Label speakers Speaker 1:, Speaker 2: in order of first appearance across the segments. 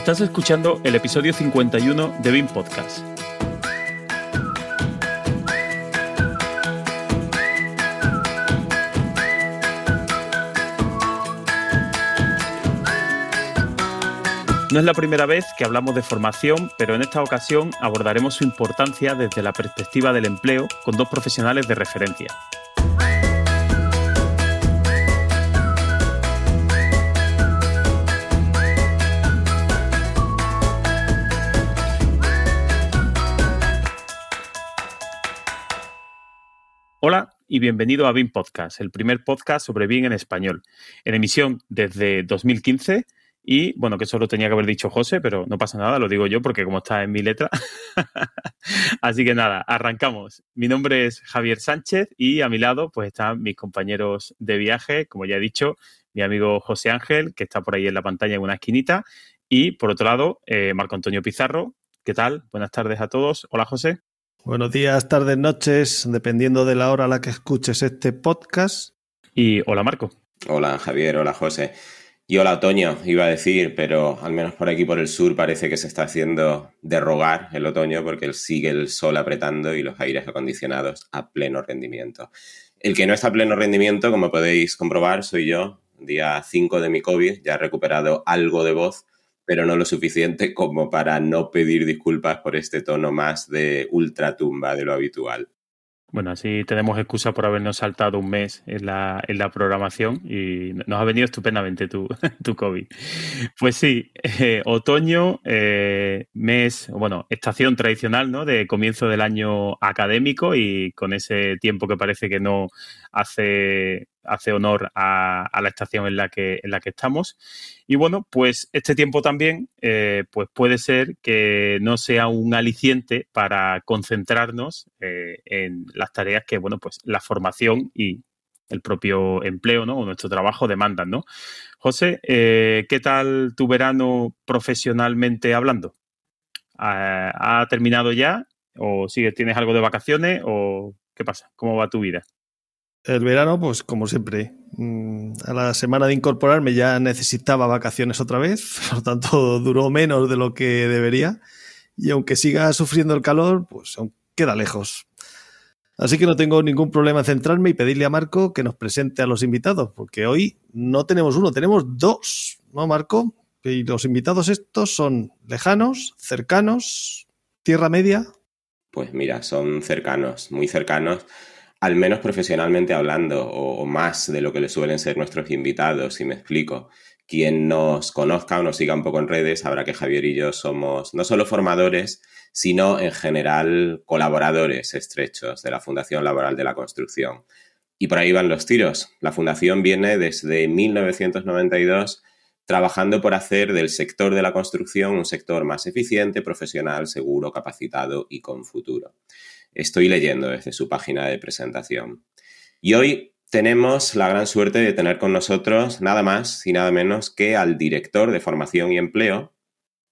Speaker 1: Estás escuchando el episodio 51 de BIM Podcast. No es la primera vez que hablamos de formación, pero en esta ocasión abordaremos su importancia desde la perspectiva del empleo con dos profesionales de referencia. Y bienvenido a BIM Podcast, el primer podcast sobre BIM en español, en emisión desde 2015 y bueno, que eso lo tenía que haber dicho José, pero no pasa nada, lo digo yo porque como está en mi letra. Así que nada, arrancamos. Mi nombre es Javier Sánchez y a mi lado pues están mis compañeros de viaje, como ya he dicho, mi amigo José Ángel, que está por ahí en la pantalla en una esquinita, y por otro lado, eh, Marco Antonio Pizarro. ¿Qué tal? Buenas tardes a todos. Hola José.
Speaker 2: Buenos días, tardes, noches, dependiendo de la hora a la que escuches este podcast.
Speaker 1: Y hola Marco.
Speaker 3: Hola Javier, hola José. Y hola otoño, iba a decir, pero al menos por aquí por el sur parece que se está haciendo derrogar el otoño porque sigue el sol apretando y los aires acondicionados a pleno rendimiento. El que no está a pleno rendimiento, como podéis comprobar, soy yo, día 5 de mi COVID, ya he recuperado algo de voz, pero no lo suficiente como para no pedir disculpas por este tono más de ultratumba de lo habitual.
Speaker 1: Bueno, así tenemos excusa por habernos saltado un mes en la, en la programación y nos ha venido estupendamente tu, tu COVID. Pues sí, eh, otoño, eh, mes, bueno, estación tradicional, ¿no? De comienzo del año académico y con ese tiempo que parece que no hace hace honor a, la estación en la, que, en la que estamos. Y bueno, pues este tiempo también eh, pues puede ser que no sea un aliciente para concentrarnos eh, en las tareas que, bueno, pues la formación y el propio empleo, ¿no? O nuestro trabajo demandan, ¿no? José, eh, ¿qué tal tu verano profesionalmente hablando? ¿Ha, ¿Ha terminado ya? ¿O sigues, tienes algo de vacaciones? ¿O qué pasa? ¿Cómo va tu vida?
Speaker 2: El verano, pues como siempre, mm, a la semana de incorporarme ya necesitaba vacaciones otra vez, por tanto duró menos de lo que debería y aunque siga sufriendo el calor, pues aún queda lejos. Así que no tengo ningún problema en centrarme y pedirle a Marco que nos presente a los invitados, porque hoy no tenemos uno, tenemos dos, ¿no, Marco? Y los invitados estos son lejanos, cercanos, tierra media.
Speaker 3: Pues mira, son cercanos, muy cercanos al menos profesionalmente hablando, o, más de lo que le suelen ser nuestros invitados, si me explico. Quien nos conozca o nos siga un poco en redes sabrá que Javier y yo somos no solo formadores, sino en general colaboradores estrechos de la Fundación Laboral de la Construcción. Y por ahí van los tiros. La Fundación viene desde 1992 trabajando por hacer del sector de la construcción un sector más eficiente, profesional, seguro, capacitado y con futuro estoy leyendo desde su página de presentación. Y hoy tenemos la gran suerte de tener con nosotros nada más y nada menos que al director de formación y empleo.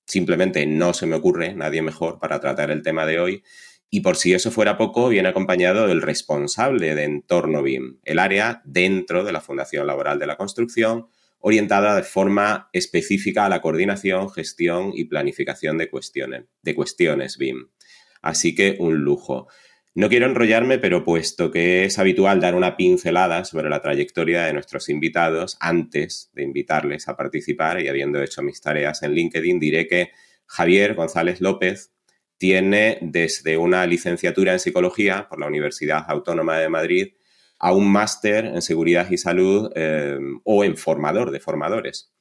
Speaker 3: Simplemente no se me ocurre nadie mejor para tratar el tema de hoy. Y por si eso fuera poco, viene acompañado del responsable de Entorno BIM, el área dentro de la Fundación Laboral de la Construcción, orientada de forma específica a la coordinación, gestión y planificación de cuestiones, de cuestiones BIM. Así que un lujo. No quiero enrollarme, pero puesto que es habitual dar una pincelada sobre la trayectoria de nuestros invitados antes de invitarles a participar y habiendo hecho mis tareas en LinkedIn, diré que Javier González López tiene desde una licenciatura en psicología por la Universidad Autónoma de Madrid a un máster en seguridad y salud eh, o en formador de formadores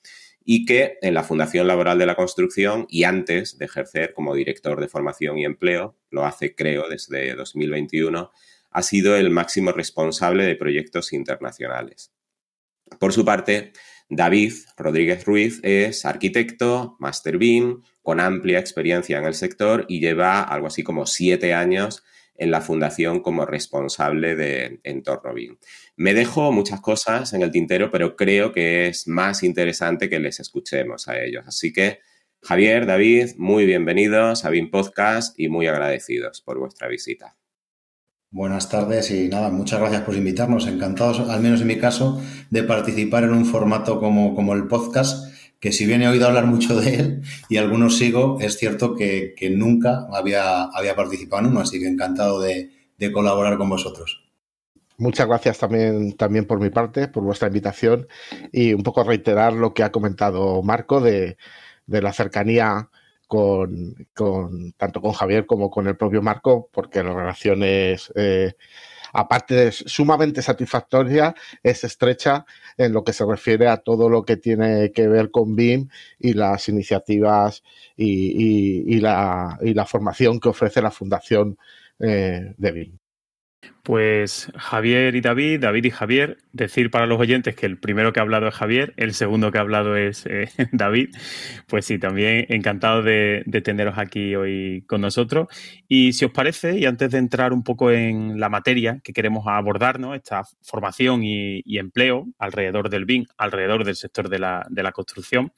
Speaker 3: y que en la Fundación Laboral de la Construcción y antes de ejercer como director de formación y empleo, lo hace creo desde 2021, ha sido el máximo responsable de proyectos internacionales. Por su parte, David Rodríguez Ruiz es arquitecto, Master BIM, con amplia experiencia en el sector y lleva algo así como siete años en la fundación como responsable de Entorno BIM. Me dejo muchas cosas en el tintero, pero creo que es más interesante que les escuchemos a ellos. Así que, Javier, David, muy bienvenidos a BIM Podcast y muy agradecidos por vuestra visita.
Speaker 4: Buenas tardes y nada, muchas gracias por invitarnos. Encantados, al menos en mi caso, de participar en un formato como, como el podcast que si bien he oído hablar mucho de él y algunos sigo, es cierto que, nunca había, había participado en uno, así que encantado de, colaborar con vosotros.
Speaker 5: Muchas gracias también, también por mi parte, por vuestra invitación y un poco reiterar lo que ha comentado Marco de, la cercanía con, tanto con Javier como con el propio Marco, porque la relación es, eh, aparte de sumamente satisfactoria, es estrecha en lo que se refiere a todo lo que tiene que ver con BIM y las iniciativas y, la, formación que ofrece la Fundación eh, de BIM.
Speaker 1: Pues Javier y David, David y Javier, decir para los oyentes que el primero que ha hablado es Javier, el segundo que ha hablado es eh, David. Pues sí, también encantado de, teneros aquí hoy con nosotros. Y si os parece, y antes de entrar un poco en la materia que queremos abordar, ¿no? esta formación y, empleo alrededor del BIM, alrededor del sector de la, construcción,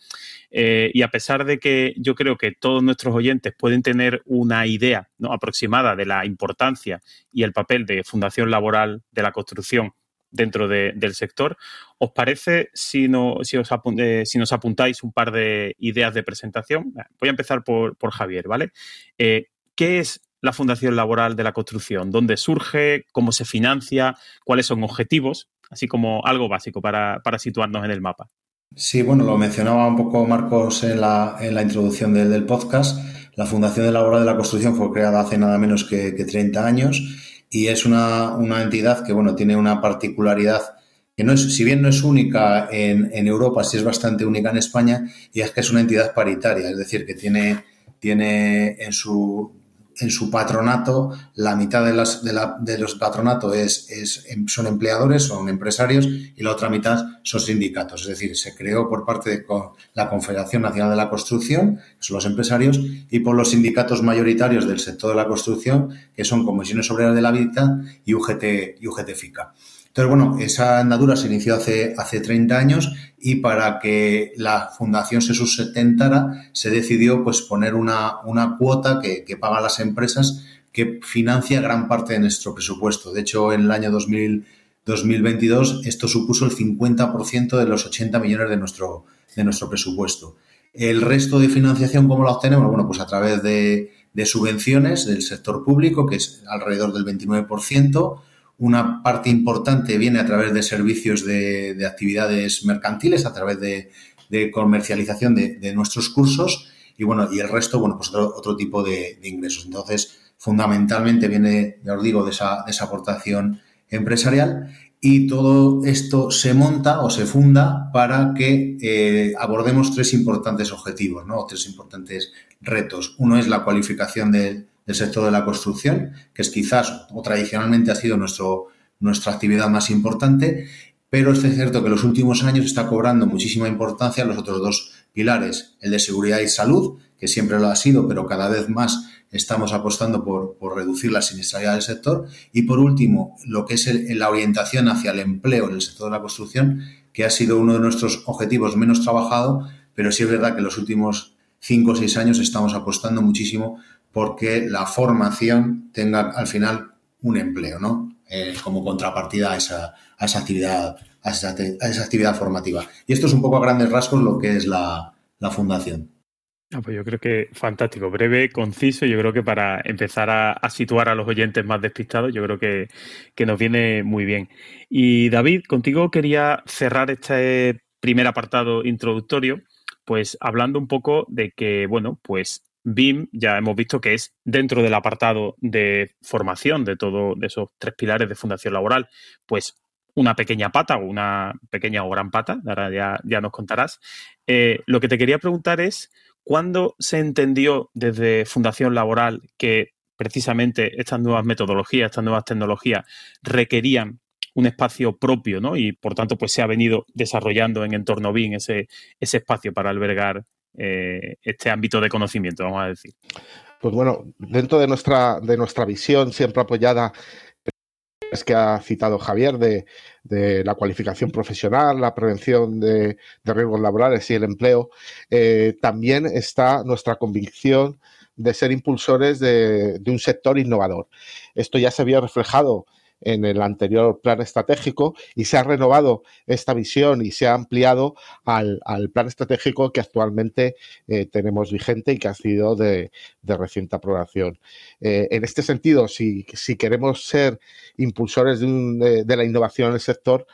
Speaker 1: eh, y a pesar de que yo creo que todos nuestros oyentes pueden tener una idea ¿no? aproximada de la importancia y el papel de Fundación Laboral de la Construcción dentro del sector. ¿Os parece si, no, si, os eh, si nos apuntáis un par de ideas de presentación? Voy a empezar por, Javier, ¿vale? Eh, ¿Qué es la Fundación Laboral de la Construcción? ¿Dónde surge? ¿Cómo se financia? ¿Cuáles son objetivos? Así como algo básico para, situarnos en el mapa.
Speaker 4: Sí, bueno, lo mencionaba un poco Marcos en la, en la introducción del, podcast. La Fundación Laboral de la Construcción fue creada hace nada menos que, que 30 años y es una, entidad que, bueno, tiene una particularidad que no es, si bien no es única en, en, Europa, sí es bastante única en España, y es que es una entidad paritaria, es decir, que tiene, tiene en su en su patronato, la mitad de, las, de, la, de los patronatos es, es, em, son empleadores, son empresarios, y la otra mitad son sindicatos. Es decir, se creó por parte de la Confederación Nacional de la Construcción, que son los empresarios, y por los sindicatos mayoritarios del sector de la construcción, que son Comisiones Obreras de la Vida y UGT, y UGT FICA. Entonces, bueno, esa andadura se inició hace, hace 30 años y para que la fundación se sustentara se decidió pues poner una, una cuota que, que pagan las empresas que financia gran parte de nuestro presupuesto. De hecho, en el año 2000, 2022 esto supuso el 50% de los 80 millones de nuestro, de nuestro presupuesto. El resto de financiación, ¿cómo la obtenemos? Bueno, pues a través de subvenciones del sector público, que es alrededor del 29%, una parte importante viene a través de servicios de, actividades mercantiles, a través de, comercialización de, nuestros cursos y bueno, y el resto, bueno, pues otro, tipo de, ingresos. Entonces, fundamentalmente viene, ya os digo, de esa, aportación empresarial y todo esto se monta o se funda para que eh, abordemos tres importantes objetivos, ¿no? tres importantes retos. Uno es la cualificación de, del sector de la construcción, que es quizás o tradicionalmente ha sido nuestro, nuestra actividad más importante, pero es cierto que en los últimos años está cobrando muchísima importancia los otros dos pilares, el de seguridad y salud, que siempre lo ha sido, pero cada vez más estamos apostando por, reducir la siniestralidad del sector, y por último, lo que es la orientación hacia el empleo en el sector de la construcción, que ha sido uno de nuestros objetivos menos trabajado, pero sí es verdad que en los últimos cinco o seis años estamos apostando muchísimo porque la formación tenga al final un empleo, ¿no? Eh, como contrapartida a esa, actividad, a esa, actividad formativa. Y esto es un poco a grandes rasgos lo que es la, fundación.
Speaker 1: Ah, pues yo creo que fantástico, breve, conciso. Yo creo que para empezar a, situar a los oyentes más despistados, yo creo que, que, nos viene muy bien. Y David, contigo quería cerrar este primer apartado introductorio, pues hablando un poco de que, bueno, pues BIM ya hemos visto que es dentro del apartado de formación de todos esos tres pilares de fundación laboral, pues una pequeña pata o una pequeña o gran pata, ahora ya, ya nos contarás. Eh, lo que te quería preguntar es, ¿cuándo se entendió desde Fundación Laboral que precisamente estas nuevas metodologías, estas nuevas tecnologías requerían un espacio propio, ¿no? Y por tanto, pues se ha venido desarrollando en entorno BIM ese, ese espacio para albergar eh, este ámbito de conocimiento, vamos a decir.
Speaker 5: Pues bueno, dentro de nuestra, de nuestra visión siempre apoyada que ha citado Javier de, la cualificación profesional, la prevención de, riesgos laborales y el empleo, eh, también está nuestra convicción de ser impulsores de, un sector innovador. Esto ya se había reflejado en el anterior plan estratégico y se ha renovado esta visión y se ha ampliado al, plan estratégico que actualmente eh, tenemos vigente y que ha sido de, reciente aprobación. Eh, en este sentido, si, queremos ser impulsores de, de la innovación en el sector,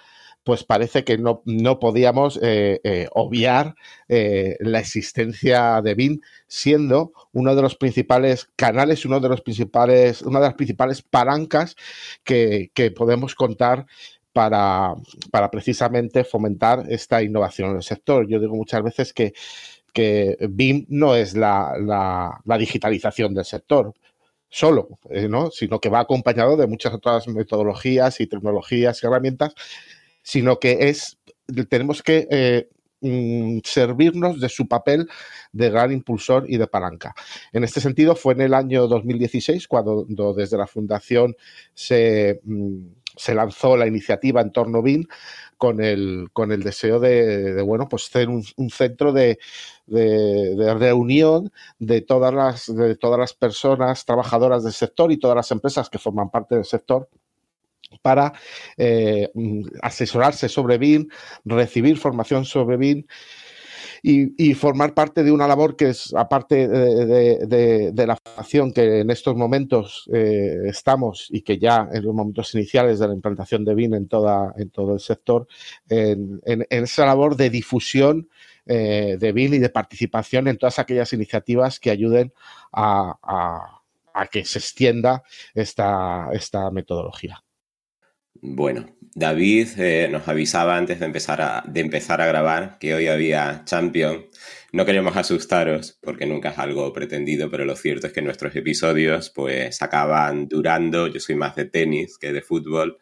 Speaker 5: pues parece que no, podíamos eh, eh, obviar eh, la existencia de BIM siendo uno de los principales canales, uno de los principales, una de las principales palancas que, podemos contar para, para, precisamente fomentar esta innovación en el sector. Yo digo muchas veces que, que BIM no es la, la, digitalización del sector solo, ¿no? sino que va acompañado de muchas otras metodologías y tecnologías y herramientas sino que es, tenemos que eh, mm, servirnos de su papel de gran impulsor y de palanca. En este sentido, fue en el año 2016 cuando, desde la Fundación se, mm, se, lanzó la iniciativa en torno a BIN con el, con el deseo de, bueno, pues ser un, centro de, de, reunión de todas, las, de todas las personas trabajadoras del sector y todas las empresas que forman parte del sector para eh, asesorarse sobre BIM, recibir formación sobre BIM y, formar parte de una labor que es, aparte de, la formación que en estos momentos eh, estamos y que ya en los momentos iniciales de la implantación de BIM en, toda, en todo el sector, en, esa labor de difusión eh, de BIM y de participación en todas aquellas iniciativas que ayuden a, que se extienda esta metodología.
Speaker 3: Bueno, David eh, nos avisaba antes de empezar, a, de empezar a grabar que hoy había Champion. No queremos asustaros porque nunca es algo pretendido, pero lo cierto es que nuestros episodios pues acaban durando, yo soy más de tenis que de fútbol,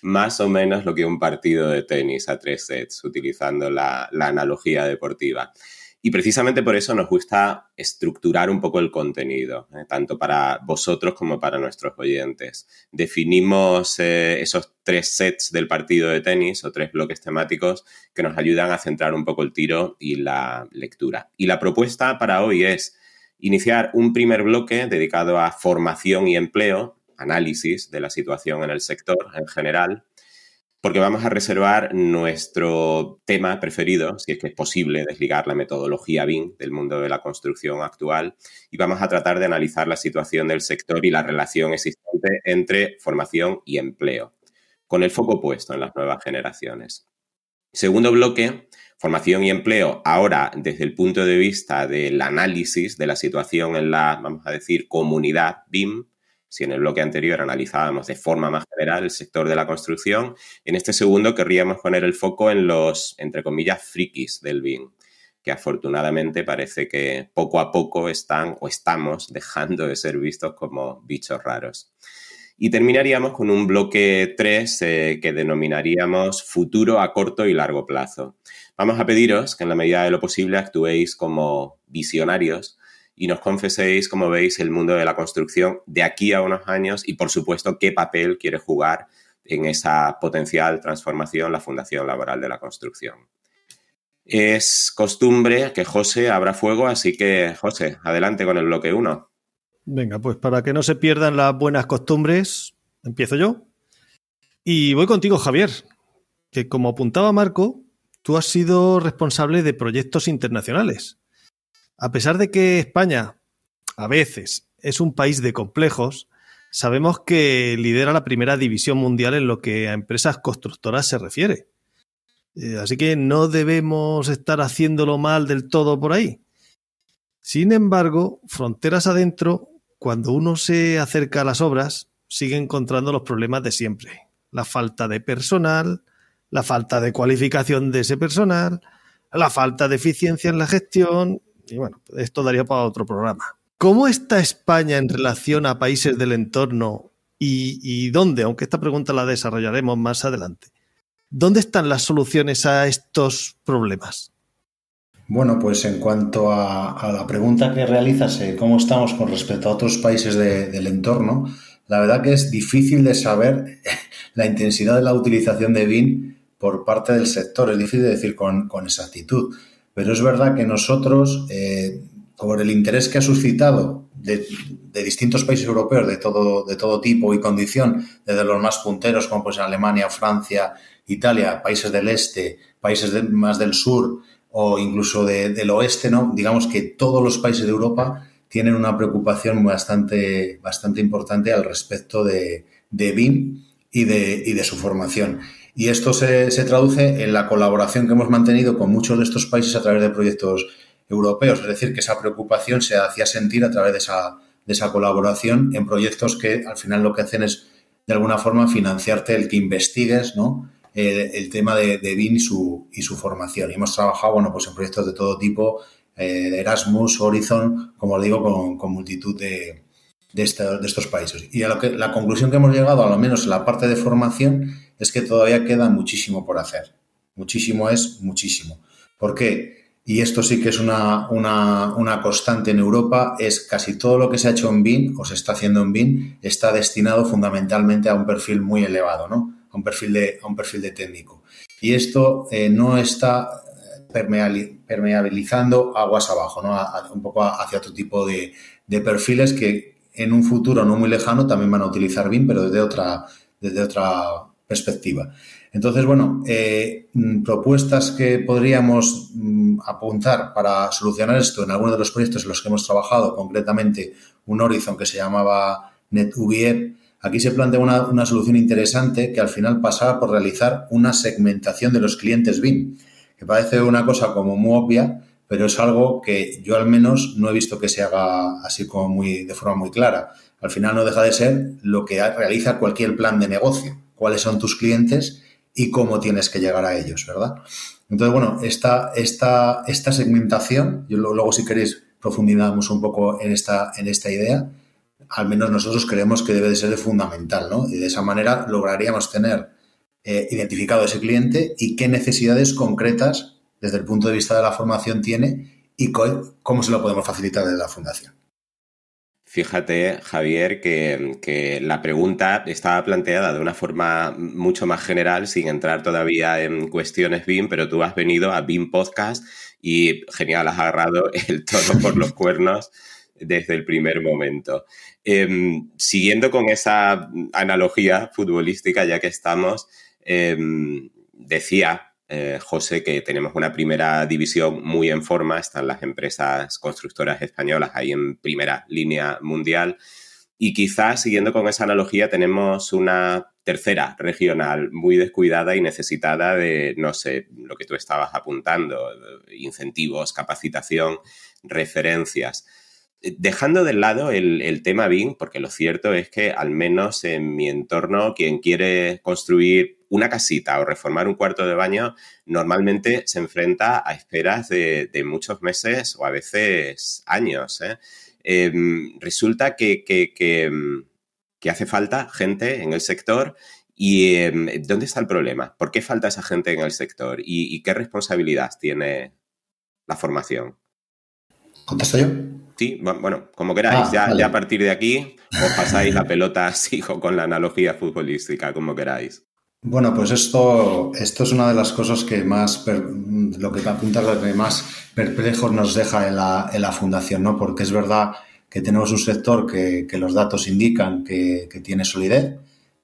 Speaker 3: más o menos lo que un partido de tenis a tres sets, utilizando la, la analogía deportiva. Y precisamente por eso nos gusta estructurar un poco el contenido, eh, tanto para vosotros como para nuestros oyentes. Definimos eh, esos tres sets del partido de tenis o tres bloques temáticos que nos ayudan a centrar un poco el tiro y la lectura. Y la propuesta para hoy es iniciar un primer bloque dedicado a formación y empleo, análisis de la situación en el sector en general, porque vamos a reservar nuestro tema preferido, si es que es posible desligar la metodología BIM del mundo de la construcción actual, y vamos a tratar de analizar la situación del sector y la relación existente entre formación y empleo, con el foco puesto en las nuevas generaciones. Segundo bloque, formación y empleo, ahora desde el punto de vista del análisis de la situación en la, vamos a decir, comunidad BIM, si en el bloque anterior analizábamos de forma más general el sector de la construcción, en este segundo querríamos poner el foco en los, entre comillas, frikis del BIM, que afortunadamente parece que poco a poco están o estamos dejando de ser vistos como bichos raros. Y terminaríamos con un bloque 3 eh, que denominaríamos futuro a corto y largo plazo. Vamos a pediros que en la medida de lo posible actuéis como visionarios y nos confeséis, como veis, el mundo de la construcción de aquí a unos años y, por supuesto, qué papel quiere jugar en esa potencial transformación la Fundación Laboral de la Construcción. Es costumbre que José abra fuego, así que, José, adelante con el bloque 1.
Speaker 2: Venga, pues para que no se pierdan las buenas costumbres, empiezo yo. Y voy contigo, Javier, que como apuntaba Marco, tú has sido responsable de proyectos internacionales. A pesar de que España a veces es un país de complejos, sabemos que lidera la primera división mundial en lo que a empresas constructoras se refiere. Eh, así que no debemos estar haciéndolo mal del todo por ahí. Sin embargo, fronteras adentro, cuando uno se acerca a las obras, sigue encontrando los problemas de siempre. La falta de personal, la falta de cualificación de ese personal, la falta de eficiencia en la gestión y bueno, esto daría para otro programa. ¿Cómo está España en relación a países del entorno y, dónde? Aunque esta pregunta la desarrollaremos más adelante. ¿Dónde están las soluciones a estos problemas?
Speaker 4: Bueno, pues en cuanto a, la pregunta que realizas, eh, ¿cómo estamos con respecto a otros países del entorno? La verdad que es difícil de saber la intensidad de la utilización de BIM por parte del sector, es difícil de decir con exactitud. Pero es verdad que nosotros, eh, por el interés que ha suscitado de, distintos países europeos de todo, de todo tipo y condición, desde los más punteros como pues Alemania, Francia, Italia, países del este, países más del sur o incluso del oeste, ¿no? Digamos que todos los países de Europa tienen una preocupación bastante, bastante importante al respecto de, BIM y de, y de su formación. Y esto se, se, traduce en la colaboración que hemos mantenido con muchos de estos países a través de proyectos europeos. Es decir, que esa preocupación se hacía sentir a través de esa, de esa colaboración en proyectos que al final lo que hacen es, de alguna forma, financiarte el que investigues, ¿no? El, tema de, de BIM y su, y su formación. Y hemos trabajado, bueno, pues en proyectos de todo tipo, eh, Erasmus, Horizon, como digo, con, multitud de, de, estos países. Y a lo que, la conclusión que hemos llegado, a lo menos en la parte de formación, es que todavía queda muchísimo por hacer. Muchísimo es muchísimo. ¿Por qué? Y esto sí que es una, una, una, constante en Europa, es casi todo lo que se ha hecho en BIM o se está haciendo en BIM está destinado fundamentalmente a un perfil muy elevado, ¿no? A un perfil de, a un perfil de técnico. Y esto eh, no está permeabilizando aguas abajo, ¿no? un poco hacia otro tipo de, perfiles que en un futuro no muy lejano también van a utilizar BIM, pero desde otra, desde otra perspectiva. Entonces, bueno, eh, mm, propuestas que podríamos mm, apuntar para solucionar esto en algunos de los proyectos en los que hemos trabajado, concretamente un Horizon que se llamaba NetUBE, aquí se plantea una, una solución interesante que al final pasaba por realizar una segmentación de los clientes BIM que parece una cosa como muy obvia, pero es algo que yo al menos no he visto que se haga así como muy de forma muy clara. Al final no deja de ser lo que realiza cualquier plan de negocio, cuáles son tus clientes y cómo tienes que llegar a ellos, ¿verdad? Entonces, bueno, esta, esta, esta segmentación, yo luego si queréis profundizamos un poco en esta, en esta idea, al menos nosotros creemos que debe de ser fundamental, ¿no? Y de esa manera lograríamos tener eh, identificado ese cliente y qué necesidades concretas desde el punto de vista de la formación tiene y cómo se lo podemos facilitar desde la fundación.
Speaker 3: Fíjate, Javier, que, la pregunta estaba planteada de una forma mucho más general, sin entrar todavía en cuestiones BIM, pero tú has venido a BIM Podcast y genial, has agarrado el toro por los cuernos desde el primer momento. Em, siguiendo con esa analogía futbolística, ya que estamos, Em, decía eh, José que tenemos una primera división muy en forma, están las empresas constructoras españolas ahí en primera línea mundial. Y quizás, siguiendo con esa analogía, tenemos una tercera regional muy descuidada y necesitada de, no sé, lo que tú estabas apuntando, incentivos, capacitación, referencias. Dejando de lado el, el, tema BIM, porque lo cierto es que al menos en mi entorno, quien quiere construir una casita o reformar un cuarto de baño normalmente se enfrenta a esperas de, muchos meses o a veces años. ¿eh? Em, resulta que, em, que, hace falta gente en el sector ¿Y em, dónde está el problema? ¿Por qué falta esa gente en el sector? ¿Y, qué responsabilidad tiene la formación?
Speaker 4: ¿Contesto yo?
Speaker 3: Sí, bueno, como queráis. Ah, ya, ya, a partir de aquí os pasáis la pelota, sigo con la analogía futbolística, como queráis.
Speaker 4: Bueno, pues esto, esto es una de las cosas que más, lo que apunta lo que más perplejos nos deja en la, en la fundación, ¿no? Porque es verdad que tenemos un sector que, que los datos indican que, que, tiene solidez,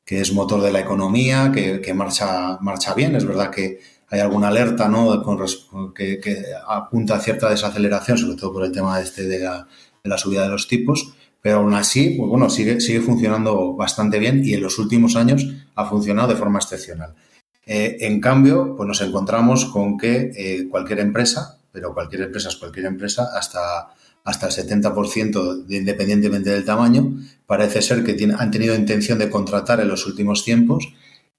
Speaker 4: que es motor de la economía, que, que, marcha, marcha bien. Es verdad que hay alguna alerta, ¿no? Que, apunta a cierta desaceleración, sobre todo por el tema este de la, de la subida de los tipos pero aún así, pues bueno, sigue, sigue funcionando bastante bien y en los últimos años ha funcionado de forma excepcional. Eh, en cambio, pues nos encontramos con que eh, cualquier empresa, pero cualquier empresa es cualquier empresa, hasta, hasta el 70% independientemente del tamaño, parece ser que han tenido intención de contratar en los últimos tiempos,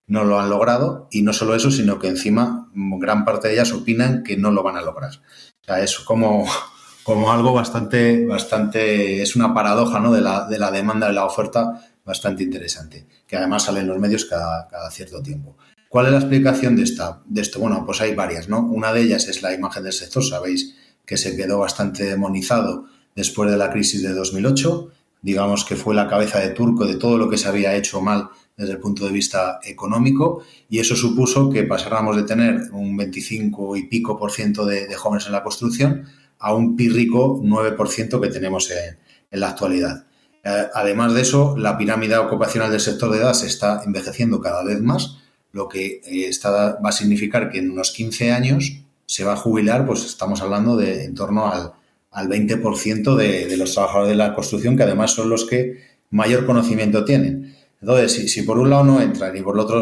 Speaker 4: no lo han logrado y no solo eso, sino que encima gran parte de ellas opinan que no lo van a lograr. O sea, es como, como algo bastante, bastante, es una paradoja ¿no? de, la, de la demanda y la oferta bastante interesante, que además sale en los medios cada, cierto tiempo. ¿Cuál es la explicación de, esta, de esto? Bueno, pues hay varias, ¿no? Una de ellas es la imagen del sector, sabéis que se quedó bastante demonizado después de la crisis de 2008, digamos que fue la cabeza de turco de todo lo que se había hecho mal desde el punto de vista económico y eso supuso que pasáramos de tener un 25 y pico por ciento de jóvenes en la construcción a un pírrico 9% que tenemos en, la actualidad. Eh, además de eso, la pirámide ocupacional del sector de edad se está envejeciendo cada vez más, lo que eh, está, va a significar que en unos 15 años se va a jubilar, pues estamos hablando de en torno al, al 20% de, de, los trabajadores de la construcción, que además son los que mayor conocimiento tienen. Entonces, si, por un lado no entran y por, otro,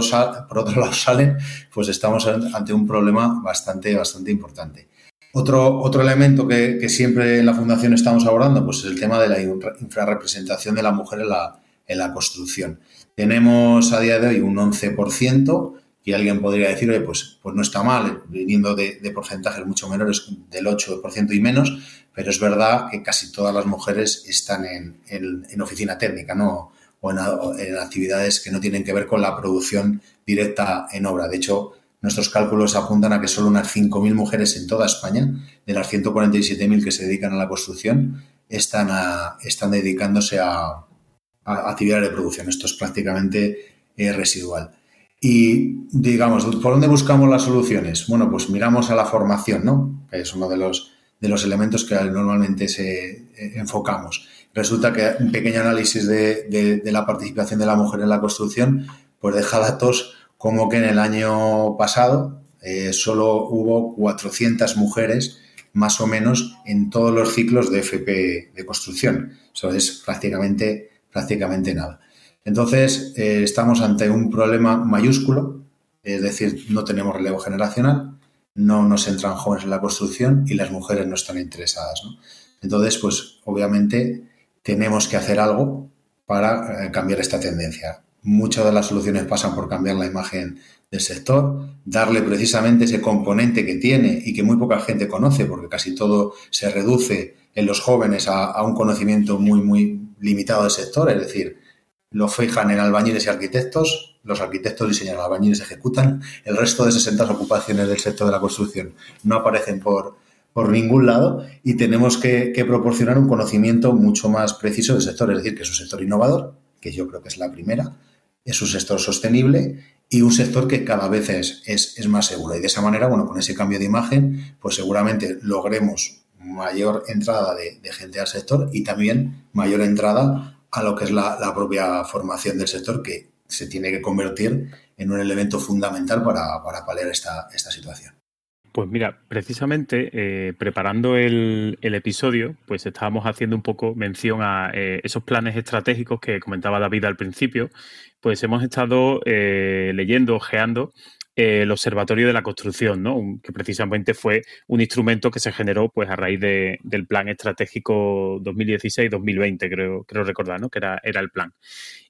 Speaker 4: por otro lado salen, pues estamos ante un problema bastante, bastante importante. Otro, otro elemento que, siempre en la Fundación estamos abordando pues es el tema de la infrarrepresentación de la mujer en la, en la construcción. Tenemos a día de hoy un 11% y alguien podría decir, oye, pues, pues no está mal, viniendo de, porcentajes mucho menores, del 8% y menos, pero es verdad que casi todas las mujeres están en, en oficina técnica, ¿no? O en, actividades que no tienen que ver con la producción directa en obra. De hecho, Nuestros cálculos apuntan a que solo unas 5.000 mujeres en toda España, de las 147.000 que se dedican a la construcción, están, están dedicándose a, a, actividades de producción. Esto es prácticamente eh, residual. Y digamos, ¿por dónde buscamos las soluciones? Bueno, pues miramos a la formación, ¿no? Que es uno de los, de los elementos que normalmente se eh, enfocamos. Resulta que un pequeño análisis de, de, la participación de la mujer en la construcción pues deja datos como que en el año pasado eh, solo hubo 400 mujeres más o menos en todos los ciclos de FP de construcción. Eso es prácticamente, prácticamente nada. Entonces, eh, estamos ante un problema mayúsculo, es decir, no tenemos relevo generacional, no nos entran jóvenes en la construcción y las mujeres no están interesadas. Entonces, pues obviamente tenemos que hacer algo para eh, cambiar esta tendencia. Muchas de las soluciones pasan por cambiar la imagen del sector, darle precisamente ese componente que tiene y que muy poca gente conoce, porque casi todo se reduce en los jóvenes a, un conocimiento muy, muy limitado del sector, es decir, lo fijan en albañiles y arquitectos, los arquitectos diseñan, albañiles ejecutan, el resto de 60 ocupaciones del sector de la construcción no aparecen por, por ningún lado y tenemos que, proporcionar un conocimiento mucho más preciso del sector, es decir, que es un sector innovador, que yo creo que es la primera, es un sector sostenible y un sector que cada vez es, es, más seguro. Y de esa manera, bueno, con ese cambio de imagen, pues seguramente logremos mayor entrada de, gente al sector y también mayor entrada a lo que es la, la, propia formación del sector, que se tiene que convertir en un elemento fundamental para, para paliar esta, esta situación.
Speaker 1: Pues mira, precisamente eh, preparando el, el, episodio, pues estábamos haciendo un poco mención a eh, esos planes estratégicos que comentaba David al principio, pues hemos estado eh, leyendo, ojeando el Observatorio de la Construcción, ¿no? que precisamente fue un instrumento que se generó pues, a raíz de, del Plan Estratégico 2016-2020, creo, creo recordar, ¿no? que era, era el plan.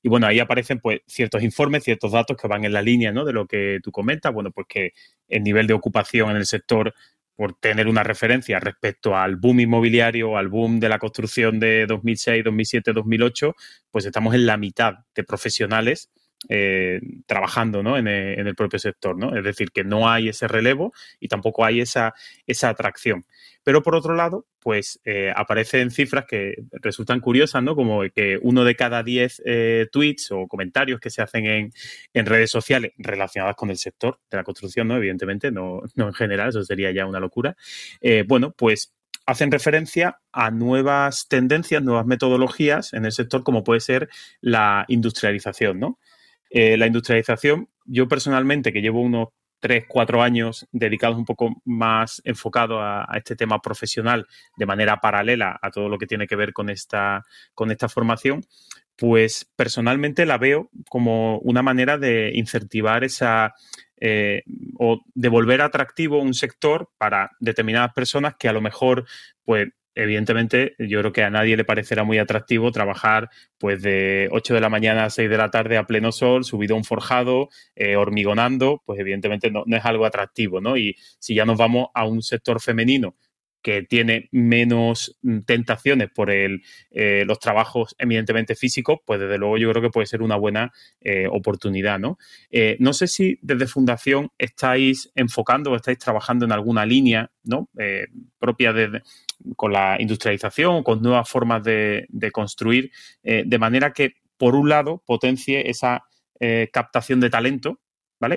Speaker 1: Y bueno, ahí aparecen pues, ciertos informes, ciertos datos que van en la línea ¿no? de lo que tú comentas, bueno, pues que el nivel de ocupación en el sector por tener una referencia respecto al boom inmobiliario, al boom de la construcción de 2006, 2007, 2008, pues estamos en la mitad de profesionales eh, trabajando ¿no? en, el, en, el, propio sector. ¿no? Es decir, que no hay ese relevo y tampoco hay esa, esa atracción. Pero por otro lado, pues eh, aparecen cifras que resultan curiosas, ¿no? Como que uno de cada diez eh, tweets o comentarios que se hacen en, en, redes sociales relacionadas con el sector de la construcción, ¿no? Evidentemente, no, no en general, eso sería ya una locura. Eh, bueno, pues hacen referencia a nuevas tendencias, nuevas metodologías en el sector, como puede ser la industrialización, ¿no? Eh, la industrialización, yo personalmente, que llevo unos tres, cuatro años dedicados un poco más enfocado a, a, este tema profesional de manera paralela a todo lo que tiene que ver con esta, con esta formación, pues personalmente la veo como una manera de incentivar esa eh, o de volver atractivo un sector para determinadas personas que a lo mejor pues evidentemente yo creo que a nadie le parecerá muy atractivo trabajar pues de 8 de la mañana a 6 de la tarde a pleno sol, subido a un forjado, eh, hormigonando, pues evidentemente no, no, es algo atractivo, ¿no? Y si ya nos vamos a un sector femenino que tiene menos tentaciones por el, eh, los trabajos eminentemente físicos, pues desde luego yo creo que puede ser una buena eh, oportunidad, ¿no? Eh, no sé si desde Fundación estáis enfocando o estáis trabajando en alguna línea, ¿no? Propia de, con la industrialización, con nuevas formas de, construir, de manera que, por un lado, potencie esa captación de talento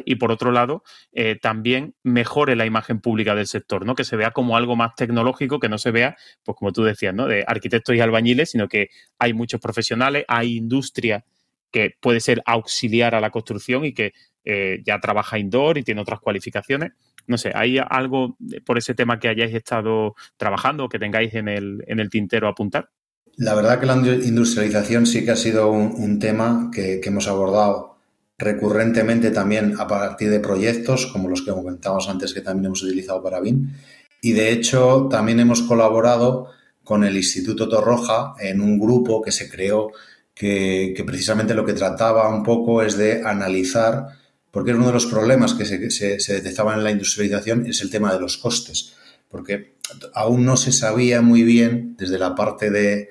Speaker 1: Y por otro lado, eh, también mejore la imagen pública del sector, ¿no? Que se vea como algo más tecnológico, que no se vea, pues como tú decías, ¿no? De arquitectos y albañiles, sino que hay muchos profesionales, hay industria que puede ser auxiliar a la construcción y que eh, ya trabaja indoor y tiene otras cualificaciones. No sé, ¿hay algo por ese tema que hayáis estado trabajando o que tengáis en el, en el tintero a apuntar?
Speaker 4: La verdad que la industrialización sí que ha sido un, tema que, hemos abordado recurrentemente también a partir de proyectos como los que comentábamos antes que también hemos utilizado para BIM. Y de hecho también hemos colaborado con el Instituto Torroja en un grupo que se creó que, precisamente lo que trataba un poco es de analizar, porque uno de los problemas que se, detectaban en la industrialización es el tema de los costes, porque aún no se sabía muy bien desde la parte de,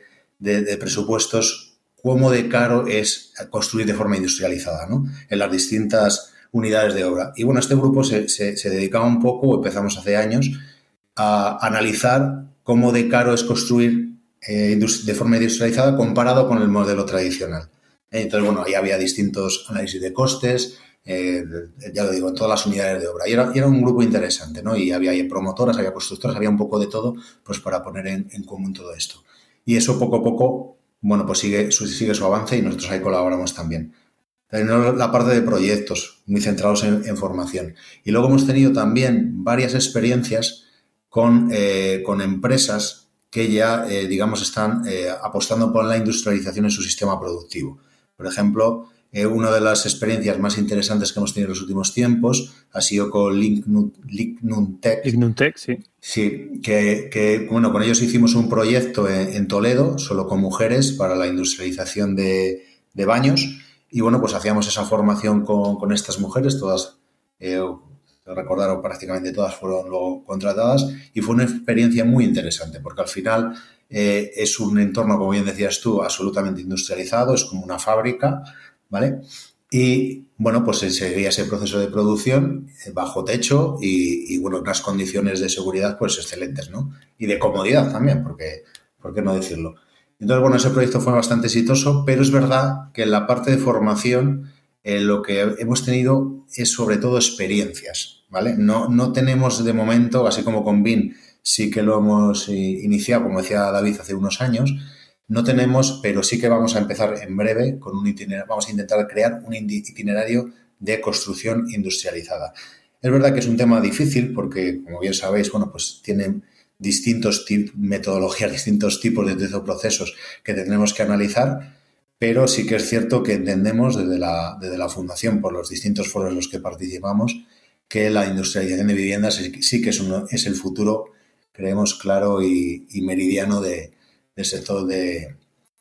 Speaker 4: presupuestos, cómo de caro es construir de forma industrializada ¿no? en las distintas unidades de obra. Y bueno, este grupo se, se, dedicaba un poco, empezamos hace años, a analizar cómo de caro es construir eh, de forma industrializada comparado con el modelo tradicional. Entonces, bueno, ahí había distintos análisis de costes, eh, ya lo digo, en todas las unidades de obra. Y era, era, un grupo interesante, ¿no? Y había promotoras, había constructoras, había un poco de todo, pues para poner en común todo esto. Y eso poco a poco, bueno, pues sigue, su avance y nosotros ahí colaboramos también. Tenemos la parte de proyectos muy centrados en, formación. Y luego hemos tenido también varias experiencias con, eh, empresas que ya, eh, digamos, están eh, apostando por la industrialización en su sistema productivo. Por ejemplo, eh, una de las experiencias más interesantes que hemos tenido en los últimos tiempos ha sido con Lignuntech.
Speaker 1: Lignuntech, sí.
Speaker 4: Sí, que, bueno, con ellos hicimos un proyecto en, Toledo, solo con mujeres, para la industrialización de, baños. Y bueno, pues hacíamos esa formación con, estas mujeres, todas, eh, recordaron prácticamente todas fueron luego contratadas. Y fue una experiencia muy interesante, porque al final eh, es un entorno, como bien decías tú, absolutamente industrializado, es como una fábrica ¿vale? Y bueno, pues se seguía ese proceso de producción eh, bajo techo y, bueno, unas condiciones de seguridad pues excelentes, ¿no? Y de comodidad también, porque, ¿por qué no decirlo? Entonces, bueno, ese proyecto fue bastante exitoso, pero es verdad que en la parte de formación eh, lo que hemos tenido es sobre todo experiencias, ¿vale? No, no tenemos de momento, así como con BIN sí que lo hemos eh, iniciado, como decía David hace unos años, no tenemos, pero sí que vamos a empezar en breve con un itinerario, vamos a intentar crear un itinerario de construcción industrializada. Es verdad que es un tema difícil porque, como bien sabéis, bueno, pues tienen distintos metodologías, distintos tipos de procesos que tendremos que analizar, pero sí que es cierto que entendemos desde la, desde la Fundación, por los distintos foros en los que participamos, que la industrialización de viviendas sí que es, es el futuro, creemos claro y meridiano de, del sector de,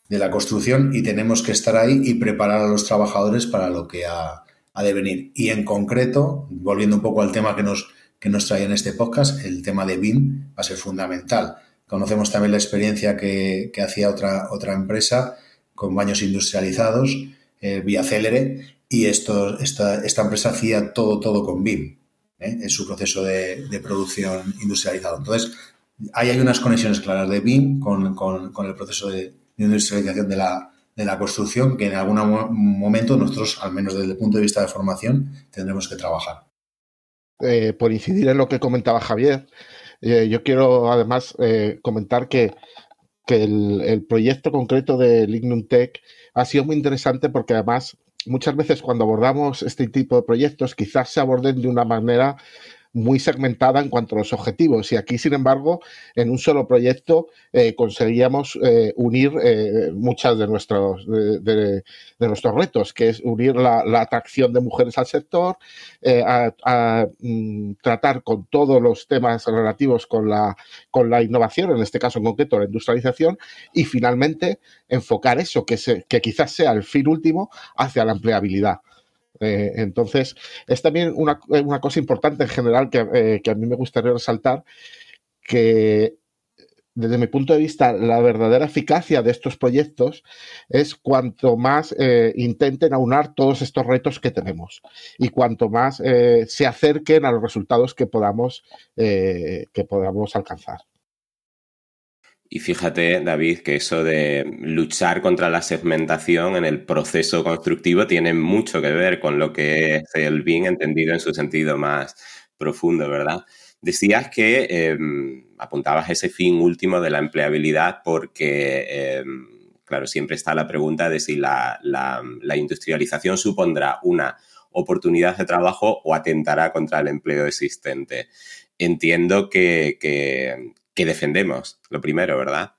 Speaker 4: la construcción y tenemos que estar ahí y preparar a los trabajadores para lo que ha, de venir. Y en concreto, volviendo un poco al tema que nos, que nos trae en este podcast, el tema de BIM va a ser fundamental. Conocemos también la experiencia que, hacía otra, otra empresa con baños industrializados, eh, vía Célere, y esto, esta, esta empresa hacía todo, todo con BIM ¿eh? en su proceso de, de, producción industrializado. Entonces, Ahí hay unas conexiones claras de BIM con, el proceso de, industrialización de la, de la construcción que en algún momento nosotros, al menos desde el punto de vista de formación, tendremos que trabajar.
Speaker 5: Eh, por incidir en lo que comentaba Javier, eh, yo quiero además eh, comentar que, el, proyecto concreto de Lignum Tech ha sido muy interesante porque además muchas veces cuando abordamos este tipo de proyectos quizás se aborden de una manera muy segmentada en cuanto a los objetivos. Y aquí, sin embargo, en un solo proyecto eh, conseguíamos eh, unir eh, muchas de nuestros, de, nuestros retos, que es unir la, atracción de mujeres al sector, a, mm, tratar con todos los temas relativos con la, con la innovación, en este caso en concreto la industrialización, y finalmente enfocar eso, que, se, que quizás sea el fin último, hacia la empleabilidad. Eh, entonces, es también una, cosa importante en general eh, que, a mí me gustaría resaltar, que desde mi punto de vista, la verdadera eficacia de estos proyectos es cuanto más eh, intenten aunar todos estos retos que tenemos y cuanto más se acerquen a los resultados que podamos, que podamos alcanzar.
Speaker 3: Y fíjate, David, que eso de luchar contra la segmentación en el proceso constructivo tiene mucho que ver con lo que es el BIM entendido en su sentido más profundo, ¿verdad? Decías que em, apuntabas ese fin último de la empleabilidad porque, em, claro, siempre está la pregunta de si la, industrialización supondrá una oportunidad de trabajo o atentará contra el empleo existente. Entiendo que defendemos, lo primero, ¿verdad?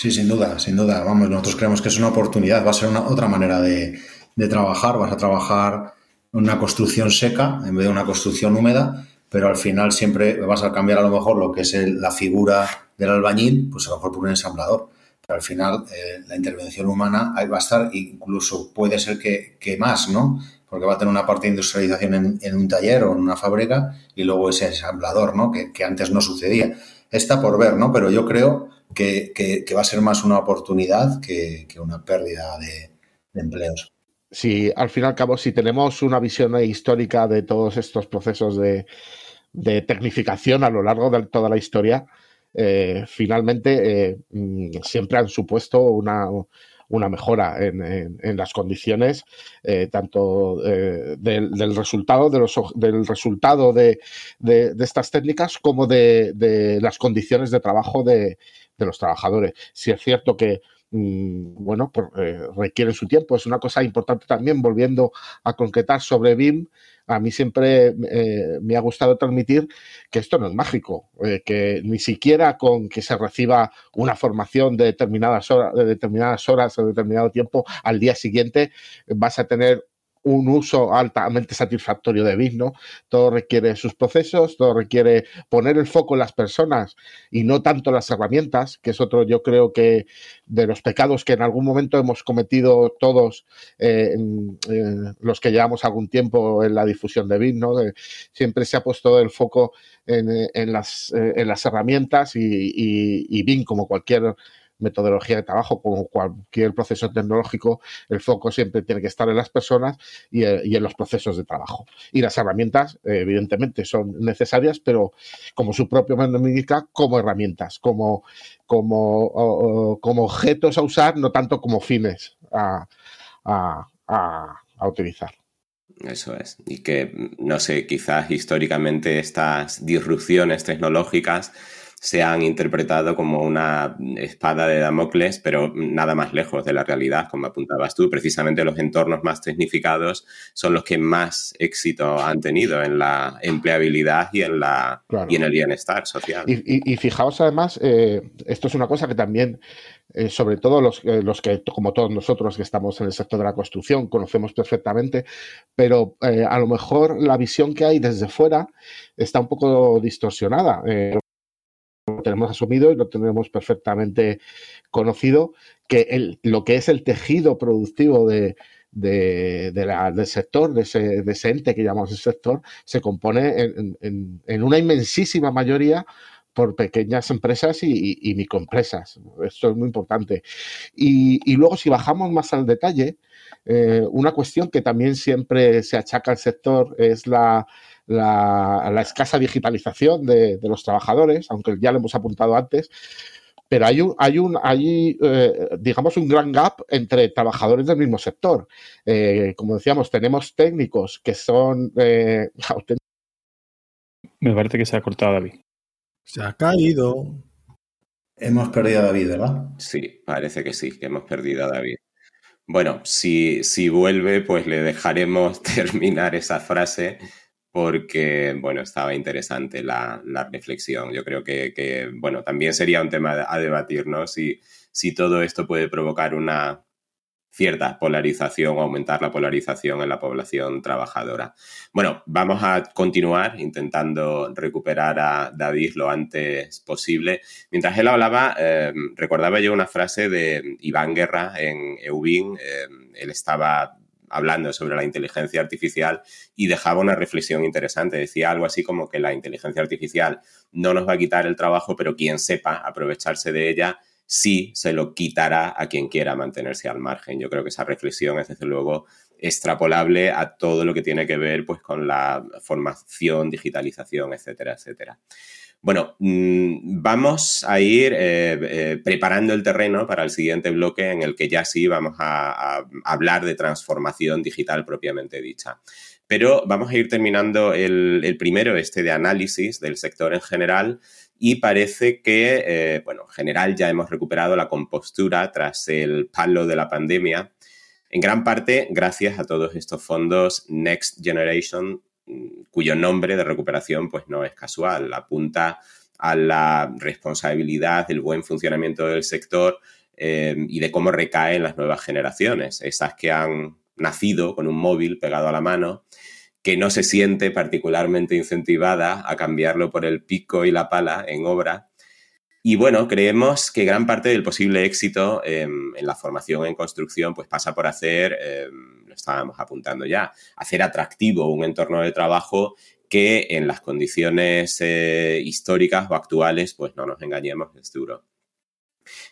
Speaker 4: Sí, sin duda, sin duda. Vamos, nosotros creemos que es una oportunidad, va a ser una, otra manera de, trabajar, vas a trabajar una construcción seca en vez de una construcción húmeda, pero al final siempre vas a cambiar a lo mejor lo que es la figura del albañil, pues a lo mejor por un ensamblador. Pero al final eh, la intervención humana ahí va a estar, incluso puede ser que, que más, ¿no? Porque va a tener una parte de industrialización en, un taller o en una fábrica y luego ese ensamblador, ¿no? Que, antes no sucedía. Está por ver, ¿no? Pero yo creo que, va a ser más una oportunidad que, una pérdida de, empleos.
Speaker 5: Sí, al fin y al cabo, si tenemos una visión histórica de todos estos procesos de, tecnificación a lo largo de toda la historia, eh, finalmente eh, mm, siempre han supuesto una, una mejora en, las condiciones, eh, tanto eh, del, resultado, de los, del resultado de, estas técnicas como de, las condiciones de trabajo de, los trabajadores. Si es cierto que mm, bueno, pues, eh, requieren su tiempo. Es una cosa importante también, volviendo a concretar sobre BIM, a mí siempre eh, me ha gustado transmitir que esto no es mágico, eh, que ni siquiera con que se reciba una formación de determinadas horas, de determinadas horas o determinado tiempo, al día siguiente vas a tener un uso altamente satisfactorio de BIM, ¿no? Todo requiere sus procesos, todo requiere poner el foco en las personas y no tanto las herramientas, que es otro, yo creo que de los pecados que en algún momento hemos cometido todos eh, los que llevamos algún tiempo en la difusión de BIM, ¿no? siempre se ha puesto el foco en, las, eh, en las herramientas y, y, como cualquier metodología de trabajo, como cualquier proceso tecnológico, el foco siempre tiene que estar en las personas y, eh, en los procesos de trabajo. Y las herramientas, eh, evidentemente, son necesarias, pero como su propio nombre indica, como herramientas, como, como, como objetos a usar, no tanto como fines a, a utilizar.
Speaker 3: Eso es. Y que, no sé, quizás históricamente estas disrupciones tecnológicas se han interpretado como una espada de Damocles, pero nada más lejos de la realidad, como apuntabas tú. Precisamente los entornos más tecnificados son los que más éxito han tenido en la empleabilidad y en, la, y en el bienestar social.
Speaker 5: Y, fijaos además, eh, esto es una cosa que también eh, sobre todo los, eh, los, que, como todos nosotros que estamos en el sector de la construcción, conocemos perfectamente, pero a lo mejor la visión que hay desde fuera está un poco distorsionada tenemos asumido y lo tenemos perfectamente conocido, que lo que es el tejido productivo de, del sector, de ese, ente que llamamos el sector, se compone en, una inmensísima mayoría por pequeñas empresas y, microempresas. Esto es muy importante. Y, luego, si bajamos más al detalle, eh, una cuestión que también siempre se achaca al sector es la, la, escasa digitalización de, los trabajadores, aunque ya lo hemos apuntado antes, pero hay un, hay un, hay, eh, digamos, un gran gap entre trabajadores del mismo sector. Eh, como decíamos, tenemos técnicos que son eh,
Speaker 1: Me parece que se ha cortado David.
Speaker 2: Se ha caído.
Speaker 4: Hemos perdido a David, ¿verdad?
Speaker 3: Sí, parece que sí, que hemos perdido a David. Bueno, si, si vuelve, pues le dejaremos terminar esa frase porque, bueno, estaba interesante la, reflexión. Yo creo que, bueno, también sería un tema a debatir, ¿no? Si, si todo esto puede provocar una cierta polarización o aumentar la polarización en la población trabajadora. Bueno, vamos a continuar intentando recuperar a David lo antes posible. Mientras él hablaba, eh, recordaba yo una frase de Iván Guerra en Eubin. Eh, él estaba hablando sobre la inteligencia artificial y dejaba una reflexión interesante. Decía algo así como que la inteligencia artificial no nos va a quitar el trabajo, pero quien sepa aprovecharse de ella sí se lo quitará a quien quiera mantenerse al margen. Yo creo que esa reflexión es desde luego extrapolable a todo lo que tiene que ver pues con la formación, digitalización, etcétera, etcétera. Bueno, mm, vamos a ir eh, eh, preparando el terreno para el siguiente bloque en el que ya sí vamos a, hablar de transformación digital propiamente dicha. Pero vamos a ir terminando el, primero, este de análisis del sector en general, y parece que, eh, bueno, en general ya hemos recuperado la compostura tras el palo de la pandemia, en gran parte gracias a todos estos fondos Next Generation cuyo nombre de recuperación pues no es casual, apunta a la responsabilidad del buen funcionamiento del sector eh, y de cómo recaen las nuevas generaciones, esas que han nacido con un móvil pegado a la mano, que no se siente particularmente incentivada a cambiarlo por el pico y la pala en obra. Y bueno, creemos que gran parte del posible éxito en la formación en construcción pues pasa por hacer em, estábamos apuntando ya, hacer atractivo un entorno de trabajo que en las condiciones eh, históricas o actuales, pues no nos engañemos, es duro.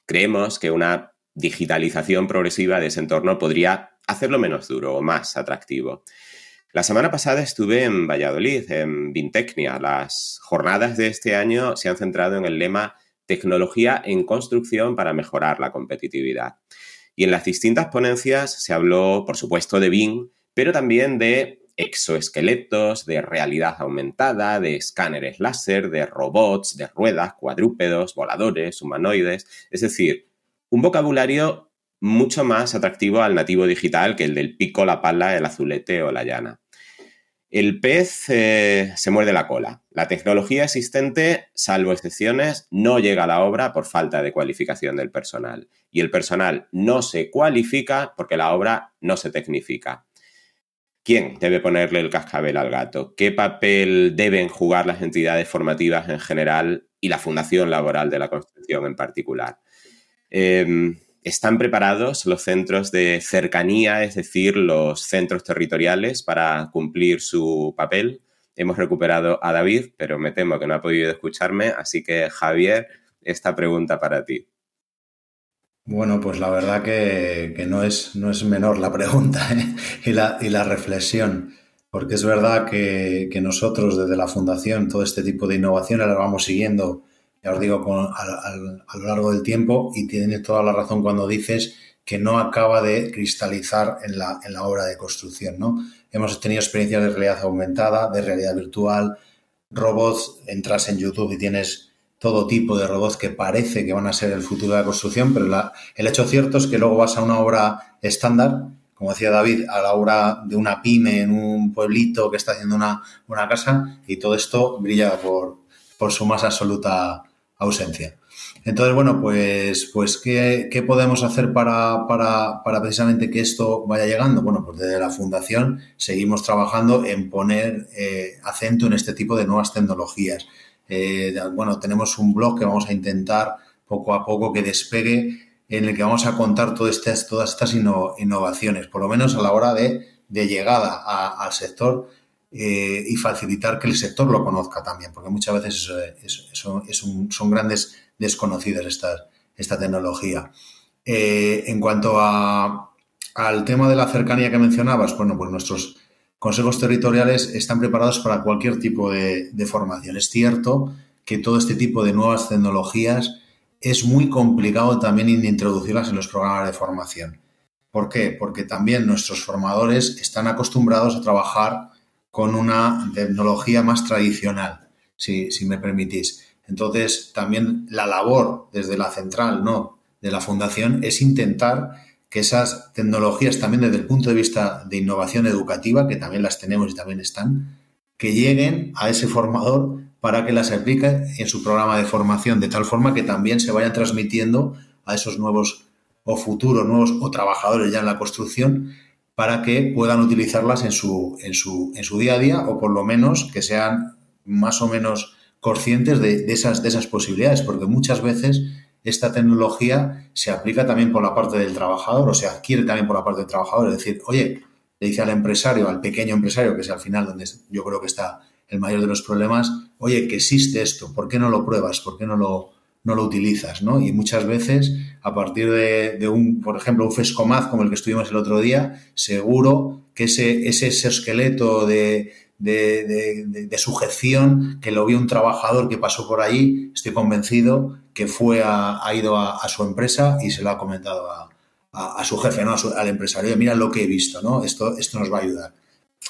Speaker 3: Creemos que una digitalización progresiva de ese entorno podría hacerlo menos duro o más atractivo. La semana pasada estuve en Valladolid, en Vintecnia. Las jornadas de este año se han centrado en el lema Tecnología en construcción para mejorar la competitividad. Y en las distintas ponencias se habló, por supuesto, de BIM, pero también de exoesqueletos, de realidad aumentada, de escáneres láser, de robots, de ruedas, cuadrúpedos, voladores, humanoides, es decir, un vocabulario mucho más atractivo al nativo digital que el del pico, la pala, el azulete o la llana. El pez eh, se muerde la cola. La tecnología existente, salvo excepciones, no llega a la obra por falta de cualificación del personal. Y el personal no se cualifica porque la obra no se tecnifica. ¿Quién debe ponerle el cascabel al gato? ¿Qué papel deben jugar las entidades formativas en general y la Fundación Laboral de la Construcción en particular? Em, ¿Están preparados los centros de cercanía, es decir, los centros territoriales para cumplir su papel? Hemos recuperado a David, pero me temo que no ha podido escucharme, así que Javier, esta pregunta para ti.
Speaker 4: Bueno, pues la verdad que, no, es, no es menor la pregunta ¿eh? y, la, y, la, reflexión, porque es verdad que, que, nosotros desde la Fundación todo este tipo de innovaciones las vamos siguiendo ya os digo, con, a, lo largo del tiempo y tienes toda la razón cuando dices que no acaba de cristalizar en la, en la obra de construcción, ¿no? Hemos tenido experiencias de realidad aumentada, de realidad virtual, robots, entras en YouTube y tienes todo tipo de robots que parece que van a ser el futuro de la construcción, pero el hecho cierto es que luego vas a una obra estándar, como decía David, a la obra de una pyme en un pueblito que está haciendo una, una casa y todo esto brilla por, por su más absoluta ausencia. Entonces, bueno, pues, pues ¿qué, podemos hacer para, precisamente que esto vaya llegando? Bueno, pues desde la Fundación seguimos trabajando en poner eh, acento en este tipo de nuevas tecnologías. Eh, bueno, tenemos un blog que vamos a intentar poco a poco que despegue, en el que vamos a contar todas estas, todas estas innovaciones, por lo menos a la hora de, llegada al sector eh, y facilitar que el sector lo conozca también, porque muchas veces son grandes desconocidas esta, esta tecnología. Eh, en cuanto a, al tema de la cercanía que mencionabas, bueno, pues nuestros consejos territoriales están preparados para cualquier tipo de, de formación. Es cierto que todo este tipo de nuevas tecnologías es muy complicado también introducirlas en los programas de formación. ¿Por qué? Porque también nuestros formadores están acostumbrados a trabajar con una tecnología más tradicional, si, me permitís. Entonces, también la labor desde la central, ¿no? De la fundación es intentar que esas tecnologías también desde el punto de vista de innovación educativa, que también las tenemos y también están, que lleguen a ese formador para que las aplique en su programa de formación, de tal forma que también se vayan transmitiendo a esos nuevos o futuros nuevos o trabajadores ya en la construcción para que puedan utilizarlas en su, en su, en su día a día o por lo menos que sean más o menos conscientes de, esas, de esas posibilidades, porque muchas veces esta tecnología se aplica también por la parte del trabajador o se adquiere también por la parte del trabajador. Es decir, oye, le dice al empresario, al pequeño empresario, que es al final donde yo creo que está el mayor de los problemas, oye, que existe esto, ¿por qué no lo pruebas? ¿Por qué no lo, no lo utilizas, ¿no? Y muchas veces, a partir de, un, por ejemplo, un Fescomaz como el que estuvimos el otro día, seguro que ese, ese esqueleto de, de, sujeción, que lo vio un trabajador que pasó por ahí, estoy convencido que fue ha ido a, su empresa y se lo ha comentado a, su jefe, ¿no? al empresario, mira lo que he visto, ¿no? Esto, esto nos va a ayudar.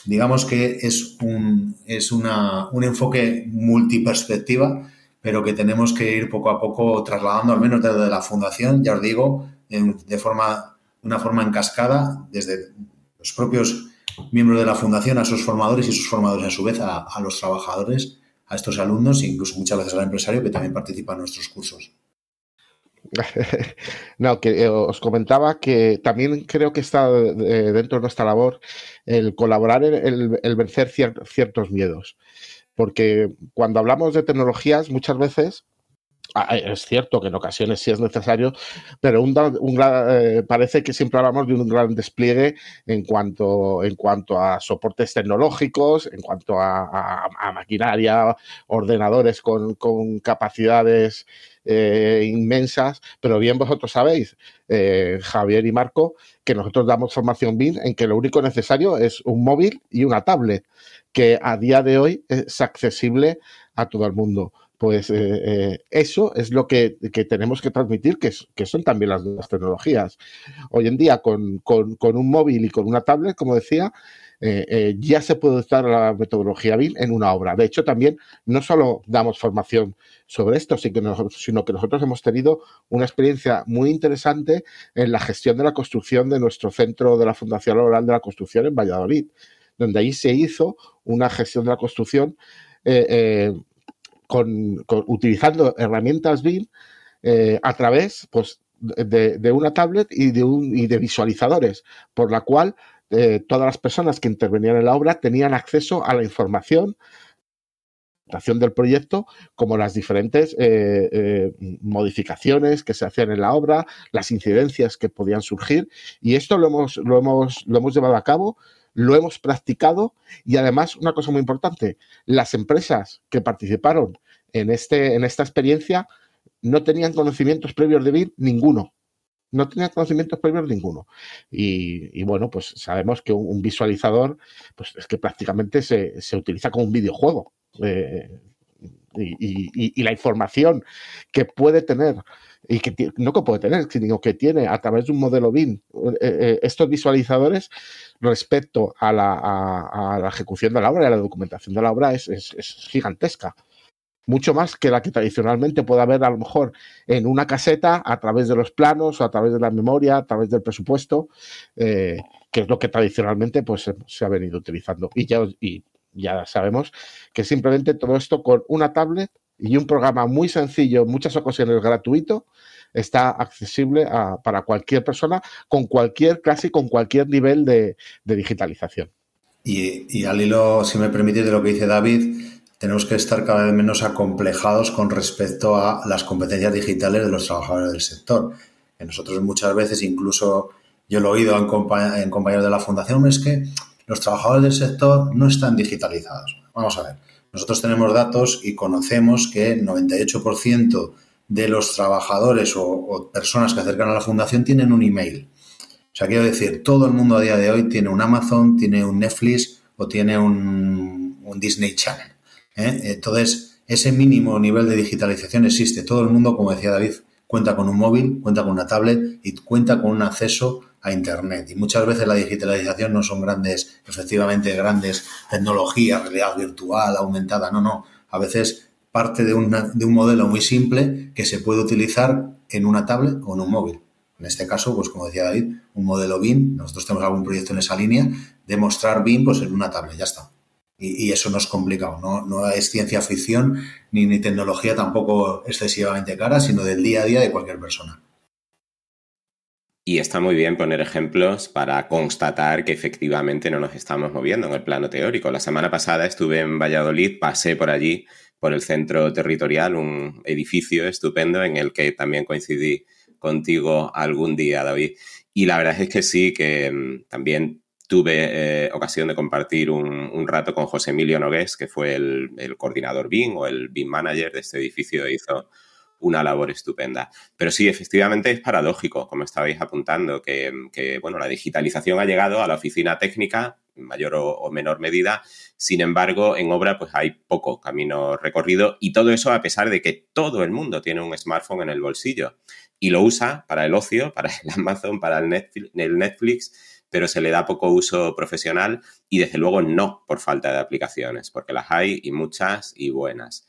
Speaker 4: Digamos que es un, es una, un enfoque multiperspectiva, pero que tenemos que ir poco a poco trasladando, al menos desde la fundación, ya os digo, de forma, una forma en cascada, desde los propios miembros de la fundación a sus formadores y sus formadores a su vez a, los trabajadores, a estos alumnos e incluso muchas veces al empresario que también participa en nuestros cursos.
Speaker 5: No, que eh, os comentaba que también creo que está eh, dentro de nuestra labor el colaborar, el, el vencer ciertos miedos. Porque cuando hablamos de tecnologías, muchas veces es cierto que en ocasiones sí es necesario, pero un, eh, parece que siempre hablamos de un gran despliegue en cuanto, en cuanto a soportes tecnológicos, en cuanto a, maquinaria, ordenadores con, capacidades eh, inmensas, pero bien vosotros sabéis, Javier y Marco, que nosotros damos formación BIM en que lo único necesario es un móvil y una tablet, que a día de hoy es accesible a todo el mundo pues eh, eh, eso es lo que, tenemos que transmitir, que, que, son también las nuevas tecnologías. Hoy en día, con, un móvil y con una tablet, como decía, eh, ya se puede usar la metodología BIM en una obra. De hecho, también no solo damos formación sobre esto, sino que nosotros hemos tenido una experiencia muy interesante en la gestión de la construcción de nuestro centro de la Fundación Laboral de la Construcción en Valladolid, donde ahí se hizo una gestión de la construcción con, utilizando herramientas BIM eh, a través pues, de, una tablet y de, un, y de visualizadores, por la cual eh, todas las personas que intervenían en la obra tenían acceso a la información del proyecto, como las diferentes eh, modificaciones que se hacían en la obra, las incidencias que podían surgir. Y esto lo hemos, lo hemos, lo hemos llevado a cabo lo hemos practicado y además una cosa muy importante, las empresas que participaron en, este, en esta experiencia no tenían conocimientos previos de BIM ninguno. No tenían conocimientos previos ninguno. Y, bueno, pues sabemos que un, visualizador, pues es que prácticamente se, utiliza como un videojuego. Eh, y, la información que puede tener y que no que puede tener, sino que tiene a través de un modelo BIM eh, eh, estos visualizadores respecto a la, ejecución de la obra y a la documentación de la obra es, gigantesca. Mucho más que la que tradicionalmente puede haber a lo mejor en una caseta a través de los planos a través de la memoria, a través del presupuesto, eh, que es lo que tradicionalmente pues, se ha venido utilizando. Y ya, y ya sabemos que simplemente todo esto con una tablet y un programa muy sencillo, en muchas ocasiones gratuito, está accesible para cualquier persona con cualquier clase y con cualquier nivel de, digitalización.
Speaker 4: Y, al hilo, si me permite, de lo que dice David, tenemos que estar cada vez menos acomplejados con respecto a las competencias digitales de los trabajadores del sector. Que nosotros muchas veces, incluso yo lo he oído en, compañeros de la Fundación, es que los trabajadores del sector no están digitalizados. Vamos a ver, nosotros tenemos datos y conocemos que el 98% de los trabajadores o, personas que acercan a la fundación tienen un email. O sea, quiero decir, todo el mundo a día de hoy tiene un Amazon, tiene un Netflix o tiene un, Disney Channel. ¿Eh? Entonces, ese mínimo nivel de digitalización existe. Todo el mundo, como decía David, cuenta con un móvil, cuenta con una tablet y cuenta con un acceso a Internet. Y muchas veces la digitalización no son grandes, efectivamente, grandes tecnologías, realidad virtual, aumentada, no, no. A veces parte de, de un modelo muy simple que se puede utilizar en una tablet o en un móvil. En este caso, pues como decía David, un modelo BIM, nosotros tenemos algún proyecto en esa línea, de mostrar BIM pues, en una tablet, ya está. Y, eso no es complicado, ¿no? no es ciencia ficción ni, ni tecnología tampoco excesivamente cara, sino del día a día de cualquier persona.
Speaker 3: Y está muy bien poner ejemplos para constatar que efectivamente no nos estamos moviendo en el plano teórico. La semana pasada estuve en Valladolid, pasé por allí por el centro territorial, un edificio estupendo en el que también coincidí contigo algún día, David. Y la verdad es que sí, que mm, también tuve eh, ocasión de compartir un, rato con José Emilio Nogués, que fue el, coordinador BIM o el BIM manager de este edificio, hizo una labor estupenda. Pero sí, efectivamente es paradójico, como estabais apuntando, que, que bueno, la digitalización ha llegado a la oficina técnica mayor o, menor medida. Sin embargo, en obra pues hay poco camino recorrido y todo eso a pesar de que todo el mundo tiene un smartphone en el bolsillo y lo usa para el ocio, para el Amazon, para el Netflix, pero se le da poco uso profesional y desde luego no por falta de aplicaciones, porque las hay y muchas y buenas.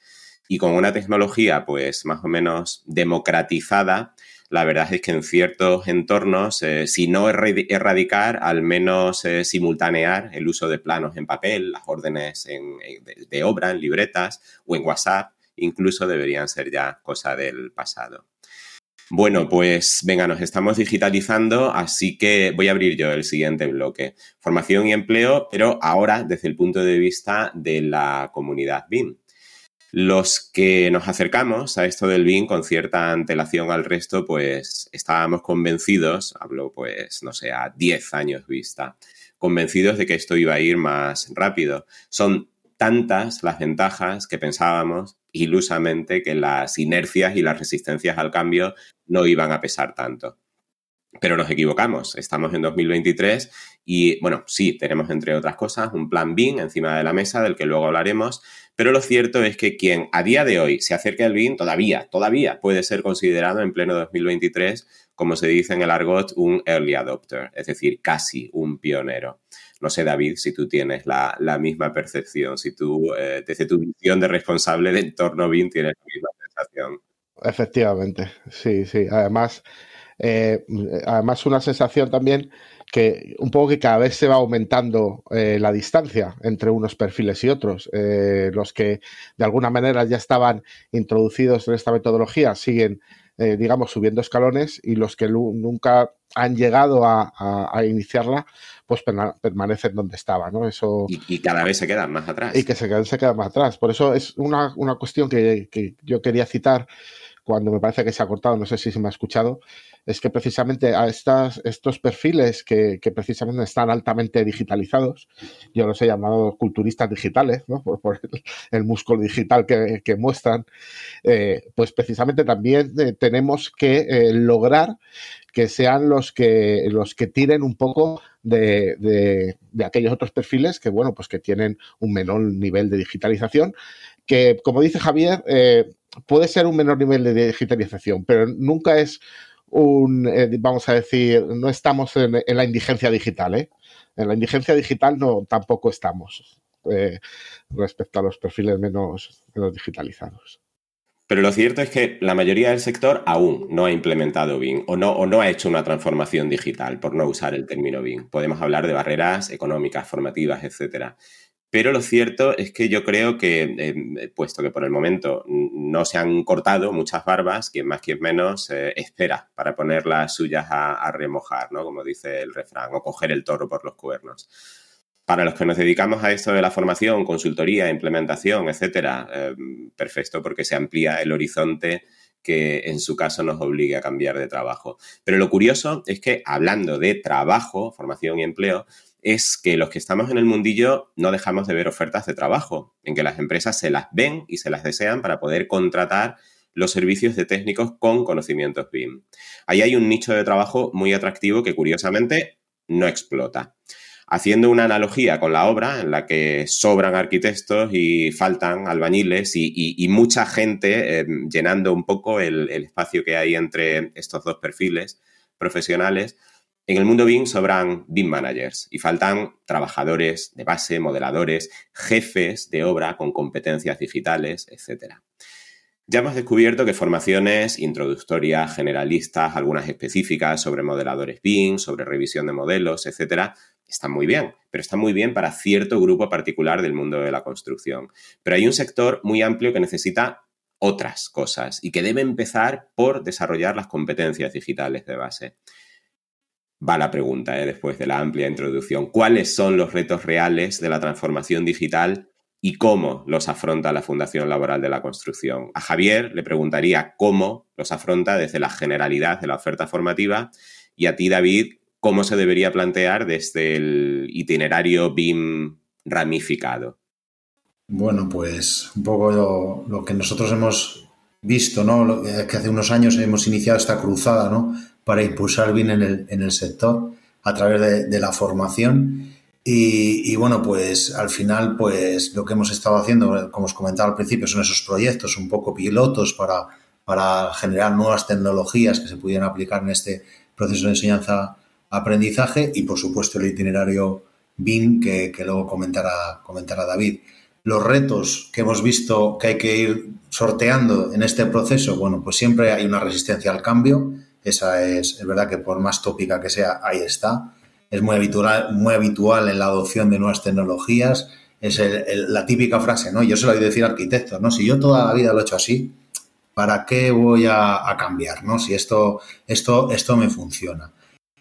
Speaker 3: Y con una tecnología pues más o menos democratizada, la verdad es que en ciertos entornos, eh, si no erradicar, al menos eh, simultanear el uso de planos en papel, las órdenes de, obra, en libretas o en WhatsApp, incluso deberían ser ya cosa del pasado. Bueno, pues venga, nos estamos digitalizando, así que voy a abrir yo el siguiente bloque. Formación y empleo, pero ahora desde el punto de vista de la comunidad BIM. Los que nos acercamos a esto del BIM con cierta antelación al resto, pues estábamos convencidos, hablo pues, no sé, a 10 años vista, convencidos de que esto iba a ir más rápido. Son tantas las ventajas que pensábamos ilusamente que las inercias y las resistencias al cambio no iban a pesar tanto. Pero nos equivocamos, estamos en 2023 y bueno, sí, tenemos entre otras cosas un plan BIM encima de la mesa del que luego hablaremos, pero lo cierto es que quien a día de hoy se acerque al BIM todavía, todavía puede ser considerado en pleno 2023, como se dice en el argot, un early adopter, es decir, casi un pionero. No sé, David, si tú tienes la, misma percepción, si tú, eh, desde tu visión de responsable de entorno BIM, tienes la misma sensación.
Speaker 5: Efectivamente, sí, sí. Además, eh, además una sensación también que un poco que cada vez se va aumentando eh, la distancia entre unos perfiles y otros. los que de alguna manera ya estaban introducidos en esta metodología siguen, digamos, subiendo escalones y los que nunca han llegado a iniciarla, pues permanecen donde estaban, ¿no? Eso,
Speaker 3: y, cada vez se quedan más atrás.
Speaker 5: Y que se quedan, se quedan más atrás. Por eso es una, cuestión que, yo quería citar cuando me parece que se ha cortado, no sé si se me ha escuchado, es que precisamente a estas, estos perfiles que, precisamente están altamente digitalizados, yo los he llamado culturistas digitales, ¿no? por, el, músculo digital que, muestran, eh, pues precisamente también eh, tenemos que eh, lograr que sean los que, los que tiren un poco de, aquellos otros perfiles que, bueno, pues que tienen un menor nivel de digitalización, que, como dice Javier, puede ser un menor nivel de digitalización, pero nunca es un, eh, vamos a decir, no estamos en, la indigencia digital, ¿eh? En la indigencia digital no, tampoco estamos respecto a los perfiles menos, menos digitalizados.
Speaker 3: Pero lo cierto es que la mayoría del sector aún no ha implementado BIM o no, o no ha hecho una transformación digital, por no usar el término BIM. Podemos hablar de barreras económicas, formativas, etcétera. Pero lo cierto es que yo creo que, eh, puesto que por el momento no se han cortado muchas barbas, quien más, quien menos, eh, espera para poner las suyas a, remojar, ¿no? Como dice el refrán, o coger el toro por los cuernos para los que nos dedicamos a esto de la formación, consultoría, implementación, etcétera, eh, perfecto porque se amplía el horizonte que en su caso nos obligue a cambiar de trabajo. Pero lo curioso es que hablando de trabajo, formación y empleo, es que los que estamos en el mundillo no dejamos de ver ofertas de trabajo, en que las empresas se las ven y se las desean para poder contratar los servicios de técnicos con conocimientos BIM. Ahí hay un nicho de trabajo muy atractivo que curiosamente no explota haciendo una analogía con la obra en la que sobran arquitectos y faltan albañiles y, mucha gente eh, llenando un poco el, espacio que hay entre estos dos perfiles profesionales. En el mundo BIM sobran BIM managers y faltan trabajadores de base, modeladores, jefes de obra con competencias digitales, etc. Ya hemos descubierto que formaciones introductorias, generalistas, algunas específicas sobre modeladores BIM, sobre revisión de modelos, etcétera, están muy bien, pero están muy bien para cierto grupo particular del mundo de la construcción. Pero hay un sector muy amplio que necesita otras cosas y que debe empezar por desarrollar las competencias digitales de base. Va la pregunta, ¿eh? después de la amplia introducción. ¿Cuáles son los retos reales de la transformación digital y cómo los afronta la Fundación Laboral de la Construcción? A Javier le preguntaría cómo los afronta desde la generalidad de la oferta formativa y a ti, David, cómo se debería plantear desde el itinerario BIM ramificado.
Speaker 4: Bueno, pues un poco lo, que nosotros hemos visto, ¿no? que hace unos años hemos iniciado esta cruzada, ¿no? Para impulsar BIM en el, sector a través de, la formación. Y, bueno, pues al final, pues lo que hemos estado haciendo, como os comentaba al principio, son esos proyectos un poco pilotos para, para generar nuevas tecnologías que se pudieran aplicar en este proceso de enseñanza-aprendizaje y, por supuesto, el itinerario BIM que, que luego comentará, comentará David. Los retos que hemos visto que hay que ir sorteando en este proceso, bueno, pues siempre hay una resistencia al cambio. Esa es, es verdad que por más tópica que sea, ahí está es muy habitual, muy habitual en la adopción de nuevas tecnologías. Es la típica frase, ¿no? Yo se lo voy a decir a arquitectos, ¿no? Si yo toda la vida lo he hecho así, ¿para qué voy a, cambiar, ¿no? Si esto, esto, esto me funciona.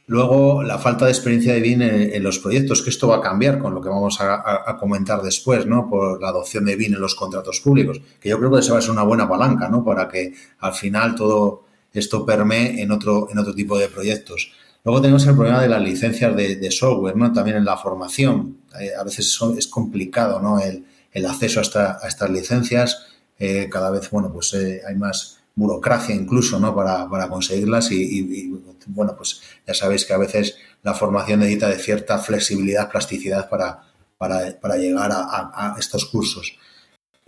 Speaker 4: Luego, la falta de experiencia de BIM en, los proyectos, que esto va a cambiar con lo que vamos a, comentar después, ¿no? Por la adopción de BIM en los contratos públicos, que yo creo que esa va a ser una buena palanca, ¿no? Para que al final todo esto permee en otro, en otro tipo de proyectos. Luego tenemos el problema de las licencias de, software, ¿no? También en la formación. Eh, a veces es, complicado, ¿no? El, acceso a, estas licencias. Eh, cada vez, bueno, pues eh, hay más burocracia incluso, ¿no? Para, conseguirlas y, bueno, pues ya sabéis que a veces la formación necesita de cierta flexibilidad, plasticidad para, para, llegar a, a, estos cursos.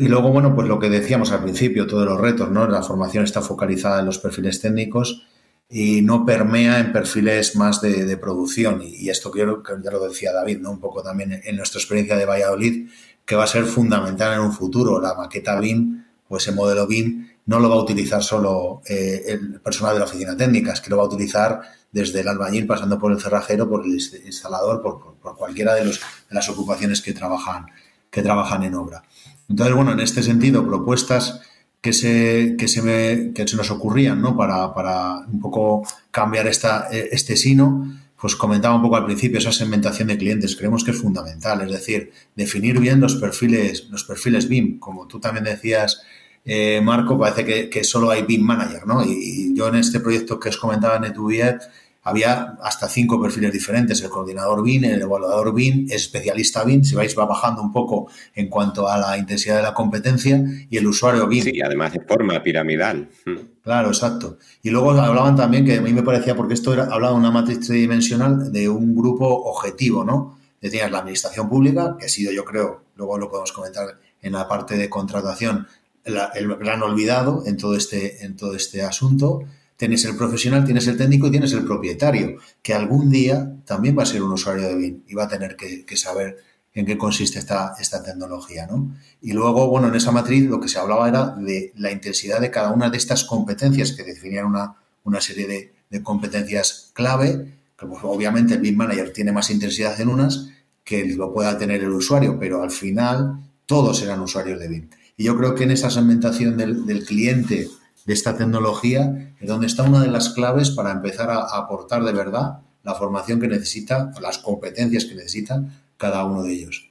Speaker 4: Y luego, bueno, pues lo que decíamos al principio, todos los retos, ¿no? La formación está focalizada en los perfiles técnicos y no permea en perfiles más de, producción. Y, esto quiero, que ya lo decía David, ¿no? un poco también en, nuestra experiencia de Valladolid, que va a ser fundamental en un futuro. La maqueta BIM o ese modelo BIM no lo va a utilizar solo eh, el personal de la oficina técnica, es que lo va a utilizar desde el albañil, pasando por el cerrajero, por el instalador, por, por cualquiera de, los, de las ocupaciones que trabajan, que trabajan en obra. Entonces, bueno, en este sentido, propuestas que se, que se, me, que se nos ocurrían ¿no? para, para un poco cambiar esta, eh, este sino, pues comentaba un poco al principio esa segmentación de clientes, creemos que es fundamental, es decir, definir bien los perfiles, los perfiles BIM, como tú también decías, eh, Marco, parece que, que, solo hay BIM Manager, ¿no? Y, yo en este proyecto que os comentaba en Etuviet, había hasta cinco perfiles diferentes, el coordinador BIN, el evaluador BIN, especialista BIN, si vais va bajando un poco en cuanto a la intensidad de la competencia, y el usuario BIN.
Speaker 3: Sí, además de forma piramidal.
Speaker 4: Mm. Claro, exacto. Y luego hablaban también, que a mí me parecía, porque esto era, hablaba de una matriz tridimensional de un grupo objetivo, ¿no? Tenías la administración pública, que ha sido, yo creo, luego lo podemos comentar en la parte de contratación, el gran olvidado en todo este, en todo este asunto Tienes el profesional, tienes el técnico y tienes el propietario, que algún día también va a ser un usuario de BIM y va a tener que, saber en qué consiste esta, esta tecnología. ¿no? Y luego, bueno, en esa matriz lo que se hablaba era de la intensidad de cada una de estas competencias que definían una, una serie de, competencias clave, que pues, obviamente el BIM Manager tiene más intensidad en unas que lo pueda tener el usuario, pero al final todos serán usuarios de BIM. Y yo creo que en esa segmentación del, del cliente de esta tecnología, donde está una de las claves para empezar a aportar de verdad la formación que necesita, las competencias que necesita cada uno de ellos.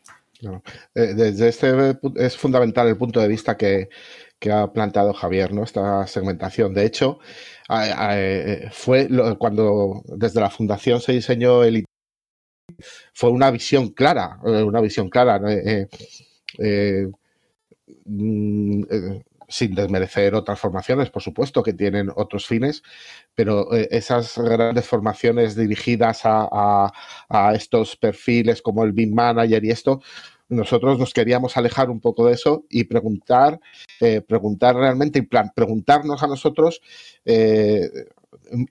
Speaker 5: Eh, desde este es fundamental el punto de vista que, ha planteado Javier, ¿no? Esta segmentación. De hecho, eh, fue cuando desde la fundación se diseñó el fue una visión clara, eh, una visión clara. Mm, sin desmerecer otras formaciones, por supuesto, que tienen otros fines, pero eh, esas grandes formaciones dirigidas a, estos perfiles como el BIM Manager y esto, nosotros nos queríamos alejar un poco de eso y preguntar, eh, preguntar realmente, plan, preguntarnos a nosotros, eh,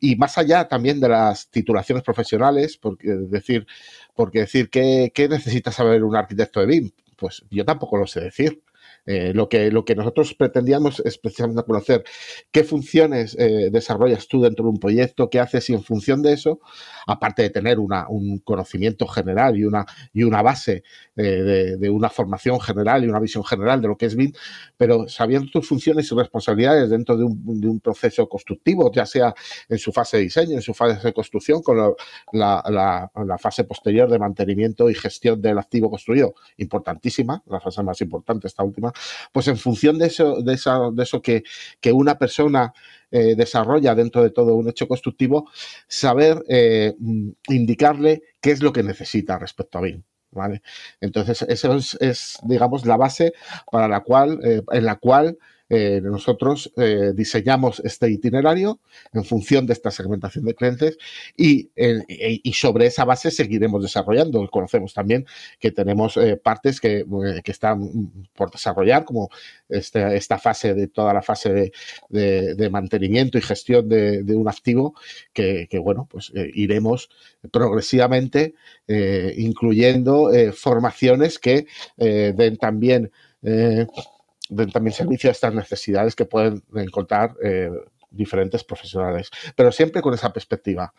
Speaker 5: y más allá también de las titulaciones profesionales, porque decir, porque decir, ¿qué, ¿qué necesita saber un arquitecto de BIM? Pues yo tampoco lo sé decir. Eh, lo, que, lo que nosotros pretendíamos es precisamente conocer qué funciones eh, desarrollas tú dentro de un proyecto, qué haces y en función de eso, aparte de tener un conocimiento general y una, y una base eh, de, una formación general y una visión general de lo que es BIM, pero sabiendo tus funciones y responsabilidades dentro de un, proceso constructivo, ya sea en su fase de diseño, en su fase de construcción, con la, fase posterior de mantenimiento y gestión del activo construido, importantísima, la fase más importante, esta última, pues en función de eso, de eso que, una persona eh, desarrolla dentro de todo un hecho constructivo, saber eh, indicarle qué es lo que necesita respecto a BIM. ¿vale? Entonces, eso es, digamos, la base para la cual, eh, en la cual eh, nosotros eh, diseñamos este itinerario en función de esta segmentación de clientes y, y, sobre esa base seguiremos desarrollando. Conocemos también que tenemos partes que, están por desarrollar, como esta fase de toda la fase de, mantenimiento y gestión de, un activo que bueno, pues iremos progresivamente incluyendo formaciones que den también también servicio a estas necesidades que pueden encontrar eh, diferentes profesionales, pero siempre con esa perspectiva.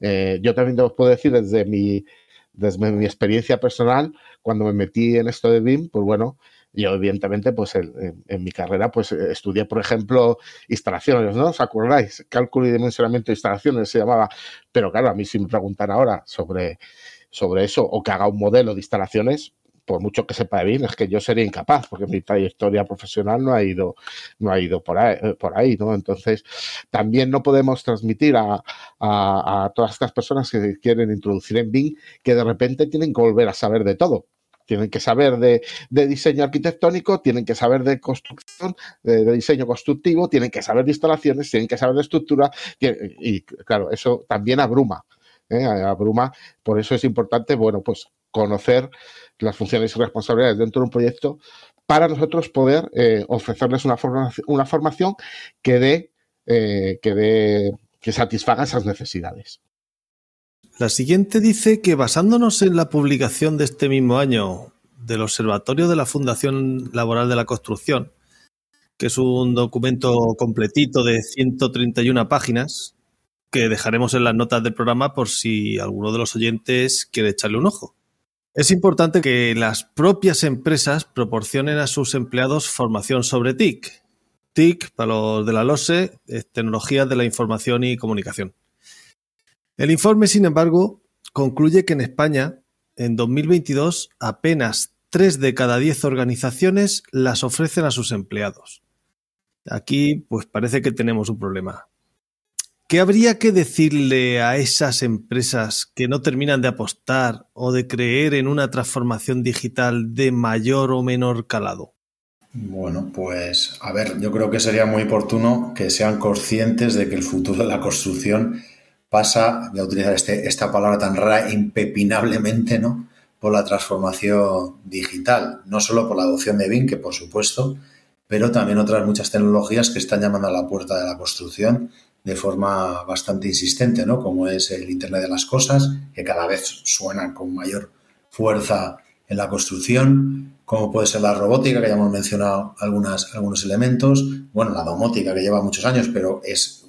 Speaker 5: Eh, yo también os puedo decir desde mi, desde mi experiencia personal, cuando me metí en esto de BIM, pues bueno, yo evidentemente pues en, mi carrera pues estudié, por ejemplo, instalaciones, ¿no? ¿Os acordáis? Cálculo y dimensionamiento de instalaciones se llamaba, pero claro, a mí si me preguntan ahora sobre, sobre eso o que haga un modelo de instalaciones, por mucho que sepa bien, es que yo sería incapaz, porque mi trayectoria profesional no ha ido, no ha ido por ahí, eh, ¿no? Entonces, también no podemos transmitir a, todas estas personas que quieren introducir en BIM que de repente tienen que volver a saber de todo. Tienen que saber de, diseño arquitectónico, tienen que saber de construcción, de, diseño constructivo, tienen que saber de instalaciones, tienen que saber de estructura, y, claro, eso también abruma. ¿eh? Abruma, por eso es importante, bueno, pues conocer las funciones y responsabilidades dentro de un proyecto para nosotros poder eh, ofrecerles una, formación, una formación que dé, eh, que que satisfaga esas necesidades.
Speaker 2: La siguiente dice que basándonos en la publicación de este mismo año del Observatorio de la Fundación Laboral de la Construcción, que es un documento completito de 131 páginas, que dejaremos en las notas del programa por si alguno de los oyentes quiere echarle un ojo. Es importante que las propias empresas proporcionen a sus empleados formación sobre TIC. TIC, para los de la LOSE, es de la Información y Comunicación. El informe, sin embargo, concluye que en España, en 2022, apenas 3 de cada 10 organizaciones las ofrecen a sus empleados. Aquí, pues parece que tenemos un problema. ¿Qué habría que decirle a esas empresas que no terminan de apostar o de creer en una transformación digital de mayor o menor calado?
Speaker 4: Bueno, pues a ver, yo creo que sería muy oportuno que sean conscientes de que el futuro de la construcción pasa, voy a utilizar este, esta palabra tan rara, impepinablemente, ¿no? Por la transformación digital, no solo por la adopción de BIM, que por supuesto, pero también otras muchas tecnologías que están llamando a la puerta de la construcción de forma bastante insistente, ¿no? Como es el Internet de las Cosas, que cada vez suena con mayor fuerza en la construcción, como puede ser la robótica, que ya hemos mencionado algunos elementos, bueno, la domótica, que lleva muchos años, pero es,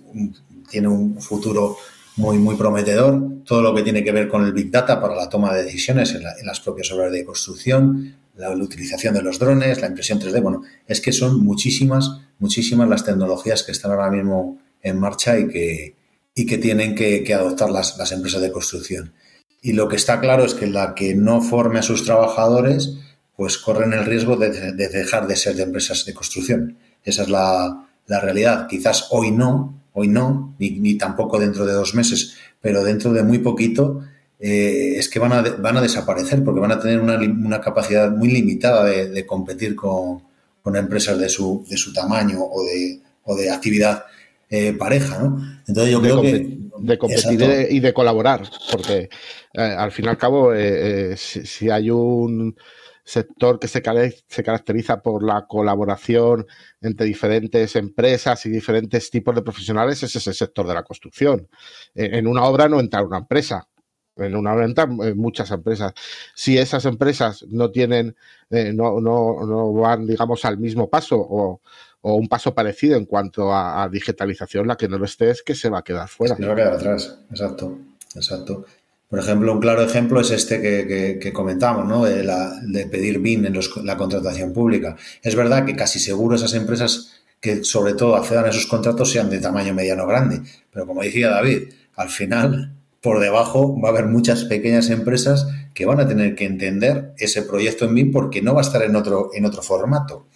Speaker 4: tiene un futuro muy, muy prometedor, todo lo que tiene que ver con el Big Data para la toma de decisiones en, las propias obras de construcción, la, la, utilización de los drones, la impresión 3D, bueno, es que son muchísimas, muchísimas las tecnologías que están ahora mismo en marcha y que, y que tienen que, adoptar las, las, empresas de construcción. Y lo que está claro es que la que no forme a sus trabajadores, pues corren el riesgo de, dejar de ser de empresas de construcción. Esa es la, la realidad. Quizás hoy no, hoy no, ni, tampoco dentro de dos meses, pero dentro de muy poquito eh, es que van a, van a desaparecer porque van a tener una, una capacidad muy limitada de, de competir con, con, empresas de su, de su tamaño o de, o de actividad eh, pareja, ¿no?
Speaker 5: Entonces yo creo que... De competir y de colaborar, porque eh, al fin y al cabo, eh, si, hay un sector que se, se, caracteriza por la colaboración entre diferentes empresas y diferentes tipos de profesionales, ese es el sector de la construcción. en una obra no entra una empresa, en una obra entran muchas empresas. Si esas empresas no tienen, no, no, no, van, digamos, al mismo paso o, o un paso parecido en cuanto a, digitalización, la que no lo esté es que se va a quedar fuera.
Speaker 4: Se va a quedar atrás, exacto, exacto. Por ejemplo, un claro ejemplo es este que, comentamos, ¿no? De, la, de pedir BIN en la contratación pública. Es verdad que casi seguro esas empresas que sobre todo accedan a esos contratos sean de tamaño mediano grande, pero como decía David, al final por debajo va a haber muchas pequeñas empresas que van a tener que entender ese proyecto en BIM porque no va a estar en otro, en otro formato.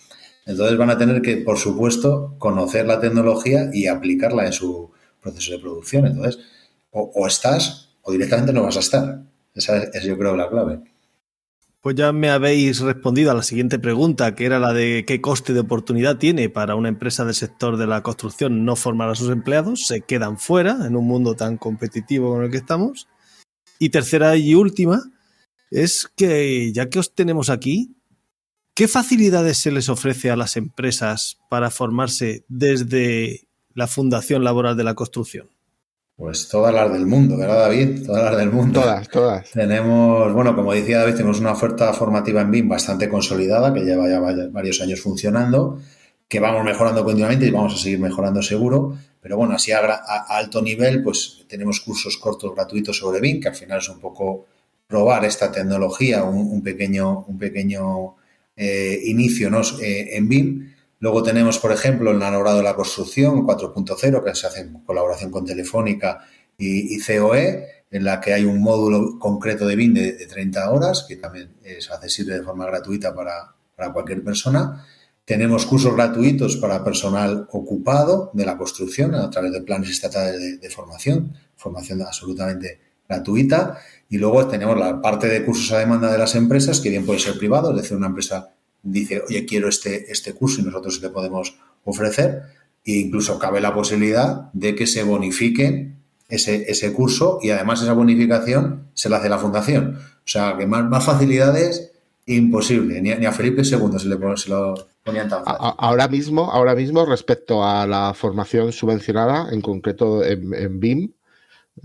Speaker 4: Entonces van a tener que, por supuesto, conocer la tecnología y aplicarla en su proceso de producción. Entonces, o, estás o directamente no vas a estar. Esa es, yo creo, la clave.
Speaker 2: Pues ya me habéis respondido a la siguiente pregunta, que era la de qué coste de oportunidad tiene para una empresa del sector de la construcción no formar a sus empleados. Se quedan fuera en un mundo tan competitivo con el que estamos. Y tercera y última es que ya que os tenemos aquí, ¿qué facilidades se les ofrece a las empresas para formarse desde la Fundación Laboral de la Construcción?
Speaker 4: Pues todas las del mundo, ¿verdad, David? Todas las del mundo.
Speaker 5: Todas, todas.
Speaker 4: Tenemos, bueno, como decía David, tenemos una oferta formativa en BIM bastante consolidada, que lleva ya varios años funcionando, que vamos mejorando continuamente y vamos a seguir mejorando seguro. Pero bueno, así a, alto nivel, pues tenemos cursos cortos gratuitos sobre BIM, que al final es un poco probar esta tecnología, un, pequeño, un pequeño eh, inicio. Eh, en BIM. Luego tenemos, por ejemplo, el enamorado de la construcción 4.0, que se hace en colaboración con Telefónica y, COE, en la que hay un módulo concreto de BIM de, 30 horas, que también es accesible de forma gratuita para, cualquier persona. Tenemos cursos gratuitos para personal ocupado de la construcción a través de planes estatales de, formación, formación absolutamente gratuita. Y luego tenemos la parte de cursos a demanda de las empresas, que bien puede ser privado, es decir, una empresa dice, oye, quiero este, este curso y nosotros le podemos ofrecer. E incluso cabe la posibilidad de que se bonifique ese, ese curso y además esa bonificación se la hace la fundación. O sea, que más, más facilidades imposible. Ni, a Felipe II se, le, se lo ponían tan fácil.
Speaker 5: Ahora mismo, ahora mismo, respecto a la formación subvencionada, en concreto en, en BIM,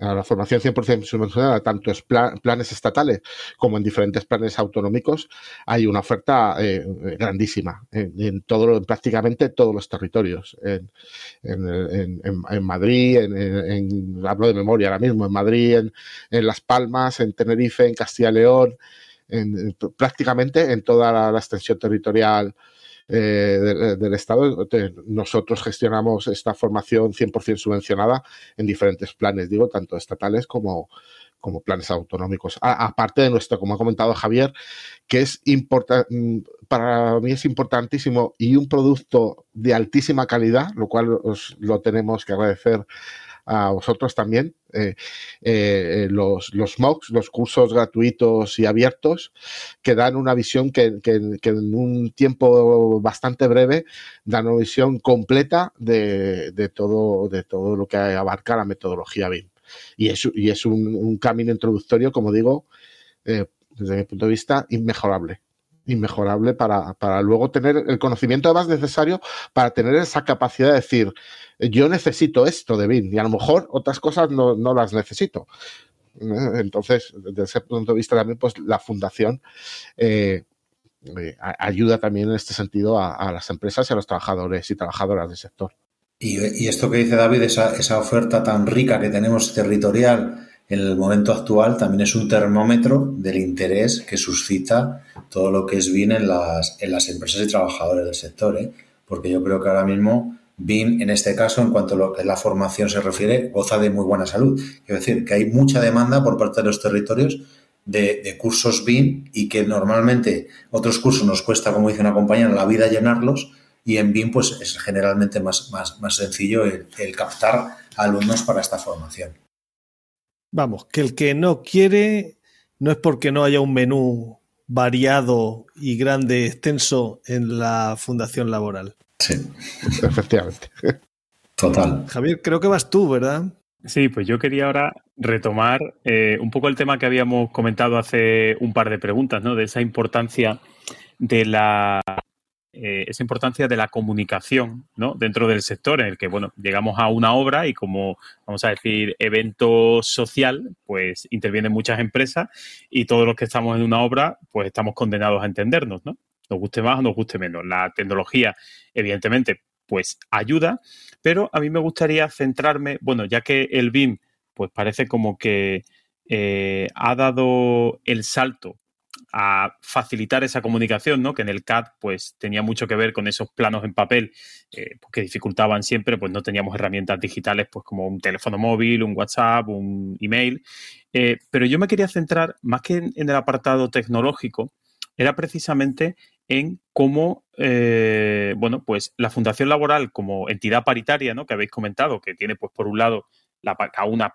Speaker 5: a la formación 100% subvencionada, tanto en planes estatales como en diferentes planes autonómicos, hay una oferta eh, grandísima en, todo, prácticamente todos los territorios. En, Madrid, en, hablo de memoria ahora mismo, en Madrid, en, Las Palmas, en Tenerife, en Castilla y León, prácticamente en toda la extensión territorial eh, del Estado. Nosotros gestionamos esta formación 100% subvencionada en diferentes planes, digo, tanto estatales como, como planes autonómicos. aparte de nuestro, como ha comentado Javier, que es importante, mm, para mí es importantísimo y un producto de altísima calidad, lo cual os lo tenemos que agradecer a vosotros también. Eh, eh, los, los MOOCs, los cursos gratuitos y abiertos, que dan una visión que, en un tiempo bastante breve dan una visión completa de, todo, de todo lo que abarca la metodología BIM. Y es, y es un, camino introductorio, como digo, eh, desde mi punto de vista, inmejorable inmejorable para, para, luego tener el conocimiento más necesario para tener esa capacidad de decir, yo necesito esto de BIM y a lo mejor otras cosas no, las necesito. ¿Eh? Entonces, desde ese punto de vista también, pues la fundación eh, eh, ayuda también en este sentido a, las empresas y a los trabajadores y trabajadoras del sector.
Speaker 4: Y, esto que dice David, esa, esa oferta tan rica que tenemos territorial en el momento actual también es un termómetro del interés que suscita todo lo que es BIM en las, en las empresas y trabajadores del sector. Porque yo creo que ahora mismo BIM, en este caso, en cuanto a lo que la formación se refiere, goza de muy buena salud. Quiero decir, que hay mucha demanda por parte de los territorios de, cursos BIM y que normalmente otros cursos nos cuesta, como dice una compañera, la vida llenarlos y en BIM pues es generalmente más, más, más sencillo el, el captar alumnos para esta formación.
Speaker 2: Vamos, que el que no quiere no es porque no haya un menú variado y grande, extenso en la fundación laboral.
Speaker 4: Sí,
Speaker 5: efectivamente.
Speaker 4: Total.
Speaker 2: Javier, creo que vas tú, ¿verdad?
Speaker 1: Sí, pues yo quería ahora retomar eh, un poco el tema que habíamos comentado hace un par de preguntas, ¿no? De esa importancia de la eh, esa importancia de la comunicación ¿no? dentro del sector en el que bueno llegamos a una obra y como vamos a decir evento social pues intervienen muchas empresas y todos los que estamos en una obra pues estamos condenados a entendernos ¿no? Nos guste más o nos guste menos la tecnología evidentemente pues ayuda pero a mí me gustaría centrarme bueno ya que el BIM pues parece como que eh, ha dado el salto a facilitar esa comunicación, ¿no? Que en el CAD, pues, tenía mucho que ver con esos planos en papel eh, pues, que dificultaban siempre, pues no teníamos herramientas digitales, pues como un teléfono móvil, un WhatsApp, un email. Eh, pero yo me quería centrar, más que en, el apartado tecnológico, era precisamente en cómo, eh, bueno, pues la Fundación Laboral como entidad paritaria, ¿no? Que habéis comentado, que tiene, pues, por un lado, la, una una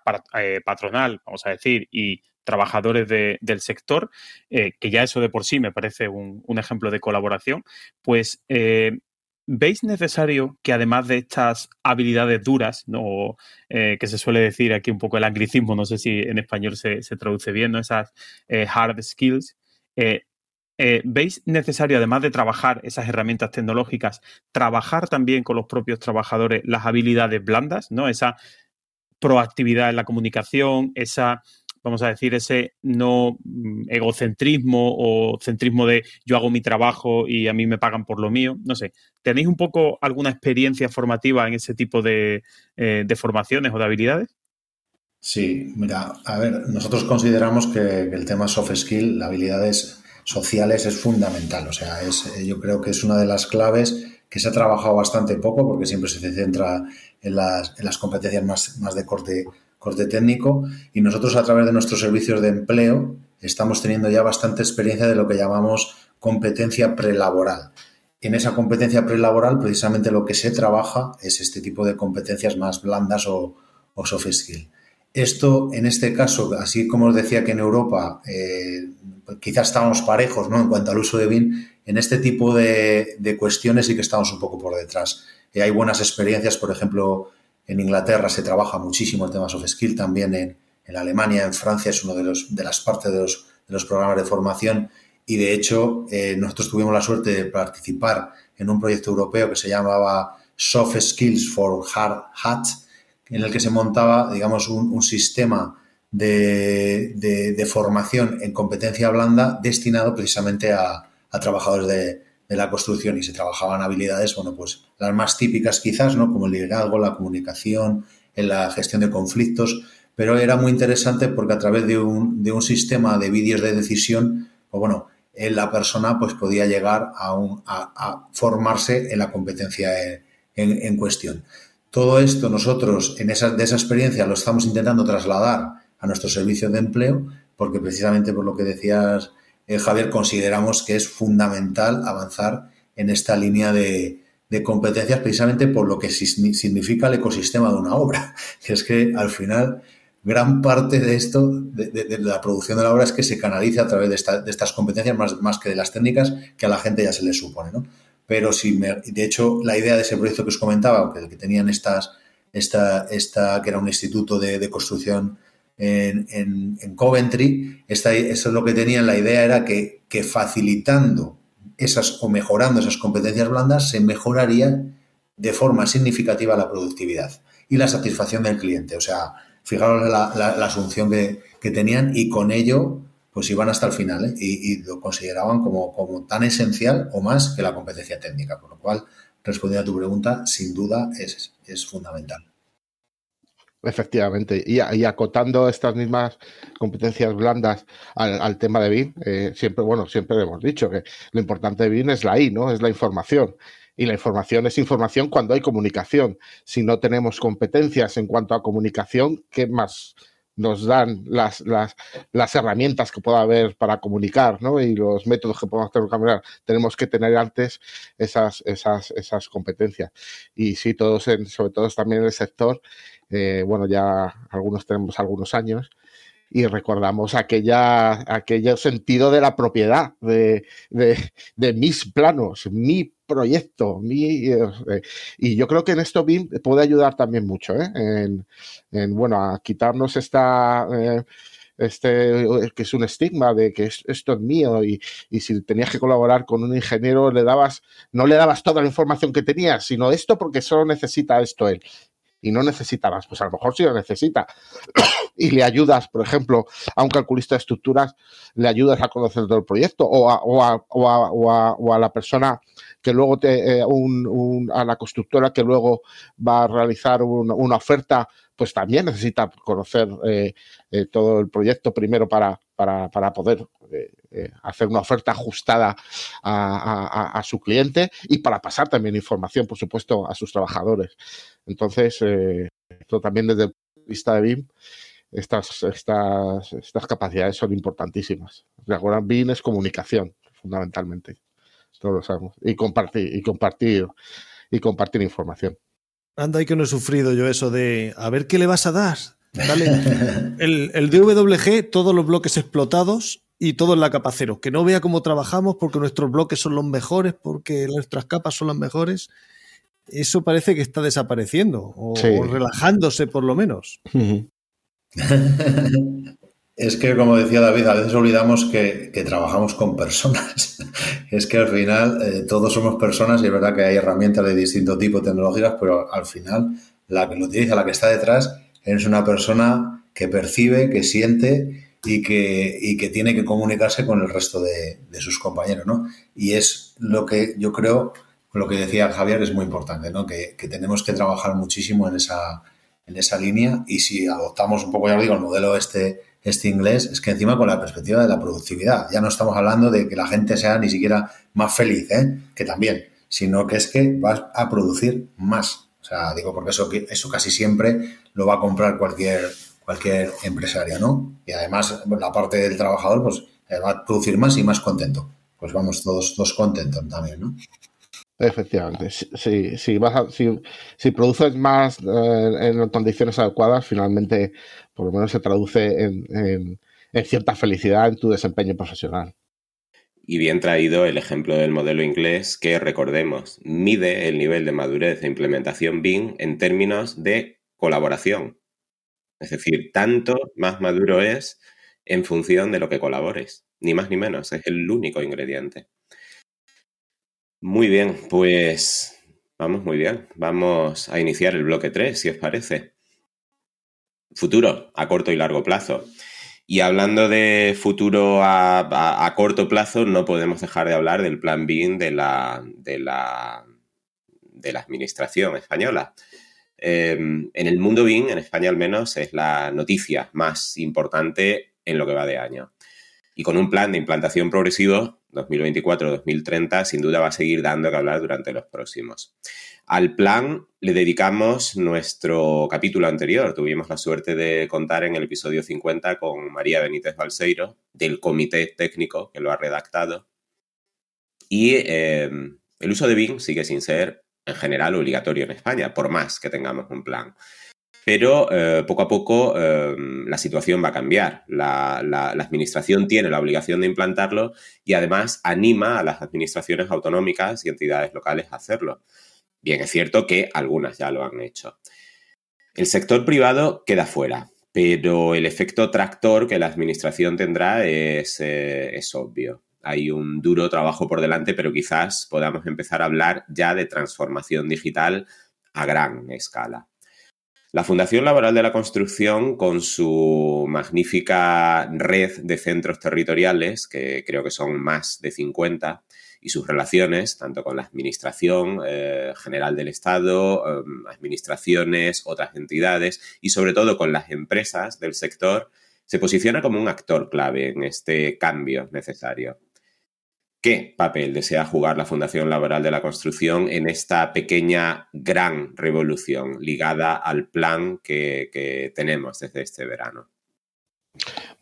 Speaker 1: patronal, vamos a decir, y trabajadores del sector, eh, que ya eso de por sí me parece un, ejemplo de colaboración, pues eh, ¿veis necesario que además de estas habilidades duras, ¿no? Eh, que se suele decir aquí un poco el anglicismo, no sé si en español se, traduce bien, ¿no? esas hard skills, ¿Veis necesario, además de trabajar esas herramientas tecnológicas, trabajar también con los propios trabajadores las habilidades blandas, ¿no? Esa proactividad en la comunicación, esa vamos a decir, ese no mm, egocentrismo o centrismo de yo hago mi trabajo y a mí me pagan por lo mío. No sé, ¿tenéis un poco alguna experiencia formativa en ese tipo de, eh, formaciones o de habilidades?
Speaker 4: Sí, mira, a ver, nosotros consideramos que, el tema soft skill, las habilidades sociales, es fundamental. O sea, es, eh, yo creo que es una de las claves que se ha trabajado bastante poco porque siempre se centra en las, en las competencias más, más de corte corte técnico y nosotros a través de nuestros servicios de empleo estamos teniendo ya bastante experiencia de lo que llamamos competencia prelaboral. En esa competencia prelaboral precisamente lo que se trabaja es este tipo de competencias más blandas o, soft skill. Esto, en este caso, así como os decía que en Europa eh, quizás estamos parejos ¿no? en cuanto al uso de BIM, en este tipo de, cuestiones sí que estamos un poco por detrás. Eh, hay buenas experiencias, por ejemplo, en Inglaterra se trabaja muchísimo el tema soft skill, también en, Alemania, en Francia es uno de, los, de las partes de los, programas de formación y de hecho eh, nosotros tuvimos la suerte de participar en un proyecto europeo que se llamaba Soft Skills for Hard Hat, en el que se montaba, digamos, un, sistema de, formación en competencia blanda destinado precisamente a trabajadores de, la construcción y se trabajaban habilidades, bueno, pues las más típicas quizás, ¿no? Como el liderazgo, la comunicación, en la gestión de conflictos, pero era muy interesante porque a través de un, sistema de vídeos de decisión, pues bueno, la persona pues podía llegar a, formarse en la competencia en, cuestión. Todo esto nosotros en esa, de esa experiencia lo estamos intentando trasladar a nuestro servicio de empleo, porque precisamente por lo que decías eh, Javier, consideramos que es fundamental avanzar en esta línea de, competencias precisamente por lo que significa el ecosistema de una obra. Que es que al final gran parte de esto, de, la producción de la obra, es que se canaliza a través de, estas competencias más, más, que de las técnicas que a la gente ya se le supone. ¿no? Pero si de hecho, la idea de ese proyecto que os comentaba, que, que tenían estas, esta, esta, que era un instituto de, construcción en, Coventry, eso es lo que tenían, la idea era que, facilitando esas o mejorando esas competencias blandas se mejoraría de forma significativa la productividad y la satisfacción del cliente. O sea, fijaros la, asunción que, tenían y con ello pues iban hasta el final ¿eh? y, lo consideraban como, como tan esencial o más que la competencia técnica. Con lo cual, respondiendo a tu pregunta, sin duda es, es fundamental.
Speaker 5: Efectivamente, y, acotando estas mismas competencias blandas al, tema de BIM, eh, siempre, bueno, siempre hemos dicho que lo importante de BIM es la I, ¿no? Es la información. Y la información es información cuando hay comunicación. Si no tenemos competencias en cuanto a comunicación, ¿qué más nos dan las, las, las herramientas que pueda haber para comunicar, ¿no? Y los métodos que podemos tener. Tenemos que tener antes esas, esas, esas competencias. Y sí, todos, en, sobre todo también en el sector, eh, bueno, ya algunos tenemos algunos años, y recordamos aquella, aquel sentido de la propiedad, de, de, mis planos, mi proyecto, mi, eh, y yo creo que en esto BIM puede ayudar también mucho, ¿eh? en, bueno, a quitarnos esta... este, que es un estigma de que esto es mío y, y, si tenías que colaborar con un ingeniero le dabas, no le dabas toda la información que tenías, sino esto porque solo necesita esto él y no necesitabas, pues a lo mejor sí lo necesita. y le ayudas, por ejemplo, a un calculista de estructuras, le ayudas a conocer todo el proyecto o a, o a, o a, o a la persona que luego te, eh, un, a la constructora que luego va a realizar una oferta, pues también necesita conocer eh, eh, todo el proyecto primero para, para, poder hacer una oferta ajustada a, su cliente y para pasar también información, por supuesto, a sus trabajadores. Entonces, esto también desde el punto de vista de BIM, estas, capacidades son importantísimas. Recuerdan, BIM es comunicación, fundamentalmente todos lo sabemos. Y compartir, y compartir, y compartir información.
Speaker 2: Anda, y que no he sufrido yo eso de a ver qué le vas a dar. Dale. El, el DWG, todos los bloques explotados y todo en la capa cero. Que no vea cómo trabajamos porque nuestros bloques son los mejores, porque nuestras capas son las mejores. Eso parece que está desapareciendo o, relajándose por lo menos.
Speaker 4: Es que, como decía David, a veces olvidamos que, trabajamos con personas. es que al final eh, todos somos personas y es verdad que hay herramientas de distinto tipo tecnológicas, pero al final la que lo utiliza, la que está detrás, es una persona que percibe, que siente y que, que tiene que comunicarse con el resto de, sus compañeros, ¿no? Y es lo que yo creo, lo que decía Javier, es muy importante, ¿no? Que, que tenemos que trabajar muchísimo en esa, en esa línea y si adoptamos un poco, ya lo digo, el modelo este este inglés, es que encima con la perspectiva de la productividad, ya no estamos hablando de que la gente sea ni siquiera más feliz, ¿eh? que también, sino que es que vas a producir más. O sea, digo, porque eso, eso casi siempre lo va a comprar cualquier, cualquier empresaria, ¿no? Y además, la parte del trabajador, pues eh, va a producir más y más contento. Pues vamos todos, todos contentos también, ¿no?
Speaker 5: Efectivamente, si, si, vas si, produces más eh, en condiciones adecuadas, finalmente por lo menos se traduce en, cierta felicidad en tu desempeño profesional.
Speaker 3: Y bien traído el ejemplo del modelo inglés que, recordemos, mide el nivel de madurez de implementación BIM en términos de colaboración. Es decir, tanto más maduro es en función de lo que colabores, ni más ni menos, es el único ingrediente. Muy bien, pues vamos muy bien. Vamos a iniciar el bloque 3, si os parece futuro a corto y largo plazo. Y hablando de futuro a, corto plazo, no podemos dejar de hablar del plan BIM de la, de la, de la Administración española. Em, en el mundo BIM, en España al menos, es la noticia más importante en lo que va de año. Y con un plan de implantación progresivo 2024-2030, sin duda va a seguir dando que hablar durante los próximos. Al plan le dedicamos nuestro capítulo anterior. Tuvimos la suerte de contar en el episodio 50 con María Benítez Balseiro, del comité técnico que lo ha redactado. Y em, el uso de BIM sigue sin ser en general obligatorio en España, por más que tengamos un plan. Pero eh, poco a poco em, la situación va a cambiar. La, la, Administración tiene la obligación de implantarlo y además anima a las administraciones autonómicas y entidades locales a hacerlo. Bien, es cierto que algunas ya lo han hecho. El sector privado queda fuera, pero el efecto tractor que la administración tendrá es, eh, es obvio. Hay un duro trabajo por delante, pero quizás podamos empezar a hablar ya de transformación digital a gran escala. La Fundación Laboral de la Construcción, con su magnífica red de centros territoriales, que creo que son más de 50, y sus relaciones, tanto con la Administración eh, General del Estado, em, administraciones, otras entidades y sobre todo con las empresas del sector, se posiciona como un actor clave en este cambio necesario. ¿Qué papel desea jugar la Fundación Laboral de la Construcción en esta pequeña gran revolución ligada al plan que tenemos desde este verano?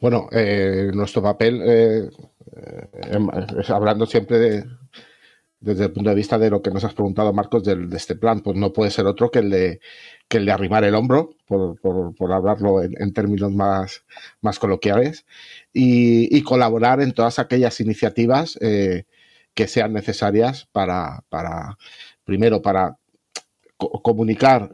Speaker 5: Bueno, eh, nuestro papel, eh, em, hablando siempre de, desde el punto de vista de lo que nos has preguntado, Marcos, de, este plan, pues no puede ser otro que el de, que el de arrimar el hombro, por, por, hablarlo en, términos más, más coloquiales, y, colaborar en todas aquellas iniciativas eh, que sean necesarias para, para primero, para comunicar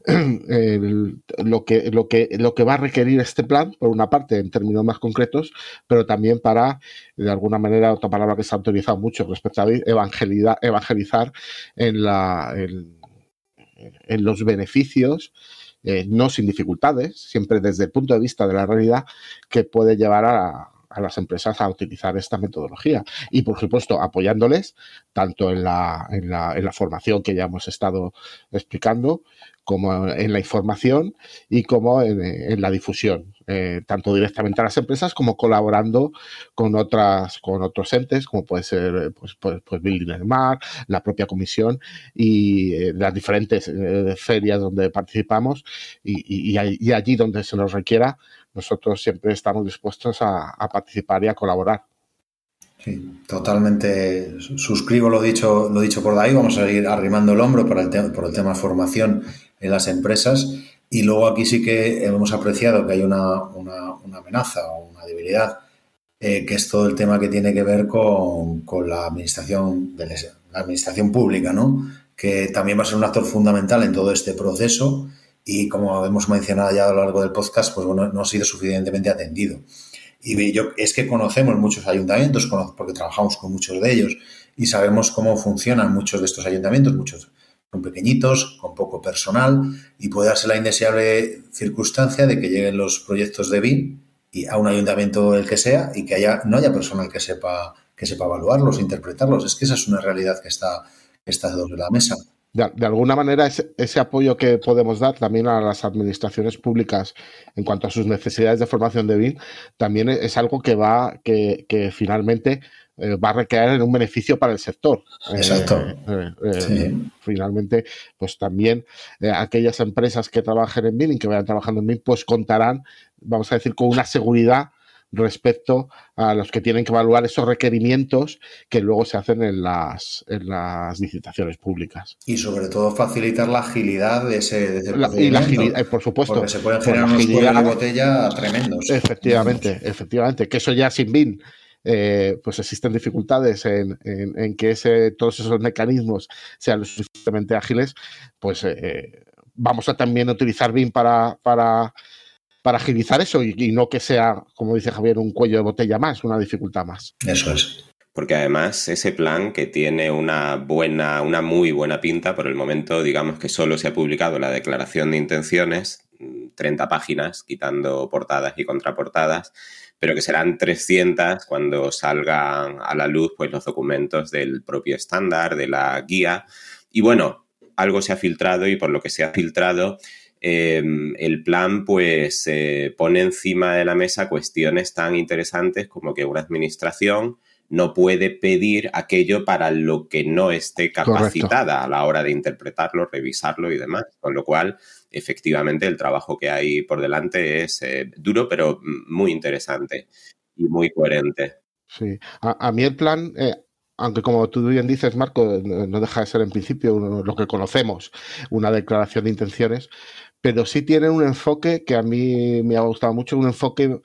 Speaker 5: lo, que, lo, que, lo que va a requerir este plan, por una parte, en términos más concretos, pero también para, de alguna manera, otra palabra que se ha autorizado mucho respecto a evangelizar en, la, en, los beneficios. Eh, no sin dificultades, siempre desde el punto de vista de la realidad, que puede llevar a, a las empresas a utilizar esta metodología y por supuesto apoyándoles tanto en la, en la, en la formación que ya hemos estado explicando como en la información y como en, la difusión, eh, tanto directamente a las empresas como colaborando con otras, con otros entes, como puede ser pues, pues, pues Building el Mar, la propia comisión y eh, las diferentes eh, ferias donde participamos y, allí donde se nos requiera, nosotros siempre estamos dispuestos a, participar y a colaborar.
Speaker 4: Sí, totalmente suscribo lo dicho, lo dicho por ahí. Vamos a ir arrimando el hombro por el, por el tema formación en las empresas. Y luego aquí sí que hemos apreciado que hay una, una, amenaza o una debilidad, eh, que es todo el tema que tiene que ver con, con la administración de la administración pública, ¿no? que también va a ser un actor fundamental en todo este proceso y como hemos mencionado ya a lo largo del podcast, pues bueno, no ha sido suficientemente atendido. Y yo es que conocemos muchos ayuntamientos, porque trabajamos con muchos de ellos y sabemos cómo funcionan muchos de estos ayuntamientos, muchos son pequeñitos, con poco personal y puede darse la indeseable circunstancia de que lleguen los proyectos de BIM y a un ayuntamiento el que sea y que haya, no haya personal que sepa, que sepa evaluarlos, interpretarlos. Es que esa es una realidad que está, que está sobre la mesa.
Speaker 5: De, alguna manera, ese, apoyo que podemos dar también a las administraciones públicas en cuanto a sus necesidades de formación de BIM, también es algo que va, que finalmente eh, va a recaer en un beneficio para el sector.
Speaker 4: Exacto.
Speaker 5: Eh, eh, finalmente, pues también aquellas empresas que trabajen en BIM y que vayan trabajando en BIM, pues contarán, vamos a decir, con una seguridad respecto a los que tienen que evaluar esos requerimientos que luego se hacen en las, en las licitaciones públicas.
Speaker 4: Y sobre todo facilitar la agilidad de ese,
Speaker 5: de Y la agilidad, por supuesto.
Speaker 4: Porque se pueden generar unos de botella tremendos.
Speaker 5: Efectivamente, efectivamente. Que eso ya sin BIN eh, pues existen dificultades en, que ese, todos esos mecanismos sean lo suficientemente ágiles, pues eh, vamos a también utilizar BIM para, para, para agilizar eso y, no que sea, como dice Javier, un cuello de botella más, una dificultad más.
Speaker 4: Eso es.
Speaker 3: Porque además ese plan que tiene una buena, una muy buena pinta, por el momento digamos que solo se ha publicado la declaración de intenciones, 30 páginas, quitando portadas y contraportadas, pero que serán 300 cuando salgan a la luz pues, los documentos del propio estándar, de la guía. Y bueno, algo se ha filtrado y por lo que se ha filtrado, em, el plan pues pone encima de la mesa cuestiones tan interesantes como que una administración no puede pedir aquello para lo que no esté capacitada a la hora de interpretarlo, revisarlo y demás. Con lo cual, efectivamente, el trabajo que hay por delante es eh, duro, pero muy interesante y muy coherente.
Speaker 5: Sí, a, mí el plan, eh, aunque como tú bien dices, Marco, no deja de ser en principio lo que conocemos, una declaración de intenciones, pero sí tiene un enfoque que a mí me ha gustado mucho, un enfoque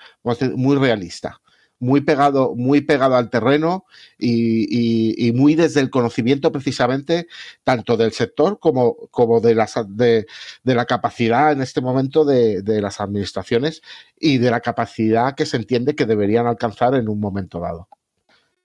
Speaker 5: muy realista muy pegado, muy pegado al terreno y, muy desde el conocimiento precisamente tanto del sector como, como de, las, de, la capacidad en este momento de, las administraciones y de la capacidad que se entiende que deberían alcanzar en un momento dado.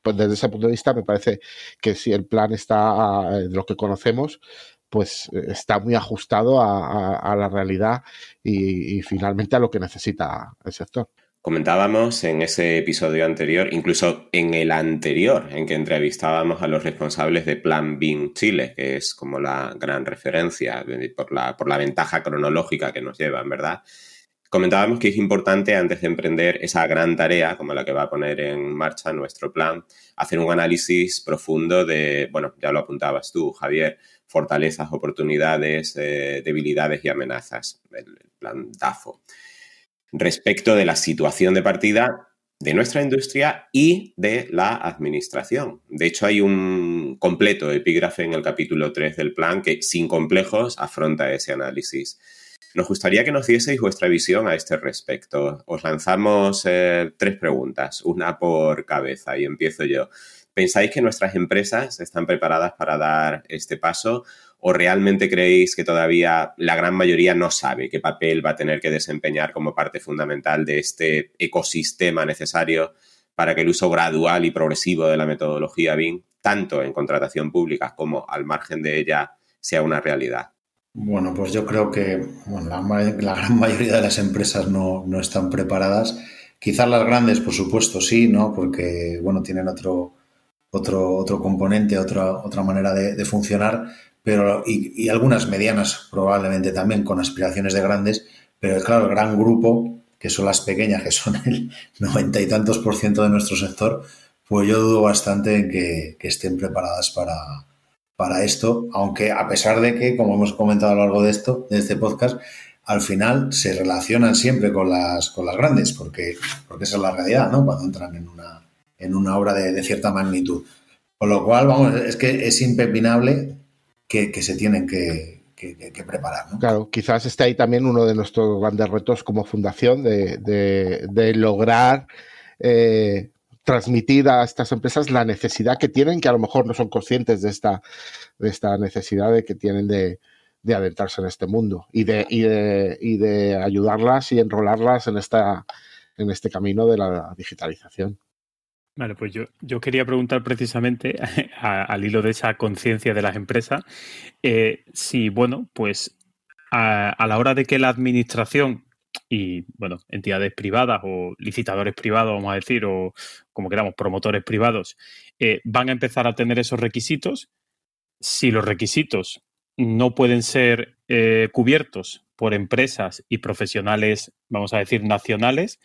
Speaker 5: Pues desde ese punto de vista me parece que si el plan está de lo que conocemos, pues está muy ajustado a, la realidad y finalmente a lo que necesita el sector.
Speaker 3: Comentábamos en ese episodio anterior, incluso en el anterior, en que entrevistábamos a los responsables de Plan BIM Chile, que es como la gran referencia por la, por la ventaja cronológica que nos llevan, ¿verdad? Comentábamos que es importante, antes de emprender esa gran tarea, como la que va a poner en marcha nuestro plan, hacer un análisis profundo de, bueno, ya lo apuntabas tú, Javier, fortalezas, oportunidades, eh, debilidades y amenazas, el plan DAFO respecto de la situación de partida de nuestra industria y de la administración. De hecho, hay un completo epígrafe en el capítulo 3 del plan que, sin complejos, afronta ese análisis. Nos gustaría que nos dieseis vuestra visión a este respecto. Os lanzamos eh, tres preguntas, una por cabeza, y empiezo yo. ¿Pensáis que nuestras empresas están preparadas para dar este paso o realmente creéis que todavía la gran mayoría no sabe qué papel va a tener que desempeñar como parte fundamental de este ecosistema necesario para que el uso gradual y progresivo de la metodología BIM, tanto en contratación pública como al margen de ella, sea una realidad?
Speaker 4: Bueno, pues yo creo que la, gran mayoría de las empresas no, están preparadas. Quizás las grandes, por supuesto, sí, ¿no? Porque, bueno, tienen otro, otro, otro componente, otra, otra manera de funcionar, pero y, algunas medianas probablemente también con aspiraciones de grandes, pero claro, el gran grupo, que son las pequeñas, que son el noventa y tantos por ciento de nuestro sector, pues yo dudo bastante en que, estén preparadas para, para esto, aunque a pesar de que, como hemos comentado a lo largo de esto, de este podcast, al final se relacionan siempre con las, con las grandes, porque, porque esa es la realidad, ¿no? Cuando entran en una, en una obra de, de cierta magnitud. Con lo cual, vamos, es que es impepinable que, se tienen que, preparar.
Speaker 5: Claro, quizás esté ahí también uno de nuestros grandes retos como fundación de, lograr eh, transmitir a estas empresas la necesidad que tienen, que a lo mejor no son conscientes de esta, de esta necesidad de que tienen de, adentrarse en este mundo y de, y de, y de ayudarlas y enrolarlas en, esta, en este camino de la digitalización.
Speaker 1: Vale, pues yo, yo quería preguntar precisamente al hilo de esa conciencia de las empresas, eh, si, bueno, pues a, la hora de que la administración y, bueno, entidades privadas o licitadores privados, vamos a decir, o como queramos, promotores privados, eh, van a empezar a tener esos requisitos, si los requisitos no pueden ser eh, cubiertos por empresas y profesionales, vamos a decir, nacionales,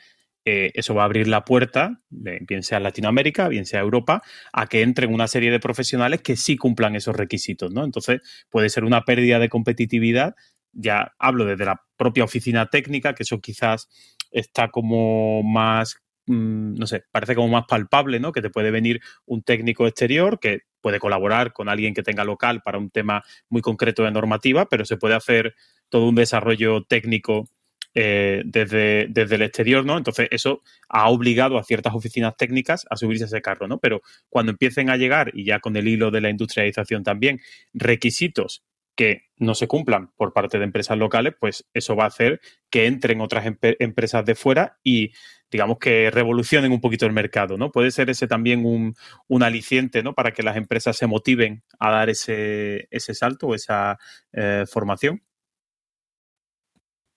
Speaker 1: eh, eso va a abrir la puerta, bien sea Latinoamérica, bien sea Europa, a que entren una serie de profesionales que sí cumplan esos requisitos, ¿no? Entonces, puede ser una pérdida de competitividad. Ya hablo desde la propia oficina técnica, que eso quizás está como más mm, no sé, parece como más palpable, ¿no? Que te puede venir un técnico exterior que puede colaborar con alguien que tenga local para un tema muy concreto de normativa, pero se puede hacer todo un desarrollo técnico eh, desde, desde el exterior, ¿no? Entonces, eso ha obligado a ciertas oficinas técnicas a subirse a ese carro, ¿no? Pero cuando empiecen a llegar, y ya con el hilo de la industrialización también, requisitos que no se cumplan por parte de empresas locales, pues eso va a hacer que entren otras empresas de fuera y digamos que revolucionen un poquito el mercado, ¿no? Puede ser ese también un, un aliciente, ¿no? Para que las empresas se motiven a dar ese, ese salto o esa eh, formación.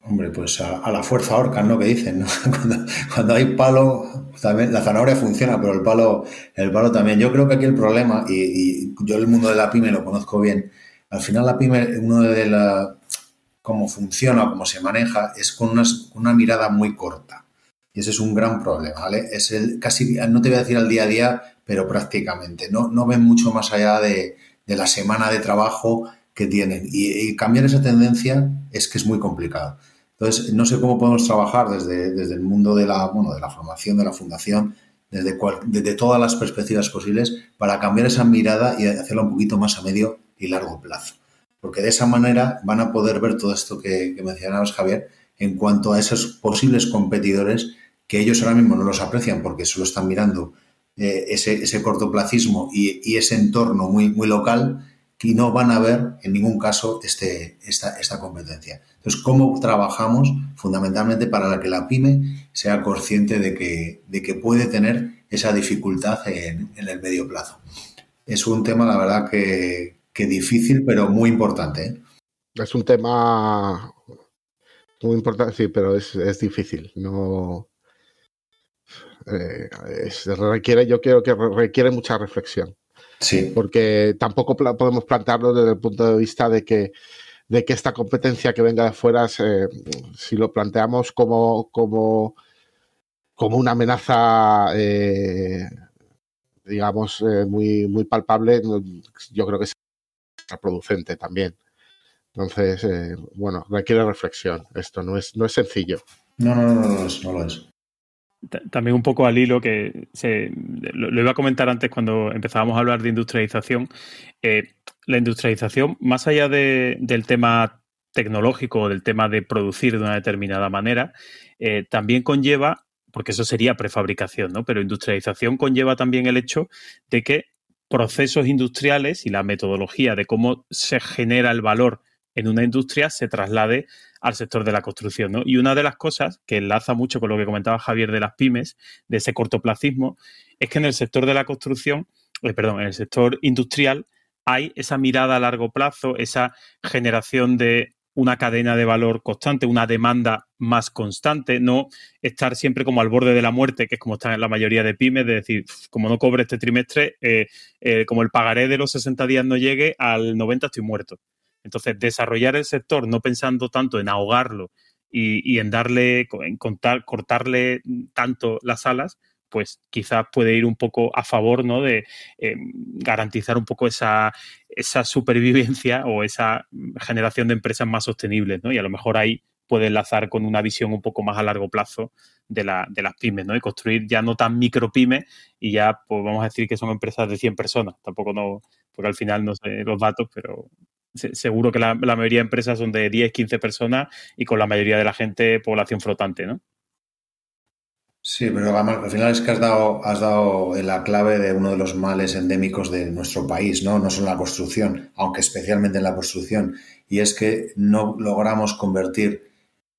Speaker 4: Hombre, pues a, la fuerza ahorcan, ¿no? Que dicen, ¿no? Cuando, hay palo, también la zanahoria funciona, pero el palo, el palo también. Yo creo que aquí el problema, y, yo el mundo de la pyme lo conozco bien, al final la pyme, uno de la, cómo funciona, cómo se maneja, es con una, mirada muy corta. Y ese es un gran problema, ¿vale? Es el casi, no te voy a decir al día a día, pero prácticamente. No, no ven mucho más allá de, de la semana de trabajo que tienen. Y, cambiar esa tendencia es que es muy complicado. Entonces, no sé cómo podemos trabajar desde, desde el mundo de la, bueno, de la formación, de la fundación, desde, desde todas las perspectivas posibles, para cambiar esa mirada y hacerla un poquito más a medio y largo plazo. Porque de esa manera van a poder ver todo esto que, que mencionabas, Javier, en cuanto a esos posibles competidores que ellos ahora mismo no los aprecian porque solo están mirando eh, ese, ese, cortoplacismo y, y, ese entorno muy, muy local y no van a ver en ningún caso este, esta, esta competencia. Entonces, ¿cómo trabajamos fundamentalmente para que la pyme sea consciente de que, de que puede tener esa dificultad en, el medio plazo? Es un tema, la verdad, que, difícil, pero muy importante. ¿eh?
Speaker 5: Es un tema muy importante, sí, pero es, difícil. No eh, requiere, yo creo que requiere mucha reflexión.
Speaker 4: Sí.
Speaker 5: Porque tampoco podemos plantearlo desde el punto de vista de que, de que esta competencia que venga de fuera, si lo planteamos como, como, como una amenaza, eh, digamos, eh, muy, muy palpable, yo creo que es contraproducente también. Entonces, eh, bueno, requiere reflexión. Esto no es, no es sencillo.
Speaker 4: No, no, no, no, no, no lo es
Speaker 1: también un poco al hilo que se, lo, iba a comentar antes cuando empezábamos a hablar de industrialización. Eh, la industrialización, más allá del tema tecnológico o del tema de producir de una determinada manera, eh, también conlleva, porque eso sería prefabricación, ¿no? Pero industrialización conlleva también el hecho de que procesos industriales y la metodología de cómo se genera el valor en una industria se traslade al sector de la construcción. ¿no? Y una de las cosas que enlaza mucho con lo que comentaba Javier de las pymes, de ese cortoplacismo, es que en el sector de la construcción, eh, perdón, en el sector industrial hay esa mirada a largo plazo, esa generación de una cadena de valor constante, una demanda más constante, no estar siempre como al borde de la muerte, que es como están en la mayoría de pymes, de decir, como no cobre este trimestre, eh, eh, como el pagaré de los 60 días no llegue, al 90 estoy muerto. Entonces, desarrollar el sector no pensando tanto en ahogarlo y, en darle, en cortarle tanto las alas, pues quizás puede ir un poco a favor ¿no? de eh, garantizar un poco esa, esa supervivencia o esa generación de empresas más sostenibles, ¿no? Y a lo mejor ahí puede enlazar con una visión un poco más a largo plazo de, la, de las pymes, ¿no? Y construir ya no tan micro pymes y ya, pues vamos a decir que son empresas de 100 personas. Tampoco no, porque al final no sé los datos, pero seguro que la, mayoría de empresas son de 10, 15 personas y con la mayoría de la gente población flotante, ¿no?
Speaker 4: Sí, pero al final es que has dado, has dado la clave de uno de los males endémicos de nuestro país, ¿no? No solo la construcción, aunque especialmente en la construcción, y es que no logramos convertir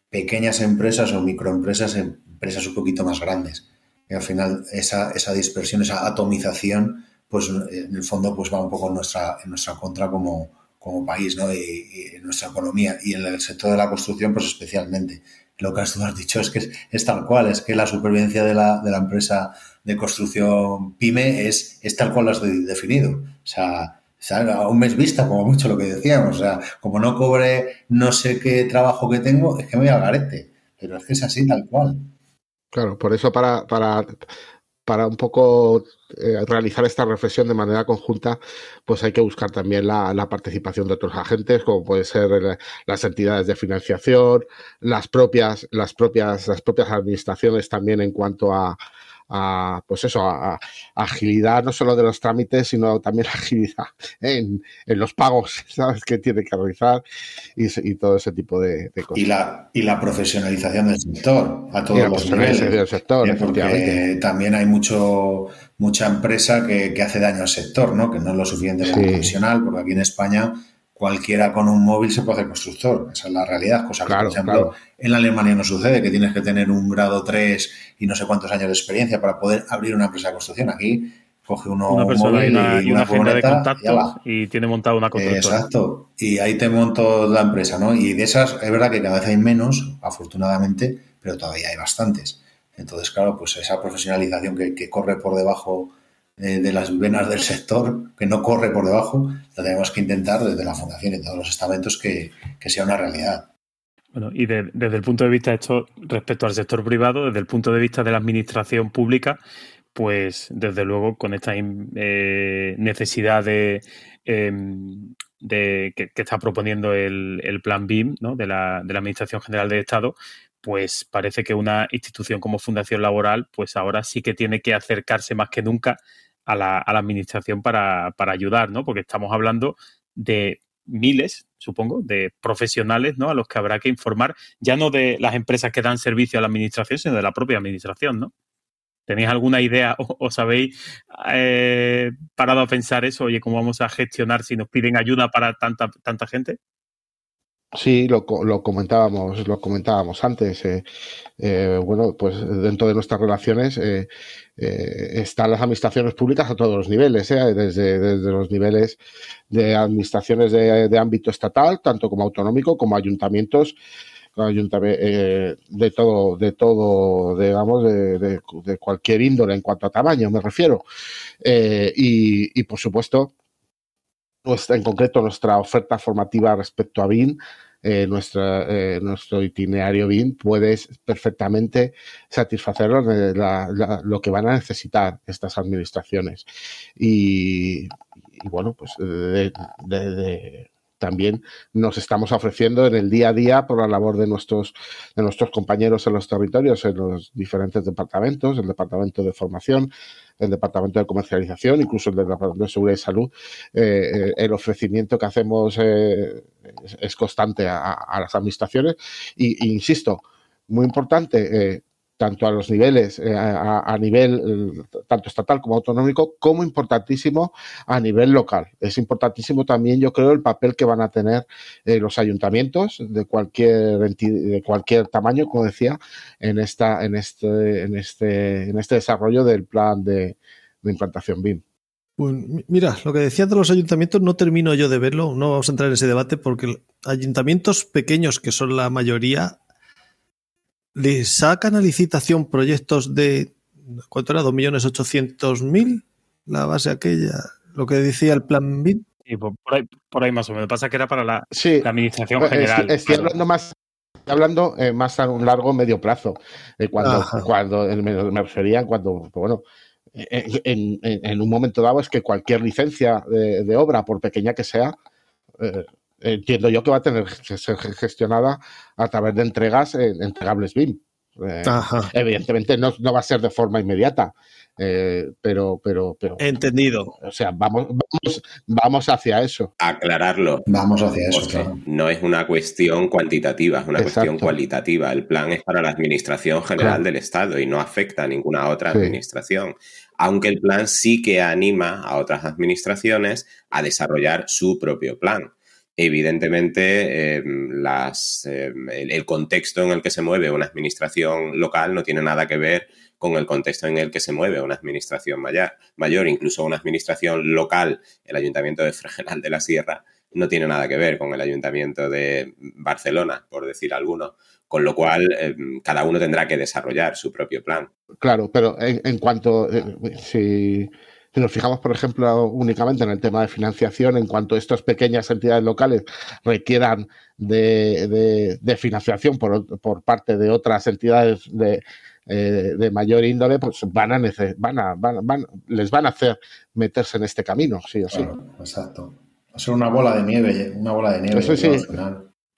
Speaker 4: pequeñas empresas o microempresas en empresas un poquito más grandes. Y al final esa, esa dispersión, esa atomización, pues en el fondo pues va un poco en nuestra, en nuestra contra como, como país, ¿no? Y, nuestra economía y en el sector de la construcción, pues especialmente lo que tú has dicho es que es, tal cual, es que la supervivencia de la, de la, empresa de construcción pyme es, es tal cual lo has definido. O sea, a un mes vista, como mucho lo que decíamos. O sea, como no cobre no sé qué trabajo que tengo, es que me voy al garete. Pero es que es así, tal cual.
Speaker 5: Claro, por eso para, para, para un poco eh, realizar esta reflexión de manera conjunta, pues hay que buscar también la, participación de otros agentes, como puede ser las entidades de financiación, las propias, las propias, las propias administraciones también en cuanto a, a pues eso, a, agilidad no solo de los trámites, sino también agilidad en, en los pagos, ¿sabes? Que tiene que realizar y, todo ese tipo de, cosas.
Speaker 4: Y la, y la profesionalización del sector a todos los niveles. Del
Speaker 5: sector,
Speaker 4: eh, porque también hay mucho mucha empresa que, que, hace daño al sector, ¿no? Que no es lo suficientemente profesional, porque aquí en España cualquiera con un móvil se puede hacer constructor. Esa es la realidad. Cosa que, por ejemplo, en Alemania no sucede, que tienes que tener un grado 3 y no sé cuántos años de experiencia para poder abrir una empresa de construcción. Aquí coge uno
Speaker 1: una persona móvil y una, agenda de contactos y, tiene montado una constructora.
Speaker 4: Exacto. Y ahí te monto la empresa, ¿no? Y de esas es verdad que cada vez hay menos, afortunadamente, pero todavía hay bastantes. Entonces, claro, pues esa profesionalización que corre por debajo de, las venas del sector, que no corre por debajo, lo tenemos que intentar desde la Fundación y todos los estamentos que, sea una realidad.
Speaker 1: Bueno, y desde el punto de vista de esto, respecto al sector privado, desde el punto de vista de la administración pública, pues desde luego con esta eh, necesidad de, em, de que, está proponiendo el, plan BIM ¿no? de, la, de la Administración General del Estado, pues parece que una institución como Fundación Laboral, pues ahora sí que tiene que acercarse más que nunca a la, administración para, ayudar, ¿no? Porque estamos hablando de miles, supongo, de profesionales, ¿no? A los que habrá que informar, ya no de las empresas que dan servicio a la administración, sino de la propia administración, ¿no? ¿Tenéis alguna idea o os habéis eh, parado a pensar eso? Oye, ¿cómo vamos a gestionar si nos piden ayuda para tanta, tanta gente?
Speaker 5: Sí, lo, lo, comentábamos, lo comentábamos antes. Eh, eh, bueno, pues dentro de nuestras relaciones eh, están las administraciones públicas a todos los niveles, desde, desde, los niveles de administraciones de, ámbito estatal, tanto como autonómico, como ayuntamientos, de todo, de todo, digamos, de, de, cualquier índole en cuanto a tamaño, me refiero. y, y por supuesto, en concreto nuestra oferta formativa respecto a BIN, eh, nuestra, eh, nuestro itinerario BIN puede perfectamente satisfacer lo que van a necesitar estas administraciones. Y, bueno, pues de, también nos estamos ofreciendo en el día a día por la labor de nuestros, de nuestros compañeros en los territorios, en los diferentes departamentos, el departamento de formación, el departamento de comercialización, incluso el departamento de seguridad y salud. Eh, eh, el ofrecimiento que hacemos eh, es, constante a, las administraciones. Y, insisto, muy importante, tanto a los niveles, eh, a, nivel tanto estatal como autonómico, como importantísimo a nivel local. Es importantísimo también, yo creo, el papel que van a tener eh, los ayuntamientos de cualquier de cualquier tamaño, como decía, en esta, en este, en este, en este desarrollo del plan de, implantación BIM.
Speaker 2: Pues mira, lo que decías de los ayuntamientos no termino yo de verlo, no vamos a entrar en ese debate porque ayuntamientos pequeños, que son la mayoría, le sacan a licitación proyectos de, ¿cuánto era? ¿2.800.000? La base aquella, lo que decía el plan BIM.
Speaker 1: Sí, por ahí, por ahí más o menos. Pasa que era para la, administración pues, general.
Speaker 5: Estoy, hablando más hablando eh, más a un largo medio plazo. Eh, cuando, cuando me, refería cuando, pues, bueno, en, un momento dado es que cualquier licencia de, obra, por pequeña que sea, eh, entiendo yo que va a tener que ser gestionada a través de entregas entregables BIM. Eh, evidentemente no, no, va a ser de forma inmediata, eh, pero, pero, pero.
Speaker 2: Entendido.
Speaker 5: O sea, vamos, vamos, vamos hacia eso.
Speaker 3: Aclararlo.
Speaker 4: Vamos hacia eso.
Speaker 3: No es una cuestión cuantitativa, es una cuestión cualitativa. El plan es para la administración general del Estado y no afecta a ninguna otra administración. Aunque el plan sí que anima a otras administraciones a desarrollar su propio plan evidentemente em, las, em, el, contexto en el que se mueve una administración local no tiene nada que ver con el contexto en el que se mueve una administración mayor, mayor incluso una administración local, el Ayuntamiento de Fregenal de la Sierra, no tiene nada que ver con el Ayuntamiento de Barcelona, por decir alguno, con lo cual em, cada uno tendrá que desarrollar su propio plan.
Speaker 5: Claro, pero en, cuanto, eh, si si nos fijamos, por ejemplo, únicamente en el tema de financiación, en cuanto estas pequeñas entidades locales requieran de, financiación por, parte de otras entidades de, eh, mayor índole, pues van a, van a, van, les van a hacer meterse en este camino, sí o sí.
Speaker 4: exacto. Va a ser una bola de nieve, una bola de nieve.
Speaker 5: sí.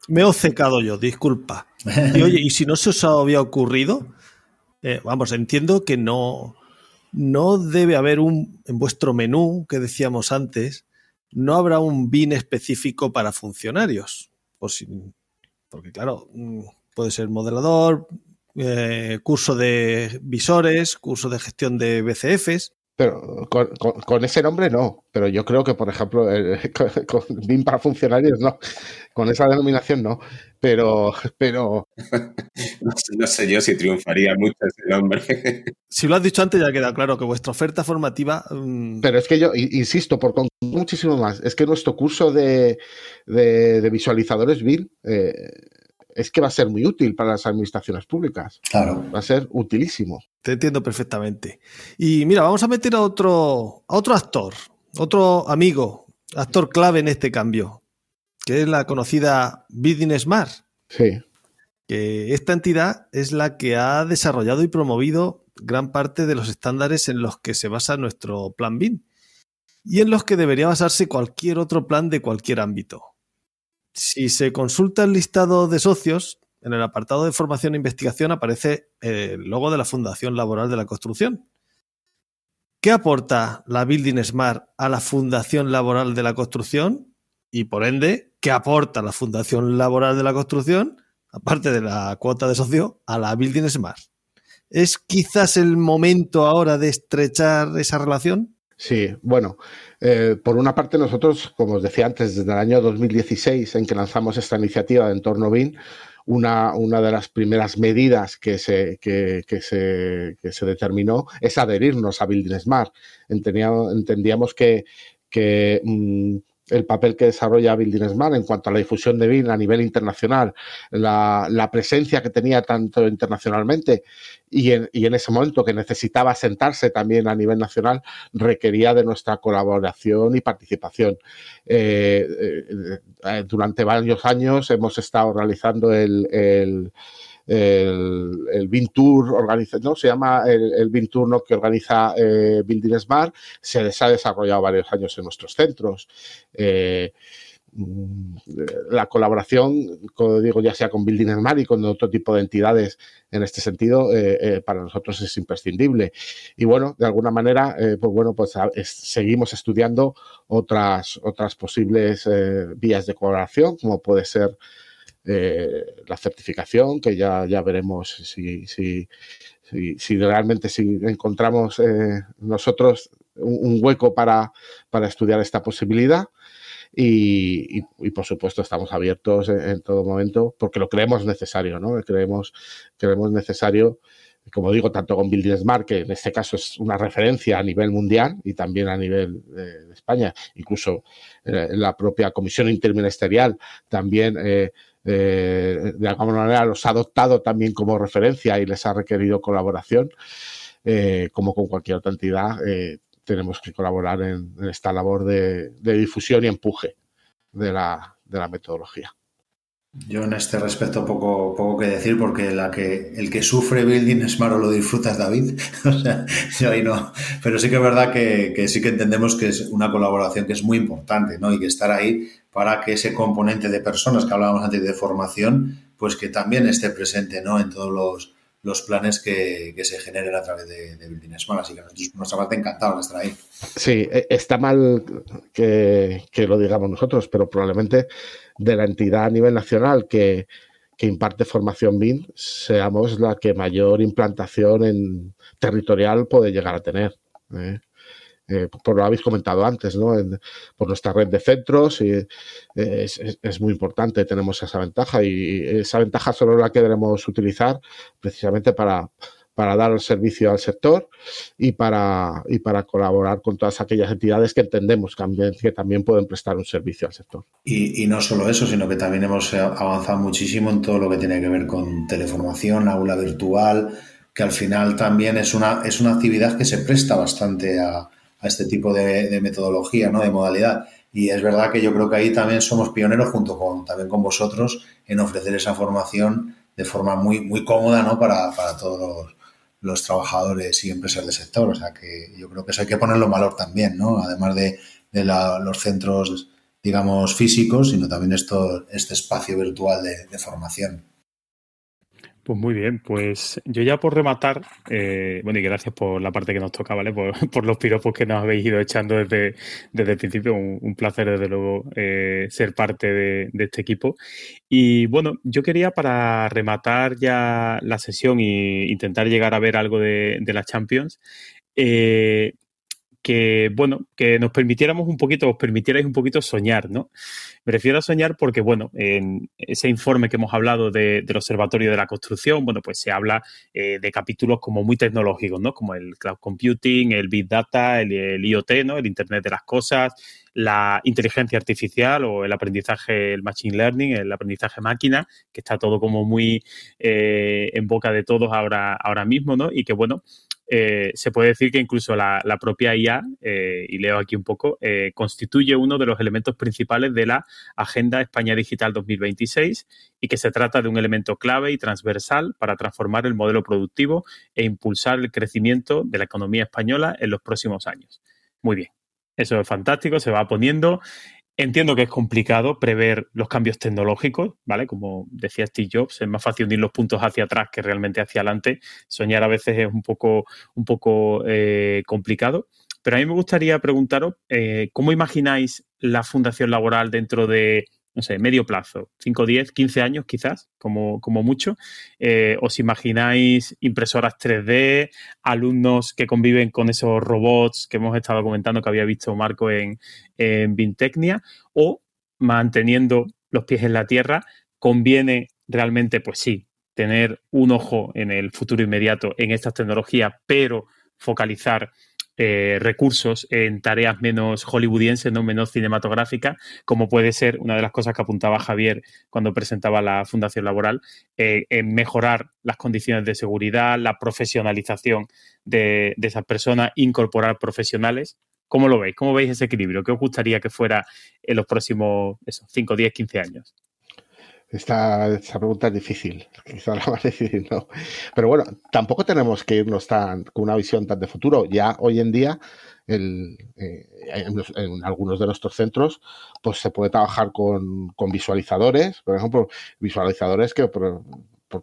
Speaker 2: Me he obcecado yo, disculpa. Y oye, ¿y si no se os había ocurrido? Eh, vamos, entiendo que no, no debe haber un, en vuestro menú que decíamos antes, no habrá un BIN específico para funcionarios. porque claro, mm, puede ser modelador, eh, curso de visores, curso de gestión de BCFs.
Speaker 5: Pero con, ese nombre no, pero yo creo que, por ejemplo, con, BIM para funcionarios no, con esa denominación no, pero... pero...
Speaker 3: no, sé, yo si triunfaría mucho ese nombre.
Speaker 2: si lo has dicho antes ya queda claro que vuestra oferta formativa...
Speaker 5: Mm, pero es que yo, insisto, por muchísimo más, es que nuestro curso de, de, visualizadores BIM... Eh, es que va a ser muy útil para las administraciones públicas.
Speaker 4: Claro.
Speaker 5: Va a ser utilísimo.
Speaker 2: Te entiendo perfectamente. Y mira, vamos a meter a otro, a otro actor, otro amigo, actor clave en este cambio, que es la conocida Business Smart.
Speaker 5: Sí.
Speaker 2: Que esta entidad es la que ha desarrollado y promovido gran parte de los estándares en los que se basa nuestro plan BIM y en los que debería basarse cualquier otro plan de cualquier ámbito. Si se consulta el listado de socios, en el apartado de formación e investigación aparece el logo de la Fundación Laboral de la Construcción. ¿Qué aporta la Building Smart a la Fundación Laboral de la Construcción? Y por ende, ¿qué aporta la Fundación Laboral de la Construcción, aparte de la cuota de socio, a la Building Smart? ¿Es quizás el momento ahora de estrechar esa relación?
Speaker 5: Sí, bueno, eh, por una parte nosotros, como os decía antes, desde el año 2016 en que lanzamos esta iniciativa de Entorno BIN, una, una de las primeras medidas que se, que, se, que se determinó es adherirnos a Building Smart. Entendíamos, entendíamos que, que mm, el papel que desarrolla Building Smart en cuanto a la difusión de BIM a nivel internacional, la, presencia que tenía tanto internacionalmente y en, y en, ese momento que necesitaba sentarse también a nivel nacional, requería de nuestra colaboración y participación. Eh, eh, durante varios años hemos estado realizando el, el Tour organiza, ¿no? Se llama el, el Tour que organiza eh, Building Smart, se, ha desarrollado varios años en nuestros centros. Eh, mm, la colaboración, como digo, ya sea con Building Smart y con otro tipo de entidades en este sentido, eh, para nosotros es imprescindible. Y bueno, de alguna manera, pues bueno, pues seguimos estudiando otras, otras posibles vías de colaboración, como puede ser eh, la certificación, que ya, ya veremos si, si, si, realmente si encontramos eh, nosotros un, hueco para, para, estudiar esta posibilidad. Y, y, por supuesto estamos abiertos en, todo momento porque lo creemos necesario, ¿no? Creemos, creemos necesario como digo, tanto con Building Smart, que en este caso es una referencia a nivel mundial y también a nivel de, España, incluso eh, la propia Comisión Interministerial también eh, eh, de alguna manera los ha adoptado también como referencia y les ha requerido colaboración, eh, como con cualquier otra entidad, eh, tenemos que colaborar en, esta labor de, difusión y empuje de la, metodología.
Speaker 4: Yo en este respecto poco, poco que decir porque la que, el que sufre Building Smart lo disfruta es David. o sea, yo ahí no. Pero sí que es verdad que, que, sí que entendemos que es una colaboración que es muy importante, ¿no? Y que estar ahí para que ese componente de personas que hablábamos antes de formación, pues que también esté presente ¿no? en todos los, los planes que, se generen a través de, Building Smart. Así que nuestra parte encantado de estar ahí.
Speaker 5: Sí, e, está mal que, lo digamos nosotros, pero probablemente de la entidad a nivel nacional que, imparte formación BIM, seamos la que mayor implantación en territorial puede llegar a tener. ¿eh? Eh, por lo habéis comentado antes, ¿no? por nuestra red de centros, eh, es, muy importante, tenemos esa ventaja y esa ventaja solo la queremos utilizar precisamente para, para dar el servicio al sector y para, y para colaborar con todas aquellas entidades que entendemos que también, pueden prestar un servicio al sector.
Speaker 4: Y, no solo eso, sino que también hemos avanzado muchísimo en todo lo que tiene que ver con teleformación, aula virtual, que al final también es una, es una actividad que se presta bastante a, a este tipo de, metodología, ¿no? de modalidad. Y es verdad que yo creo que ahí también somos pioneros junto con también con vosotros en ofrecer esa formación de forma muy, muy cómoda ¿no? para, todos los, trabajadores y empresas del sector. O sea que yo creo que eso hay que ponerlo en valor también, ¿no? Además de, los centros, digamos, físicos, sino también esto, este espacio virtual de formación.
Speaker 1: Pues muy bien, pues yo ya por rematar, eh, bueno, y gracias por la parte que nos toca, ¿vale? Por, los piropos que nos habéis ido echando desde, desde el principio. Un, placer, desde luego, eh, ser parte de, este equipo. Y bueno, yo quería para rematar ya la sesión e intentar llegar a ver algo de, de la Champions, eh, que, bueno, que nos permitiéramos un poquito, os permitierais un poquito soñar, ¿no? Me refiero a soñar porque, bueno, en ese informe que hemos hablado del Observatorio de la Construcción, bueno, pues se habla eh, de capítulos como muy tecnológicos, ¿no? Como el cloud computing, el big data, el, IoT, ¿no? El Internet de las Cosas, la inteligencia artificial o el aprendizaje, el machine learning, el aprendizaje máquina, que está todo como muy eh, en boca de todos ahora, ahora mismo, ¿no? Y que, bueno, eh, se puede decir que incluso la, propia IA, eh, y leo aquí un poco, eh, constituye uno de los elementos principales de la Agenda España Digital 2026 y que se trata de un elemento clave y transversal para transformar el modelo productivo e impulsar el crecimiento de la economía española en los próximos años. Muy bien, eso es fantástico, se va poniendo Entiendo que es complicado prever los cambios tecnológicos, ¿vale? Como decía Steve Jobs, es más fácil unir los puntos hacia atrás que realmente hacia adelante. Soñar a veces es un poco, un poco eh, complicado. Pero a mí me gustaría preguntaros, eh, ¿cómo imagináis la fundación laboral dentro de no sé, medio plazo, 5, 10, 15 años quizás, como, como mucho. Eh, ¿Os imagináis impresoras 3D, alumnos que conviven con esos robots que hemos estado comentando que había visto Marco en, en Vintecnia? ¿O manteniendo los pies en la tierra, conviene realmente, pues sí, tener un ojo en el futuro inmediato en estas tecnologías, pero focalizar eh, recursos en tareas menos hollywoodienses, no menos cinematográficas, como puede ser una de las cosas que apuntaba Javier cuando presentaba la Fundación Laboral, eh, en mejorar las condiciones de seguridad, la profesionalización de, esas personas, incorporar profesionales. ¿Cómo lo veis? ¿Cómo veis ese equilibrio? ¿Qué os gustaría que fuera en los próximos 5, 10, 15 años?
Speaker 5: Esta, pregunta es difícil, quizá la más difícil, ¿no? Pero bueno, tampoco tenemos que irnos tan, con una visión tan de futuro. Ya hoy en día, eh, en, algunos de nuestros centros, pues se puede trabajar con, con visualizadores, por ejemplo, visualizadores que, por,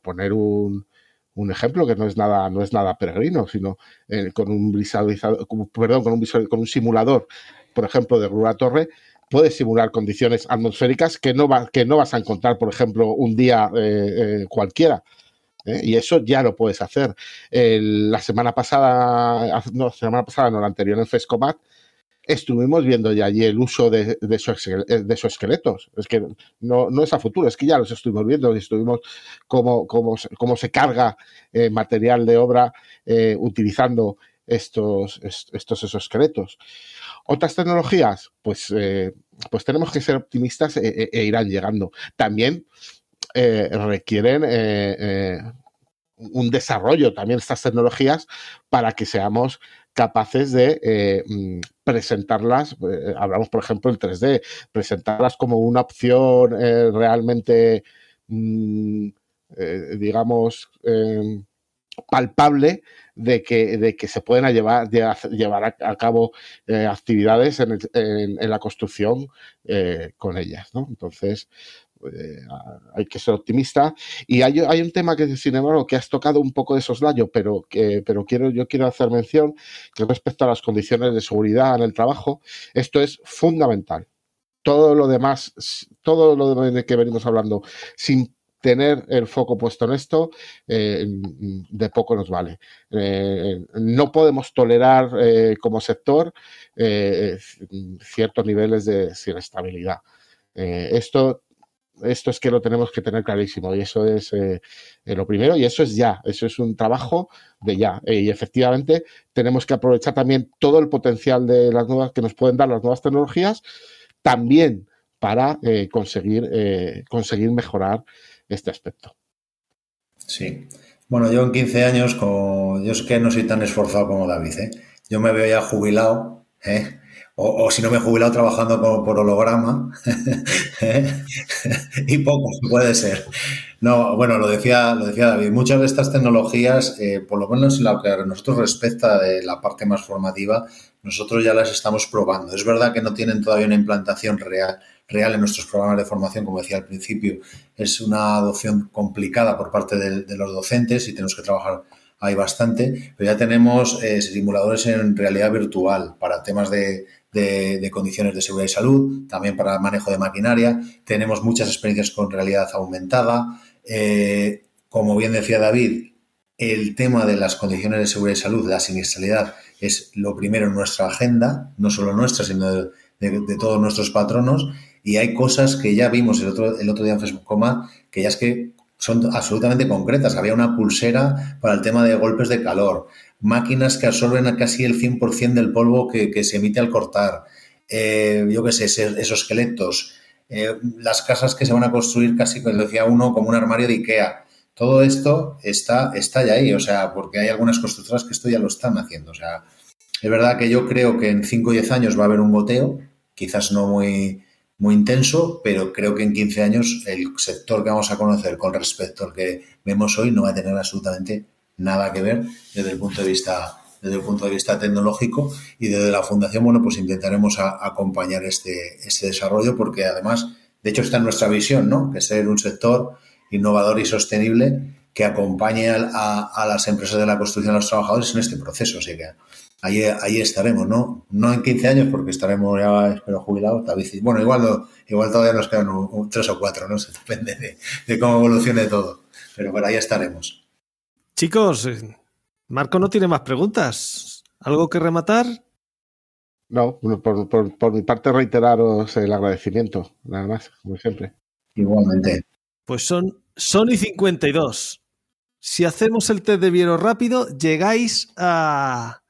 Speaker 5: poner un, un, ejemplo que no es nada, no es nada peregrino, sino eh, con un visualizador, perdón, con un, con un simulador, por ejemplo, de Grura Torre, puedes simular condiciones atmosféricas que no, que no vas a encontrar, por ejemplo, un día eh, eh, cualquiera. ¿eh? Y eso ya lo puedes hacer. la semana pasada, no, la semana pasada, no, la anterior en FESCOMAT, estuvimos viendo ya allí el uso de, de, esos, esqueletos. Es que no, no, es a futuro, es que ya los estuvimos viendo y estuvimos cómo, cómo, cómo se carga material de obra utilizando estos, estos exoesqueletos. Otras tecnologías, pues, eh, pues tenemos que ser optimistas e, e, e irán llegando. También eh, requieren eh, un desarrollo también estas tecnologías para que seamos capaces de mm, presentarlas, hablamos por ejemplo en 3D, presentarlas como una opción realmente, mm, digamos, palpable de que, de que se pueden llevar, llevar a, cabo actividades en, la construcción con ellas. ¿no? Entonces, eh, hay que ser optimista. Y hay, hay, un tema que, sin embargo, que has tocado un poco de soslayo, pero, que, pero quiero, yo quiero hacer mención que respecto a las condiciones de seguridad en el trabajo, esto es fundamental. Todo lo demás, todo lo de que venimos hablando, sin tener el foco puesto en esto, eh, de poco nos vale. Eh, no podemos tolerar como sector ciertos niveles de inestabilidad. esto esto es que lo tenemos que tener clarísimo y eso es eh, eh, lo primero y eso es ya, eso es un trabajo de ya eh, y efectivamente tenemos que aprovechar también todo el potencial de las nuevas que nos pueden dar las nuevas tecnologías también para conseguir, conseguir mejorar este aspecto.
Speaker 4: Sí. Bueno, yo en 15 años, como, yo es que no soy tan esforzado como David, yo me veo ya jubilado, ¿eh? o, si no me he jubilado trabajando como por holograma, y poco puede ser. No, bueno, lo decía, lo decía David, muchas de estas tecnologías, eh, por lo menos en lo que a nosotros respecta de la parte más formativa, nosotros ya las estamos probando. Es verdad que no tienen todavía una implantación real, real en nuestros programas de formación, como decía al principio, es una adopción complicada por parte de, los docentes y tenemos que trabajar ahí bastante, pero ya tenemos eh, simuladores en realidad virtual para temas de, condiciones de seguridad y salud, también para el manejo de maquinaria. Tenemos muchas experiencias con realidad aumentada. Eh, como bien decía David, el tema de las condiciones de seguridad y salud, la siniestralidad, es lo primero en nuestra agenda, no solo nuestra, sino de, todos nuestros patronos. Y hay cosas que ya vimos el otro, el otro día en Facebook que ya es que son absolutamente concretas. Había una pulsera para el tema de golpes de calor máquinas que absorben casi el 100% del polvo que, se emite al cortar, eh, yo qué sé, esos esqueletos, eh, las casas que se van a construir casi, como decía uno, como un armario de Ikea. Todo esto está, está ya ahí, o sea, porque hay algunas constructoras que esto ya lo están haciendo. O sea, es verdad que yo creo que en 5 o 10 años va a haber un goteo, quizás no muy, muy intenso, pero creo que en 15 años el sector que vamos a conocer con respecto al que vemos hoy no va a tener absolutamente nada que ver desde el punto de vista desde el punto de vista tecnológico. Y desde la fundación bueno pues intentaremos acompañar este, este desarrollo porque además de hecho está en nuestra visión no que ser un sector innovador y sostenible que acompañe a, las empresas de la construcción a los trabajadores en este proceso. Así que ahí, ahí estaremos no no en 15 años porque estaremos ya espero jubilados bueno igual igual todavía nos quedan tres o cuatro no se depende de, de cómo evolucione todo pero por ahí estaremos
Speaker 2: Chicos, eh, Marco no tiene más preguntas. ¿Algo que rematar?
Speaker 5: No, por, mi parte reiteraros el agradecimiento, nada más, como siempre.
Speaker 4: Igualmente.
Speaker 2: Pues son Sony 52. Si hacemos el test de Viero rápido, llegáis a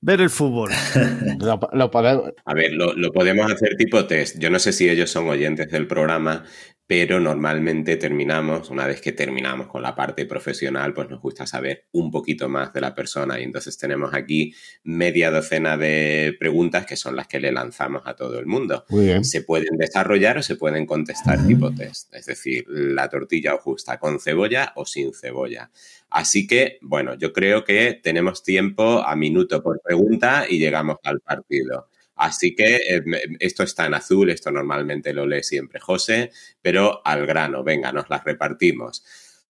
Speaker 2: ver el fútbol.
Speaker 3: A ver, lo, lo, podemos hacer tipo test. Yo no sé si ellos son oyentes del programa, pero normalmente terminamos, una vez que terminamos con la parte profesional, pues nos gusta saber un poquito más de la persona y entonces tenemos aquí media docena de preguntas que son las que le lanzamos a todo el mundo. Se pueden desarrollar o se pueden contestar tipo test, es decir, la tortilla o justa con cebolla o sin cebolla. Así que, bueno, yo creo que tenemos tiempo a minuto por pregunta y llegamos al partido. Así que eh, esto está en azul, esto normalmente lo lee siempre José, pero al grano, venga, nos las repartimos.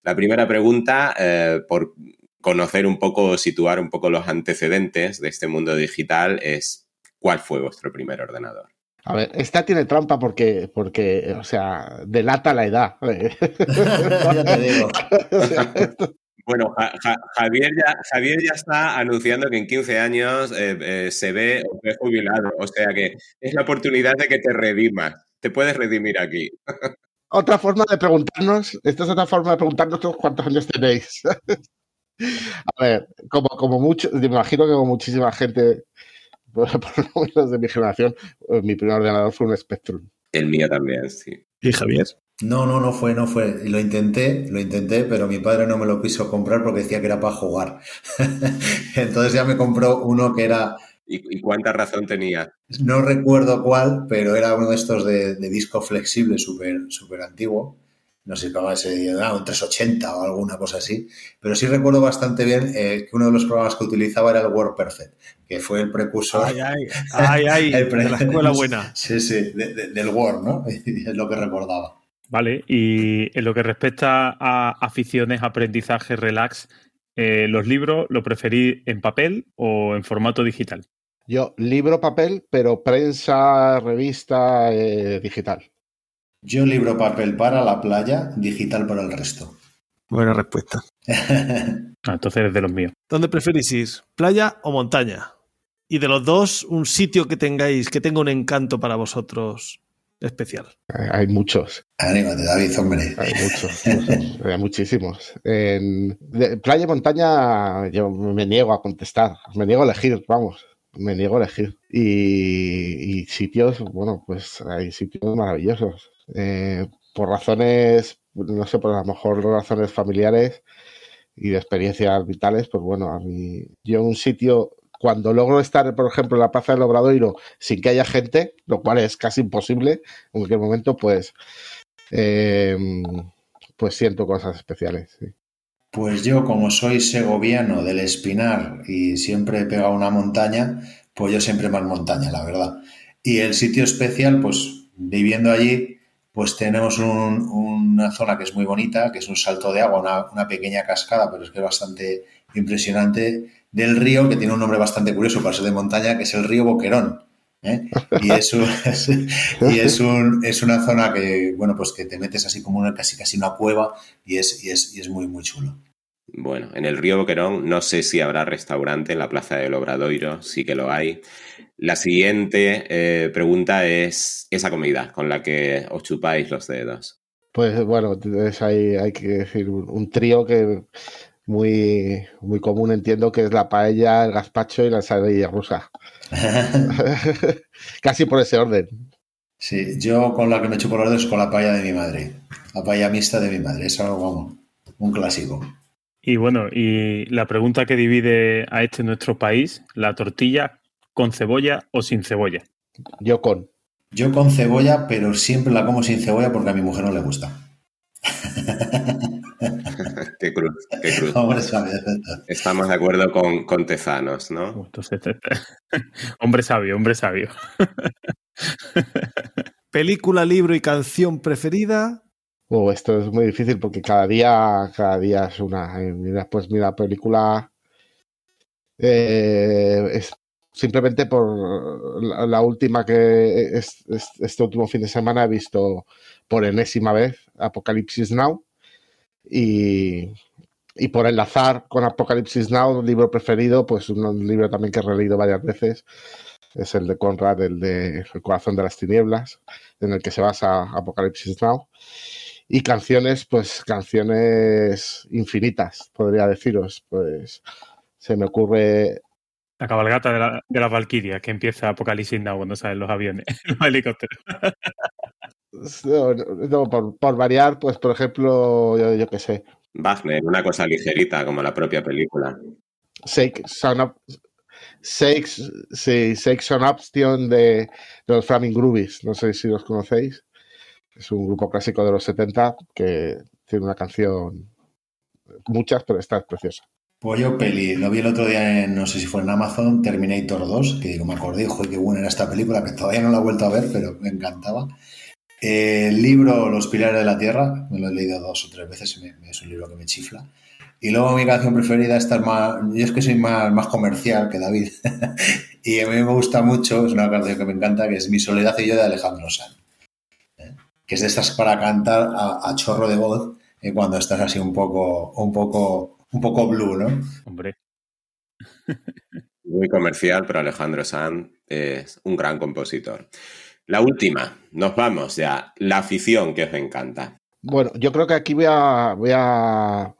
Speaker 3: La primera pregunta, eh, por conocer un poco, situar un poco los antecedentes de este mundo digital, es ¿cuál fue vuestro primer ordenador?
Speaker 5: A ver, esta tiene trampa porque, porque o sea, delata la edad. ya te digo.
Speaker 3: Bueno, Javier, ya, Javier ya está anunciando que en 15 años eh, eh, se ve o ve jubilado. O sea que es la oportunidad de que te redimas. Te puedes redimir aquí.
Speaker 5: Otra forma de preguntarnos, esta es otra forma de preguntarnos cuántos años tenéis. A ver, como, como mucho, me imagino que como muchísima gente, por, lo menos de mi generación, eh, mi primer ordenador fue un Spectrum.
Speaker 3: El mío también, sí.
Speaker 2: ¿Y Javier?
Speaker 4: No, no, no fue, no fue. Lo intenté, lo intenté, pero mi padre no me lo quiso comprar porque decía que era para jugar. Entonces ya me compró uno que era...
Speaker 3: ¿Y, cuánta razón tenía?
Speaker 4: No recuerdo cuál, pero era uno de estos de, disco flexible súper super antiguo. No sé, cómo ese, era un 380 o alguna cosa así. Pero sí recuerdo bastante bien eh, que uno de los programas que utilizaba era el WordPerfect, que fue el precursor.
Speaker 2: Ay, ay, ay, ay de la escuela buena.
Speaker 4: Sí, sí, del Word, ¿no? es lo que recordaba.
Speaker 1: Vale, y en lo que respecta a aficiones, aprendizaje, relax, eh, ¿los libros lo preferís en papel o en formato digital?
Speaker 5: Yo, libro, papel, pero prensa, revista, eh, digital.
Speaker 4: Yo, libro, papel para la playa, digital para el resto.
Speaker 2: Buena respuesta.
Speaker 1: Ah, entonces eres de los míos.
Speaker 2: ¿Dónde preferís ir? ¿Playa o montaña? Y de los dos, un sitio que tengáis, que tenga un encanto para vosotros especial.
Speaker 5: Hay muchos,
Speaker 4: Anímate, David, hombre.
Speaker 5: hay muchos, muchos, hay muchísimos. En de- playa y montaña yo me niego a contestar, me niego a elegir, vamos, me niego a elegir. Y, y sitios, bueno, pues hay sitios maravillosos. Eh, por razones, no sé, por a lo mejor razones familiares y de experiencias vitales, pues bueno, a mí, yo un sitio, cuando logro estar, por ejemplo, en la Plaza del Obradoiro sin que haya gente, lo cual es casi imposible en cualquier momento, pues, eh, pues siento cosas especiales.
Speaker 4: Pues yo, como soy segoviano del Espinar y siempre he pegado una montaña, pues yo siempre más montaña, la verdad. Y el sitio especial, pues viviendo allí, pues tenemos un- una zona que es muy bonita, que es un salto de agua, una, una pequeña cascada, pero es que es bastante impresionante, del río, que tiene un nombre bastante curioso para ser de montaña, que es el río Boquerón. ¿eh? Y, es, un- y es, un- es una zona que, bueno, pues que te metes así como una, casi casi una cueva y es, y es, y es muy, muy chulo.
Speaker 3: Bueno, en el río Boquerón no sé si habrá restaurante en la Plaza del Obradoiro, sí que lo hay. La siguiente eh, pregunta es esa comida con la que os chupáis los dedos.
Speaker 5: Pues bueno, entonces hay, hay que decir un, un trío que muy, muy común entiendo que es la paella, el gazpacho y la ensalada rusa. Casi por ese orden.
Speaker 4: Sí, yo con la que me chupo los dedos es con la paella de mi madre. La paella mixta de mi madre. Es algo, vamos, un clásico.
Speaker 1: Y bueno, y la pregunta que divide a este nuestro país, la tortilla con cebolla o sin cebolla.
Speaker 5: Yo con.
Speaker 4: Yo con cebolla, pero siempre la como sin cebolla porque a mi mujer no le gusta.
Speaker 3: qué cruz, qué cruz.
Speaker 4: Hombre, sabe.
Speaker 3: Estamos de acuerdo con, con Tezanos, ¿no?
Speaker 1: Entonces, hombre sabio, hombre sabio.
Speaker 2: Película, libro y canción preferida.
Speaker 5: Oh, esto es muy difícil porque cada día, cada día es una. eh, Mira, pues mira, película. eh, es simplemente por la, última que es- es- este último fin de semana he visto por enésima vez Apocalipsis Now y, y por enlazar con Apocalipsis Now, un libro preferido, pues un, un libro también que he releído varias veces, es el de Conrad, el de El corazón de las tinieblas, en el que se basa Apocalipsis Now. Y canciones, pues canciones infinitas, podría deciros. Pues se me ocurre
Speaker 1: La cabalgata de, la, de las Valquirias que empieza Apocalipsis Now cuando salen los aviones, los helicópteros.
Speaker 5: No, no, por, por variar, pues por ejemplo, yo, yo qué sé,
Speaker 3: Wagner, una cosa ligerita como la propia película.
Speaker 5: Shake Son sí, Shake Son Option de, de los Flaming Groovies, no sé si los conocéis. Es un grupo clásico de los 70 que tiene una canción, muchas, pero esta es preciosa.
Speaker 4: Yo peli, lo vi el otro día en, no sé si fue en Amazon, Terminator 2, que digo, me acordé, joder, qué buena era esta película, que todavía no la he vuelto a ver, pero me encantaba. Eh, el libro Los Pilares de la Tierra, me lo he leído dos o tres veces, es un libro que me chifla. Y luego mi canción preferida, esta es más, yo es que soy más, más comercial que David, y a mí me gusta mucho, es una canción que me encanta, que es Mi Soledad y yo de Alejandro Sanz, ¿eh? que es de estas para cantar a, a chorro de voz eh, cuando estás así un poco, un poco, un poco blue, ¿no?
Speaker 1: Hombre,
Speaker 3: Muy comercial, pero Alejandro Sanz es un gran compositor. La última, nos vamos ya. La afición que os encanta.
Speaker 5: Bueno, yo creo que aquí voy a, voy a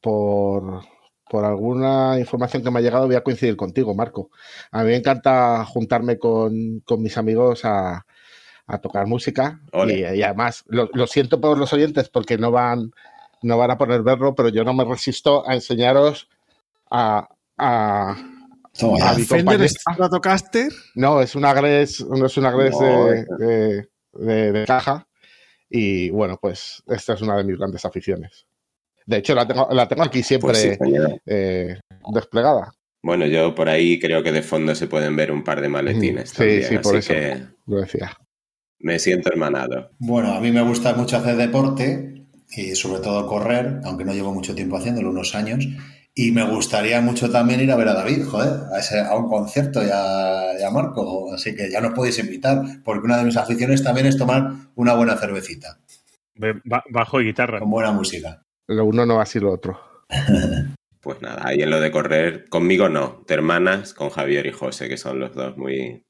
Speaker 5: por, por alguna información que me ha llegado, voy a coincidir contigo, Marco. A mí me encanta juntarme con, con mis amigos a, a tocar música y, además lo, lo siento por los oyentes porque no van, no van a poder verlo, pero yo no me resisto a enseñaros a, a,
Speaker 4: ya.
Speaker 5: a mi.
Speaker 2: Stratocaster.
Speaker 5: No, es una Gres, no es una Gres
Speaker 3: No,
Speaker 5: de, de- de- de caja. Y bueno, pues esta es una de mis grandes aficiones. De hecho, la tengo, la tengo aquí siempre
Speaker 3: Pues sí,
Speaker 5: eh, desplegada.
Speaker 3: Bueno, yo por ahí creo que de fondo se pueden ver un par de maletines
Speaker 5: Sí,
Speaker 3: también,
Speaker 5: sí, por
Speaker 3: así
Speaker 5: eso.
Speaker 3: que
Speaker 5: Lo decía.
Speaker 3: Me siento hermanado.
Speaker 4: Bueno, a mí me gusta mucho hacer deporte y sobre todo correr, aunque no llevo mucho tiempo haciéndolo, unos años. Y me gustaría mucho también ir a ver a David, joder, a, un concierto y a, Marco. Así que ya nos podéis invitar, porque una de mis aficiones también es tomar una buena cervecita.
Speaker 1: Bajo y guitarra.
Speaker 4: Con buena música.
Speaker 5: Lo uno no va a ser lo otro.
Speaker 3: pues nada, ahí en lo de correr, conmigo no, te hermanas con Javier y José, que son los dos muy,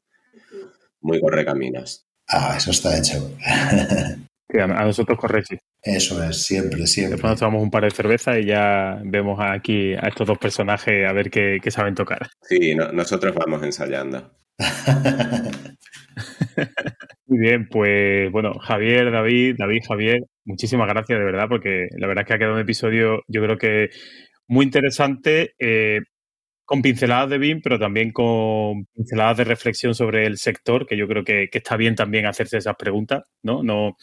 Speaker 3: muy correcaminos.
Speaker 4: Ah, eso está hecho.
Speaker 1: a nosotros corre, sí.
Speaker 4: Eso es, siempre, siempre.
Speaker 1: Después nos tomamos un par de cervezas y ya vemos aquí a estos dos personajes a ver qué, saben tocar.
Speaker 3: Sí, nosotros vamos ensayando.
Speaker 1: Muy bien, pues bueno, Javier, David, David, Javier, muchísimas gracias de verdad, porque la verdad es que ha quedado un episodio, yo creo que muy interesante, eh, con pinceladas de BIM, pero también con pinceladas de reflexión sobre el sector, que yo creo que, que está bien también hacerse esas preguntas, ¿no? No,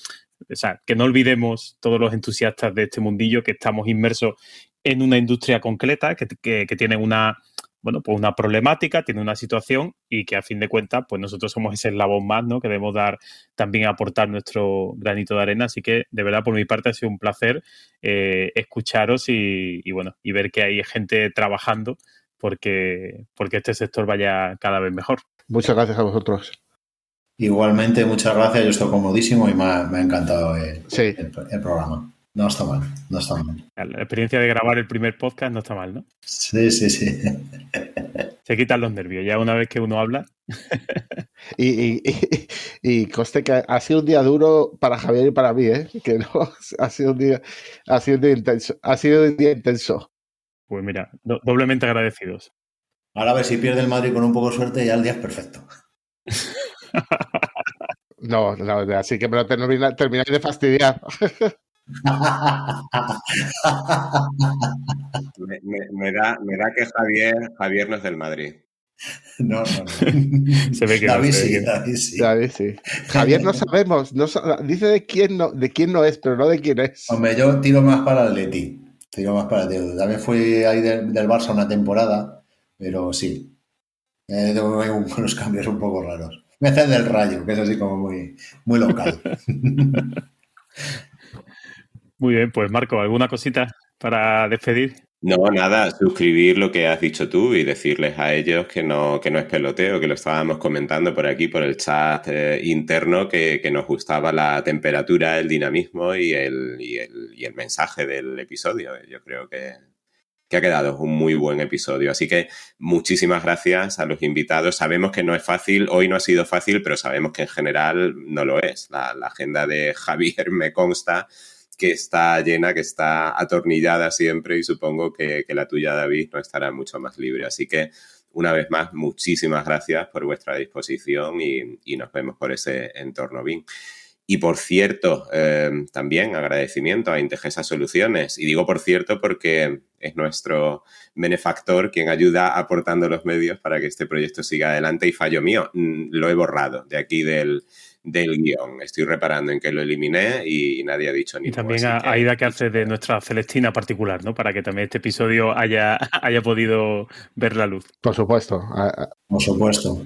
Speaker 1: o sea, que no olvidemos todos los entusiastas de este mundillo que estamos inmersos en una industria concreta que, tiene una, bueno, pues una problemática, tiene una situación y que a fin de cuentas, pues nosotros somos ese eslabón más, ¿no? Que debemos dar también aportar nuestro granito de arena. Así que, de verdad, por mi parte ha sido un placer eh, escucharos y, bueno, y ver que hay gente trabajando porque, porque este sector vaya cada vez mejor.
Speaker 5: Muchas gracias a vosotros.
Speaker 4: Igualmente, muchas gracias. Yo estoy comodísimo y me ha, encantado el, programa. No está mal, no está mal.
Speaker 1: La experiencia de grabar el primer podcast no está mal, ¿no?
Speaker 4: Sí, sí, sí.
Speaker 1: Se quitan los nervios ya una vez que uno habla.
Speaker 5: y, y, coste que ha sido un día duro para Javier y para mí, ¿eh? Que no, ha sido un día, ha sido un día intenso. Ha sido un día intenso.
Speaker 1: Pues mira, doblemente agradecidos.
Speaker 4: Ahora a ver si pierde el Madrid con un poco de suerte, ya el día es perfecto.
Speaker 5: No, no, así que me lo termináis de fastidiar.
Speaker 3: me, da, me da que Javier, Javier no es del Madrid.
Speaker 4: No, no,
Speaker 1: Se ve que
Speaker 4: David, sí, David, sí.
Speaker 5: David sí. Javier no sabemos, no, dice de quién no, de quién no es, pero no de quién es.
Speaker 4: Hombre, yo tiro más para el Leti. Tiro más para el También fui ahí del, Barça una temporada, pero sí. Eh, tengo unos cambios un poco raros. Me hace del rayo, que es así como muy, muy local.
Speaker 1: Muy bien, pues Marco, ¿alguna cosita para despedir?
Speaker 3: No, nada, suscribir lo que has dicho tú y decirles a ellos que no, que no es peloteo, que lo estábamos comentando por aquí, por el chat eh, interno, que, que, nos gustaba la temperatura, el dinamismo y el, y el, y el mensaje del episodio. Yo creo que, que ha quedado un muy buen episodio. Así que muchísimas gracias a los invitados. Sabemos que no es fácil, hoy no ha sido fácil, pero sabemos que en general no lo es. La, agenda de Javier me consta que está llena, que está atornillada siempre y supongo que, la tuya, David, no estará mucho más libre. Así que, una vez más, muchísimas gracias por vuestra disposición y, y nos vemos por ese entorno BIM. Y por cierto, eh, también agradecimiento a Integesa Soluciones. Y digo por cierto porque es nuestro benefactor quien ayuda aportando los medios para que este proyecto siga adelante. Y fallo mío, lo he borrado de aquí del, del guion. Estoy reparando en que lo eliminé y, nadie ha dicho ni
Speaker 1: Y también a Aida que hace de nuestra Celestina particular, ¿no? Para que también este episodio haya, haya podido ver la luz.
Speaker 5: Por supuesto.
Speaker 4: Por supuesto.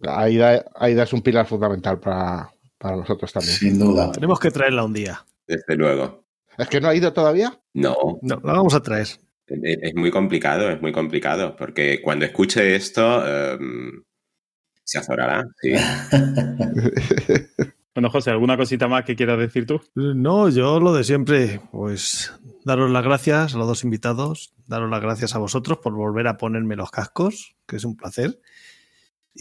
Speaker 5: Aida, Aida es un pilar fundamental para, para nosotros también.
Speaker 4: Sin duda.
Speaker 2: Tenemos que traerla un día.
Speaker 3: Desde luego.
Speaker 5: ¿Es que no ha ido todavía?
Speaker 3: No.
Speaker 2: No, la vamos a traer.
Speaker 3: Es muy complicado, es muy complicado, porque cuando escuche esto em, se azorará. Sí.
Speaker 1: bueno, José, ¿alguna cosita más que quieras decir tú?
Speaker 2: No, yo lo de siempre, pues daros las gracias a los dos invitados, daros las gracias a vosotros por volver a ponerme los cascos, que es un placer.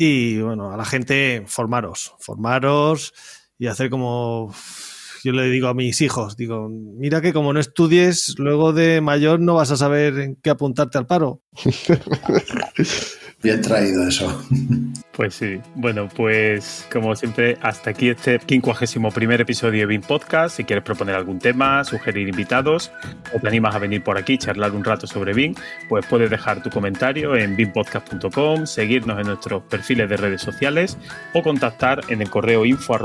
Speaker 2: Y bueno, a la gente, formaros, formaros y hacer como yo le digo a mis hijos, digo, mira que como no estudies, luego de mayor no vas a saber en qué apuntarte al paro.
Speaker 4: Bien traído eso.
Speaker 1: Pues sí. Bueno, pues como siempre, hasta aquí este 51 primer episodio de BIM Podcast. Si quieres proponer algún tema, sugerir invitados o te animas a venir por aquí charlar un rato sobre BIM, pues puedes dejar tu comentario en bimpodcast.com, seguirnos en nuestros perfiles de redes sociales o contactar en el correo info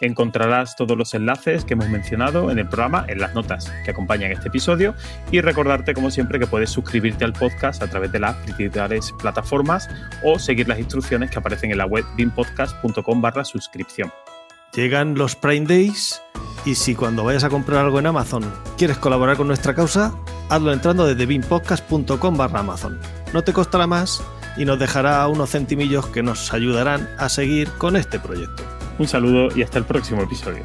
Speaker 1: Encontrarás todos los enlaces que hemos mencionado en el programa, en las notas que acompañan este episodio y recordarte como siempre que puedes suscribirte al podcast a través de las principales plataformas o seguir las instrucciones que aparecen en la web bimpodcast.com barra suscripción.
Speaker 2: Llegan los Prime Days y si cuando vayas a comprar algo en Amazon quieres colaborar con nuestra causa, hazlo entrando desde bimpodcast.com barra Amazon. No te costará más y nos dejará unos centimillos que nos ayudarán a seguir con este proyecto.
Speaker 1: Un saludo y hasta el próximo episodio.